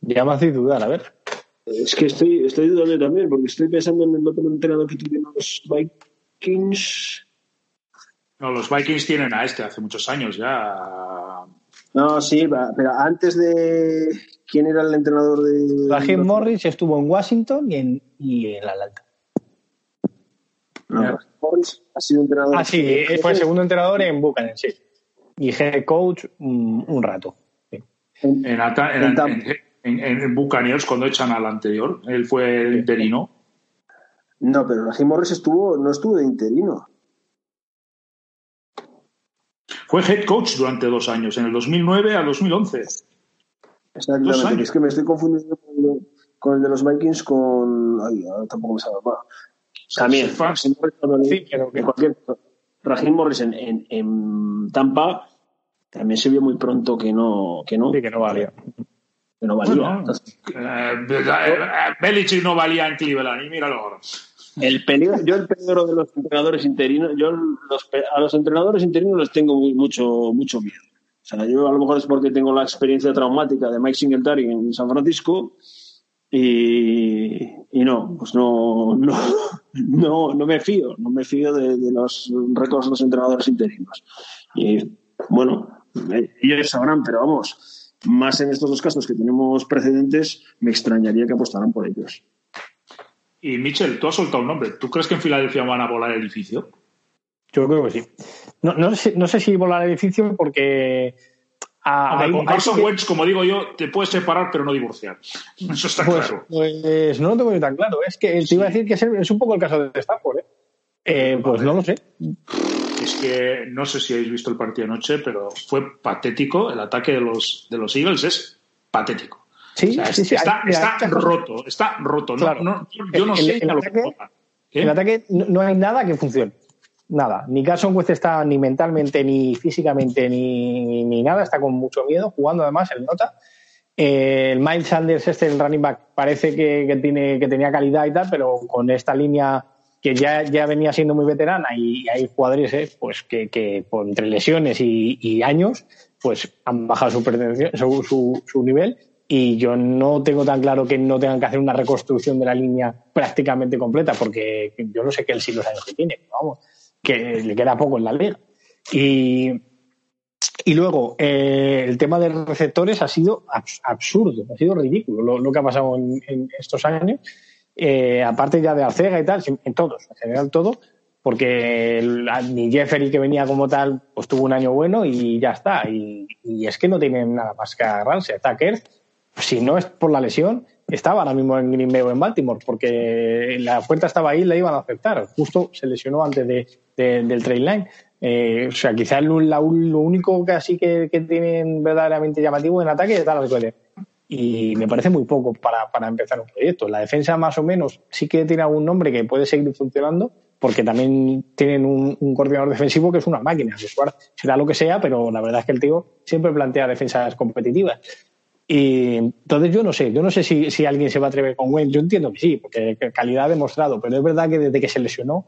Ya me hace dudar, a ver. Es que estoy, estoy dudando también, porque estoy pensando en el otro entrenador que tuvieron los Vikings. No, los Vikings tienen a este hace muchos años ya. No, sí, pero antes de. ¿Quién era el entrenador de.? Raheem Morris estuvo en Washington y en, y en Atlanta. No, Morris ha sido entrenador. Ah, sí, fue el segundo entrenador en Buchanan, sí. Y head coach un, un rato. Sí. En, en, en, en, en, Buccaneers cuando echan al anterior. Él fue el interino. No, pero Raheem Morris estuvo, no estuvo de interino. Fue head coach durante dos años, en el 2009 al 2011. Exactamente, es que me estoy confundiendo con, con, el de los Vikings con. Ay, tampoco me sabe. Bueno, también. Sí, pero que... cualquier... Raheem Morris en, en, en, Tampa también se vio muy pronto que no. Que no, sí, que no valía. Que no valía. Bueno, eh, Belichick no valía en Cleveland, y míralo ahora. El peligro, yo el peligro de los entrenadores interinos, yo los, a los entrenadores interinos les tengo mucho, mucho miedo. O sea, yo a lo mejor es porque tengo la experiencia traumática de Mike Singletary en San Francisco y, no, pues no, no, <laughs> no, no, me fío, no me fío de, de los récords de los entrenadores interinos. Y bueno, ellos sabrán, pero vamos, más en estos dos casos que tenemos precedentes, me extrañaría que apostaran por ellos. Y Mitchell, tú has soltado un nombre. ¿Tú crees que en Filadelfia van a volar el edificio? Yo creo que sí. No, no, sé, no sé si volar el edificio porque. A, Hombre, con Carson que... Wentz, como digo yo, te puedes separar pero no divorciar. <laughs> Eso está pues, claro. Pues no lo tengo yo tan claro. Es que te sí. iba a decir que es, es, un poco el caso de Stafford. ¿eh? Eh, pues no lo sé. Es que no sé si habéis visto el partido anoche, pero fue patético. El ataque de los, de los Eagles es patético. Sí, o sea, sí, sí, está, hay, está roto, está roto. Claro. No, no, yo no el, sé el, el ataque, el ataque no hay nada que funcione. Nada. Ni Carson Wentz está ni mentalmente, ni físicamente, ni, ni nada. Está con mucho miedo, jugando además, el nota. Eh, el Miles Sanders, este, el running back, parece que, que, tiene, que tenía calidad y tal, pero con esta línea que ya, ya venía siendo muy veterana y hay jugadores eh, pues que, que por, entre lesiones y, y, años pues han bajado su, su, su, su nivel y yo no tengo tan claro que no tengan que hacer una reconstrucción de la línea prácticamente completa, porque yo no sé qué el sí los años que tiene, vamos, que le queda poco en la liga. Y, y luego, eh, el tema de receptores ha sido abs absurdo, ha sido ridículo lo, que ha pasado en, estos años, eh, aparte ya de Arcega y tal, en todos, en general todo, porque ni Jeffery que venía como tal, pues tuvo un año bueno y ya está. Y, es que no tienen nada más que agarrarse. Kerr, si no es por la lesión, estaba ahora mismo en Green Bay o en Baltimore, porque la oferta estaba ahí y la iban a aceptar. Justo se lesionó antes de, de, del trail line. Eh, o sea, quizás lo, lo, único que así que, tienen verdaderamente llamativo en ataque es Dallas Goddard. Y me parece muy poco para, empezar un proyecto. La defensa, más o menos, sí que tiene algún nombre que puede seguir funcionando, porque también tienen un, un coordinador defensivo que es una máquina. Será lo que sea, pero la verdad es que el tío siempre plantea defensas competitivas. Y entonces yo no sé, yo no sé si, si alguien se va a atrever con Wentz. Yo entiendo que sí, porque calidad ha demostrado, pero es verdad que desde que se lesionó,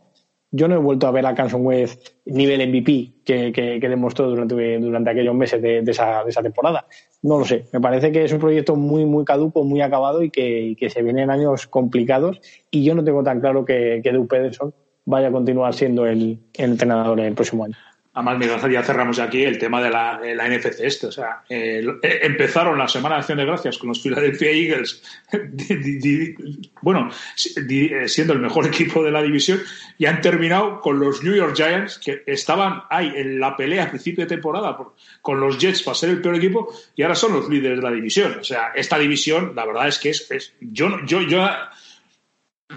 yo no he vuelto a ver a Carson Wentz nivel MVP que, que, que demostró durante, durante aquellos meses de, esa, de, esa, temporada. No lo sé. Me parece que es un proyecto muy, muy caduco, muy acabado y que, que se vienen años complicados. Y yo no tengo tan claro que, que Doug Pederson vaya a continuar siendo el, el entrenador el próximo año. Además, Miguel, ya cerramos aquí el tema de la, NFC este. O sea, eh, empezaron la Semana de Acción de Gracias con los Philadelphia Eagles, <laughs> bueno, siendo el mejor <laughs> equipo de la división, y han terminado con los New York Giants, que estaban ahí en la pelea a principio de temporada por, con los Jets para ser el peor equipo, y ahora son los líderes de la división. O sea, esta división, la verdad es que es, yo, yo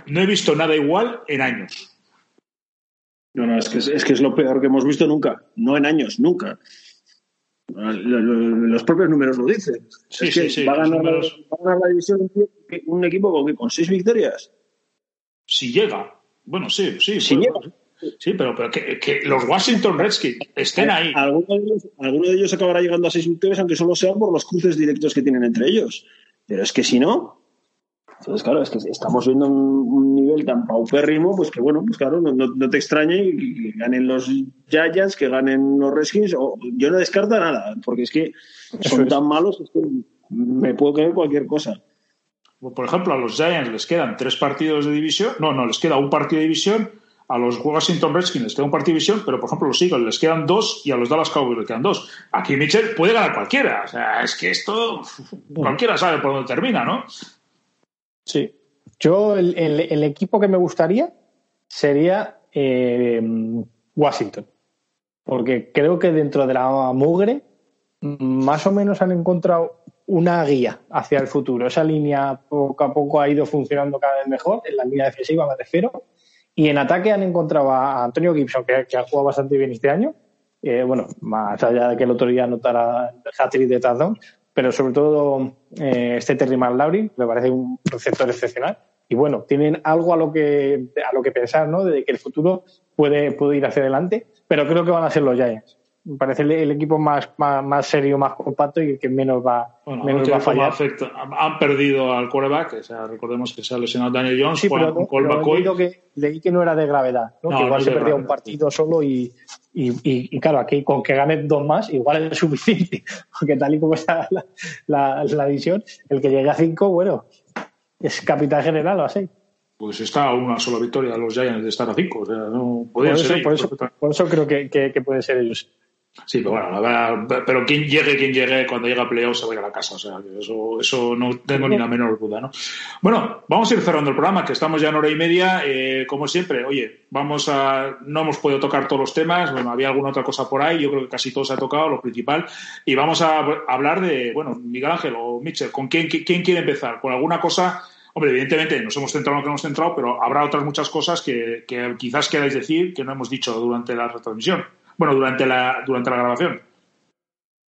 no he visto nada igual en años. No, no, es que es, es que es lo peor que hemos visto nunca. No en años, nunca. Los propios números lo dicen. Sí, es que sí, sí, va, a ganar, números... va, a ganar, la división un equipo con, con seis victorias. Si llega. Bueno, sí, sí. Si pues, llega. Sí, pero, pero que, que, los Washington Redskins estén ahí. Alguno de, ellos, alguno de ellos acabará llegando a seis victorias, aunque solo sea por los cruces directos que tienen entre ellos. Pero es que si no, entonces, claro, es que estamos viendo un, nivel tan paupérrimo, pues que bueno, pues claro, no, te extrañe que, ganen los Giants, que ganen los Redskins, o yo no descarto nada, porque es que son tan malos, es que me puedo creer cualquier cosa. Por ejemplo, a los Giants les quedan tres partidos de división, no, no, les queda un partido de división, a los Washington Redskins les queda un partido de división, pero por ejemplo los Eagles les quedan dos y a los Dallas Cowboys les quedan dos. Aquí Mitchell puede ganar cualquiera, o sea, es que esto cualquiera sabe por dónde termina, ¿no? Sí. Yo, el, el, equipo que me gustaría sería eh, Washington, porque creo que dentro de la mugre más o menos han encontrado una guía hacia el futuro. Esa línea poco a poco ha ido funcionando cada vez mejor, en la línea defensiva me refiero, y en ataque han encontrado a Antonio Gibson, que, ha jugado bastante bien este año, eh, bueno, más allá de que el otro día anotara hat-trick de touchdown, pero sobre todo eh, este Terry McLaurin me parece un receptor excepcional. Y bueno, tienen algo a lo que, a lo que pensar, ¿no? De que el futuro puede, puede ir hacia adelante, pero creo que van a ser los Giants me parece el, equipo más, más, serio, más compacto y que menos va, menos va a fallar. han perdido al quarterback, o sea, recordemos que se ha lesionado Daniel Jones, sí, pero, pero que leí que no era de gravedad, ¿no? que igual se perdía un partido solo y, y, claro, aquí con que gane dos más igual es <laughs> suficiente, porque tal y como está la, la, la división, el que llegue a cinco, bueno, es capitán general o así pues está a una sola victoria de los Giants de estar a cinco. O sea, no podría ser. por, eso, por, eso, creo que, que, que puede ser ellos. Sí, pero bueno, pero quien llegue, quien llegue, cuando llega a playoff se va a la casa. O sea, eso, eso no tengo ni la menor duda, ¿no? Bueno, vamos a ir cerrando el programa, que estamos ya en hora y media. Eh, como siempre, oye, vamos a. No hemos podido tocar todos los temas. Bueno, había alguna otra cosa por ahí. Yo creo que casi todo se ha tocado, lo principal. Y vamos a hablar de, bueno, Miguel Ángel o Mitchell, ¿con quién, quién quiere empezar? ¿Con alguna cosa? Hombre, evidentemente nos hemos centrado en lo que hemos centrado, pero habrá otras muchas cosas que, que quizás queráis decir que no hemos dicho durante la retransmisión bueno, durante la, durante la grabación.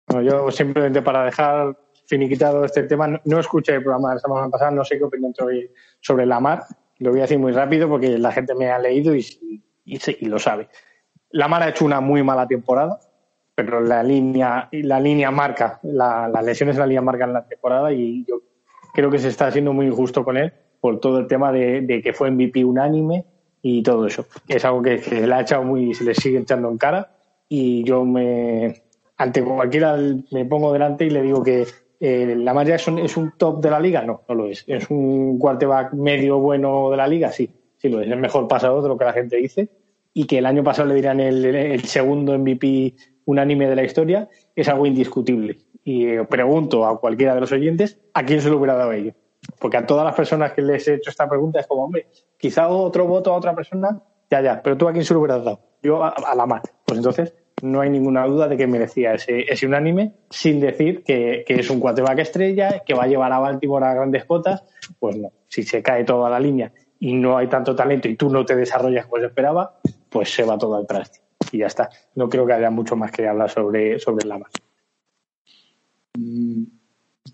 Bueno, yo simplemente para dejar finiquitado este tema, no, escuché el programa de la semana pasada, no sé qué opinan sobre la mar. Lo voy a decir muy rápido porque la gente me ha leído y, y, lo sabe. La mar ha hecho una muy mala temporada, pero la línea, la línea marca, la, las lesiones en la línea marcan la temporada y yo creo que se está haciendo muy injusto con él por todo el tema de, de que fue MVP unánime y todo eso. Es algo que, que le ha echado muy, se le sigue echando en cara y yo me ante cualquiera me pongo delante y le digo que eh, Lamar Jackson es un top de la liga, no, no lo es. Es un quarterback medio bueno de la liga, sí, sí lo es. Es el mejor pasador de lo que la gente dice y que el año pasado le dirán el, segundo MVP unánime de la historia es algo indiscutible. Y eh, pregunto a cualquiera de los oyentes a quién se lo hubiera dado ello. Porque a todas las personas que les he hecho esta pregunta es como, hombre, quizá otro voto a otra persona, ya, ya, pero tú a quién se lo hubieras dado yo a, la mar. Pues entonces no hay ninguna duda de que merecía ese, unánime, sin decir que, es un quarterback estrella, que va a llevar a Baltimore a grandes cotas. Pues no, si se cae toda la línea y no hay tanto talento y tú no te desarrollas como se esperaba, pues se va todo al traste. Y ya está. No creo que haya mucho más que hablar sobre, sobre Lamar. Mm,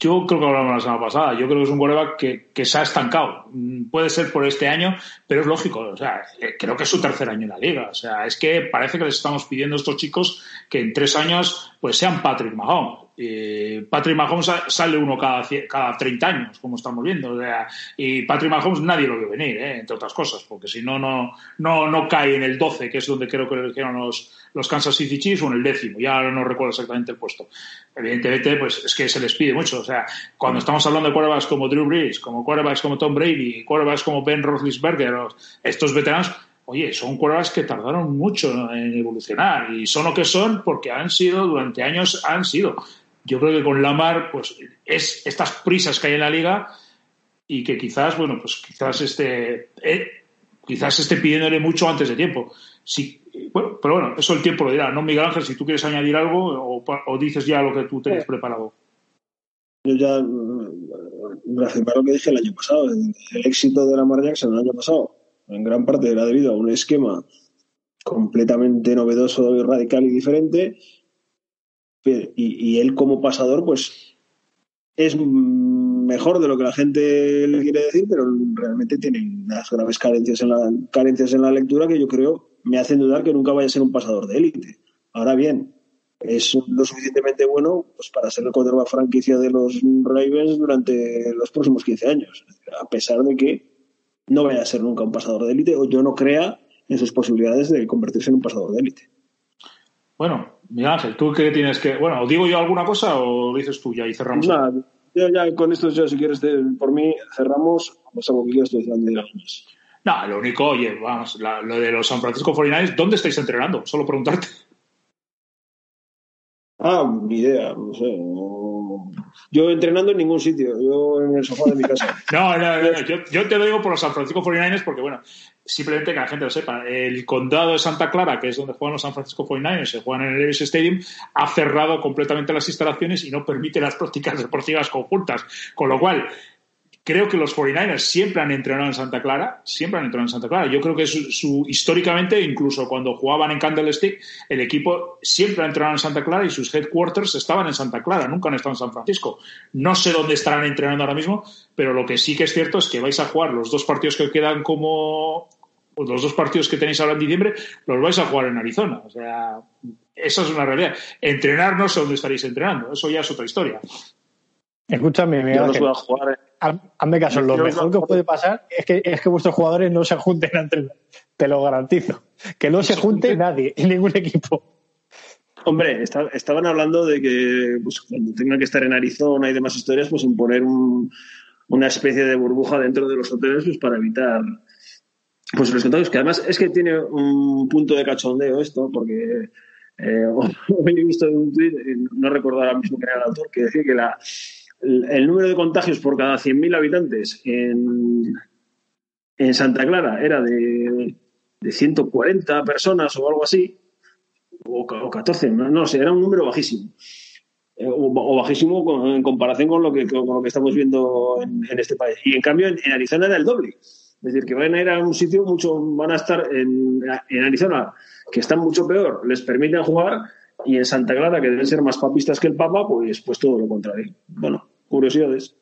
yo creo que hablamos la semana pasada. Yo creo que es un quarterback que, que, se ha estancado. Mm, puede ser por este año, pero es lógico. O sea, eh, creo que es su tercer año en la liga. O sea, es que parece que les estamos pidiendo a estos chicos que en tres años pues sean Patrick Mahomes. Eh, Patrick Mahomes sale uno cada, cada 30 años, como estamos viendo. O sea, y Patrick Mahomes nadie lo vio venir, eh, entre otras cosas, porque si no, no, no, no cae en el 12, que es donde creo que lo eligieron los, los Kansas City Chiefs, o en el décimo. Ya no recuerdo exactamente el puesto. Evidentemente, pues es que se les pide mucho. O sea, cuando estamos hablando de quarterbacks como Drew Brees, como quarterbacks como Tom Brady, quarterbacks como Ben Roethlisberger, estos veteranos, oye, son quarterbacks que tardaron mucho en evolucionar y son lo que son porque han sido, durante años han sido. Yo creo que con Lamar, pues es estas prisas que hay en la liga y que quizás, bueno, pues quizás esté, eh, quizás esté pidiéndole mucho antes de tiempo. Sí, bueno, pero bueno, eso el tiempo lo dirá. No, Miguel Ángel, si tú quieres añadir algo o, dices ya lo que tú tenías preparado. Yo ya mm, reafirmar lo que dije el año pasado. El, éxito de Lamar Jackson el año pasado, en gran parte era debido a un esquema completamente novedoso, radical y diferente y, él como pasador, pues es mejor de lo que la gente le quiere decir, pero realmente tiene unas graves carencias en la, carencias en la lectura que yo creo me hacen dudar que nunca vaya a ser un pasador de élite. Ahora bien, es lo suficientemente bueno pues para ser el quarterback franquicia de los Ravens durante los próximos 15 años, a pesar de que no vaya a ser nunca un pasador de élite o yo no crea en sus posibilidades de convertirse en un pasador de élite. Bueno, Miguel Ángel, ¿tú qué tienes que...? Bueno, ¿digo yo alguna cosa o dices tú ya y cerramos? yo ya con esto, ya, si quieres, por mí cerramos. Vamos a que estoy de No, lo único, oye, vamos, lo de los San Francisco 49 ¿dónde estáis entrenando? Solo preguntarte. Ah, mi idea, no sé. Yo entrenando en ningún sitio, yo en el sofá de mi casa. <laughs> no, no, no, yo, yo, te lo digo por los San Francisco 49ers porque, bueno, simplemente que la gente lo sepa. El condado de Santa Clara, que es donde juegan los San Francisco 49ers, se juegan en el Levi's Stadium, ha cerrado completamente las instalaciones y no permite las prácticas deportivas conjuntas. Con lo cual, Creo que los 49ers siempre han entrenado en Santa Clara, siempre han entrenado en Santa Clara. Yo creo que su, históricamente, incluso cuando jugaban en Candlestick, el equipo siempre ha entrenado en Santa Clara y sus headquarters estaban en Santa Clara, nunca han estado en San Francisco. No sé dónde estarán entrenando ahora mismo, pero lo que sí que es cierto es que vais a jugar los dos partidos que quedan como pues los dos partidos que tenéis ahora en diciembre los vais a jugar en Arizona. O sea, esa es una realidad. Entrenar no sé dónde estaréis entrenando, eso ya es otra historia. Escúchame, me voy a jugar. Hazme caso, lo mejor que os puede pasar es que, es que vuestros jugadores no se junten entre Te lo garantizo. Que no se junte nadie en <laughs> ningún equipo. Hombre, estaban hablando de que pues, cuando tengan que estar en Arizona y demás historias, pues imponer un, una especie de burbuja dentro de los hoteles pues, para evitar pues los contagios. Que además es que tiene un punto de cachondeo esto, porque eh, <laughs> he visto un tuit, no recuerdo ahora mismo quién era el autor, que decía que la, el, número de contagios por cada 100.000 habitantes en, en Santa Clara era de, de 140 personas o algo así, o, 14, no, sé, era un número bajísimo. Eh, o, bajísimo en comparación con lo que, con lo que estamos viendo en, este país. Y en cambio en, Arizona era el doble. Es decir, que van a ir a un sitio mucho, van a estar en, en Arizona, que están mucho peor, les permiten jugar, y en Santa Clara, que deben ser más papistas que el Papa, pues, pues todo lo contrario. Bueno, curiosidades.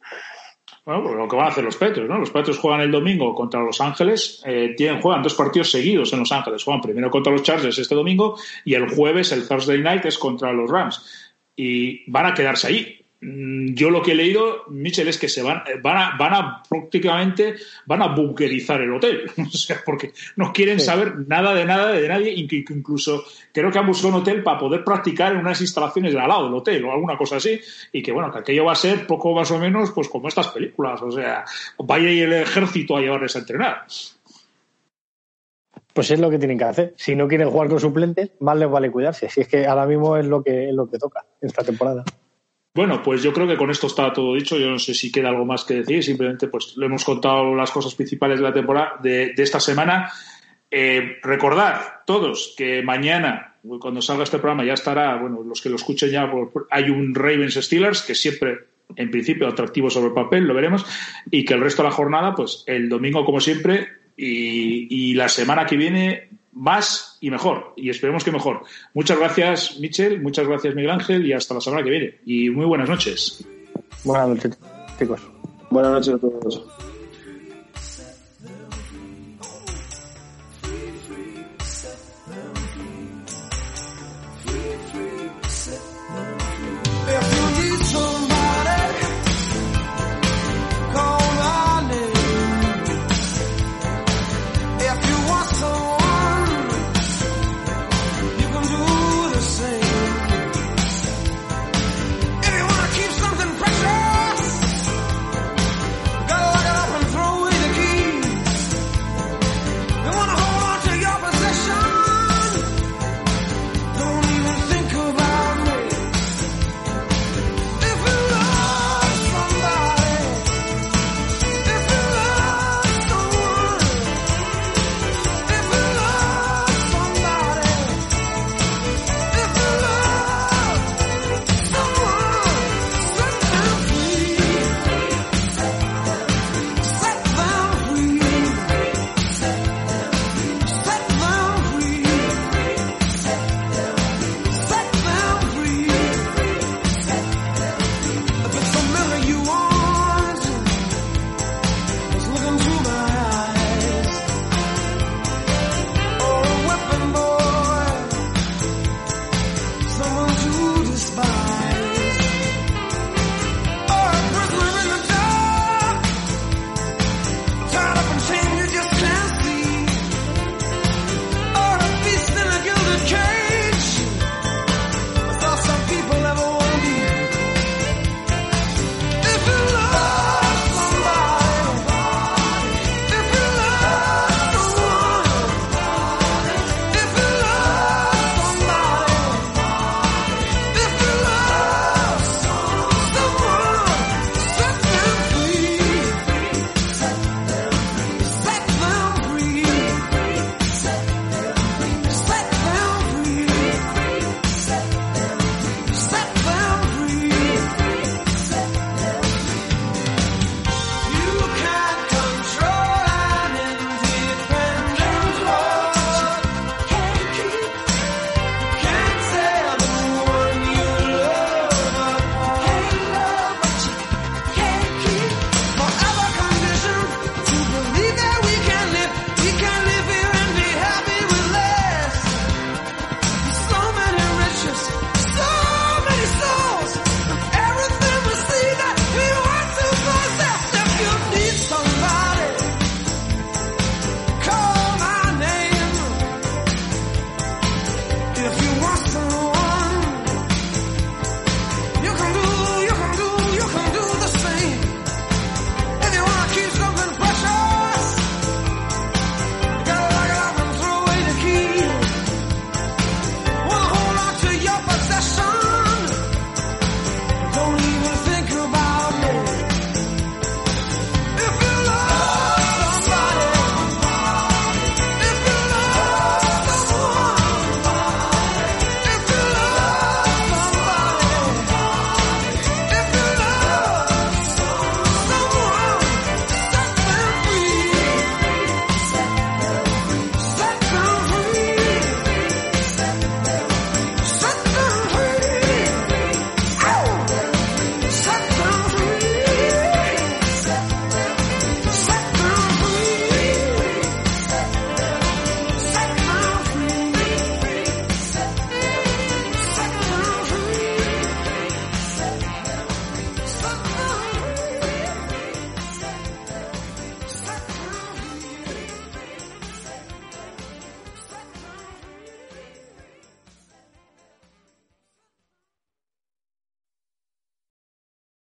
Bueno, lo que van a hacer los Petros, ¿no? Los Petros juegan el domingo contra Los Ángeles, eh, tienen, juegan dos partidos seguidos en Los Ángeles. Juegan primero contra los Chargers este domingo y el jueves, el Thursday night, es contra los Rams. Y van a quedarse ahí. Mm, yo lo que he leído, Michel, es que se van, eh, van a, van a prácticamente, van a bunkerizar el hotel, <laughs> o sea, porque no quieren saber nada de nada de nadie, incluso creo que han buscado un hotel para poder practicar en unas instalaciones de al lado del hotel o alguna cosa así, y que bueno, que aquello va a ser poco más o menos pues como estas películas, o sea, vaya y el ejército a llevarles a entrenar. Pues es lo que tienen que hacer. Si no quieren jugar con suplentes, más les vale cuidarse. Si es que ahora mismo es lo que, es lo que toca esta temporada. Bueno, pues yo creo que con esto está todo dicho. Yo no sé si queda algo más que decir. Simplemente, pues le hemos contado las cosas principales de la temporada de, esta semana. Eh, recordad todos que mañana, cuando salga este programa, ya estará. Bueno, los que lo escuchen ya, hay un Ravens Steelers que siempre, en principio, atractivo sobre el papel, lo veremos. Y que el resto de la jornada, pues el domingo, como siempre, y la semana que viene más y mejor. Y esperemos que mejor. Muchas gracias, Michel. Muchas gracias, Miguel Ángel. Y hasta la semana que viene. Y muy buenas noches. Buenas noches, chicos. Buenas noches a todos.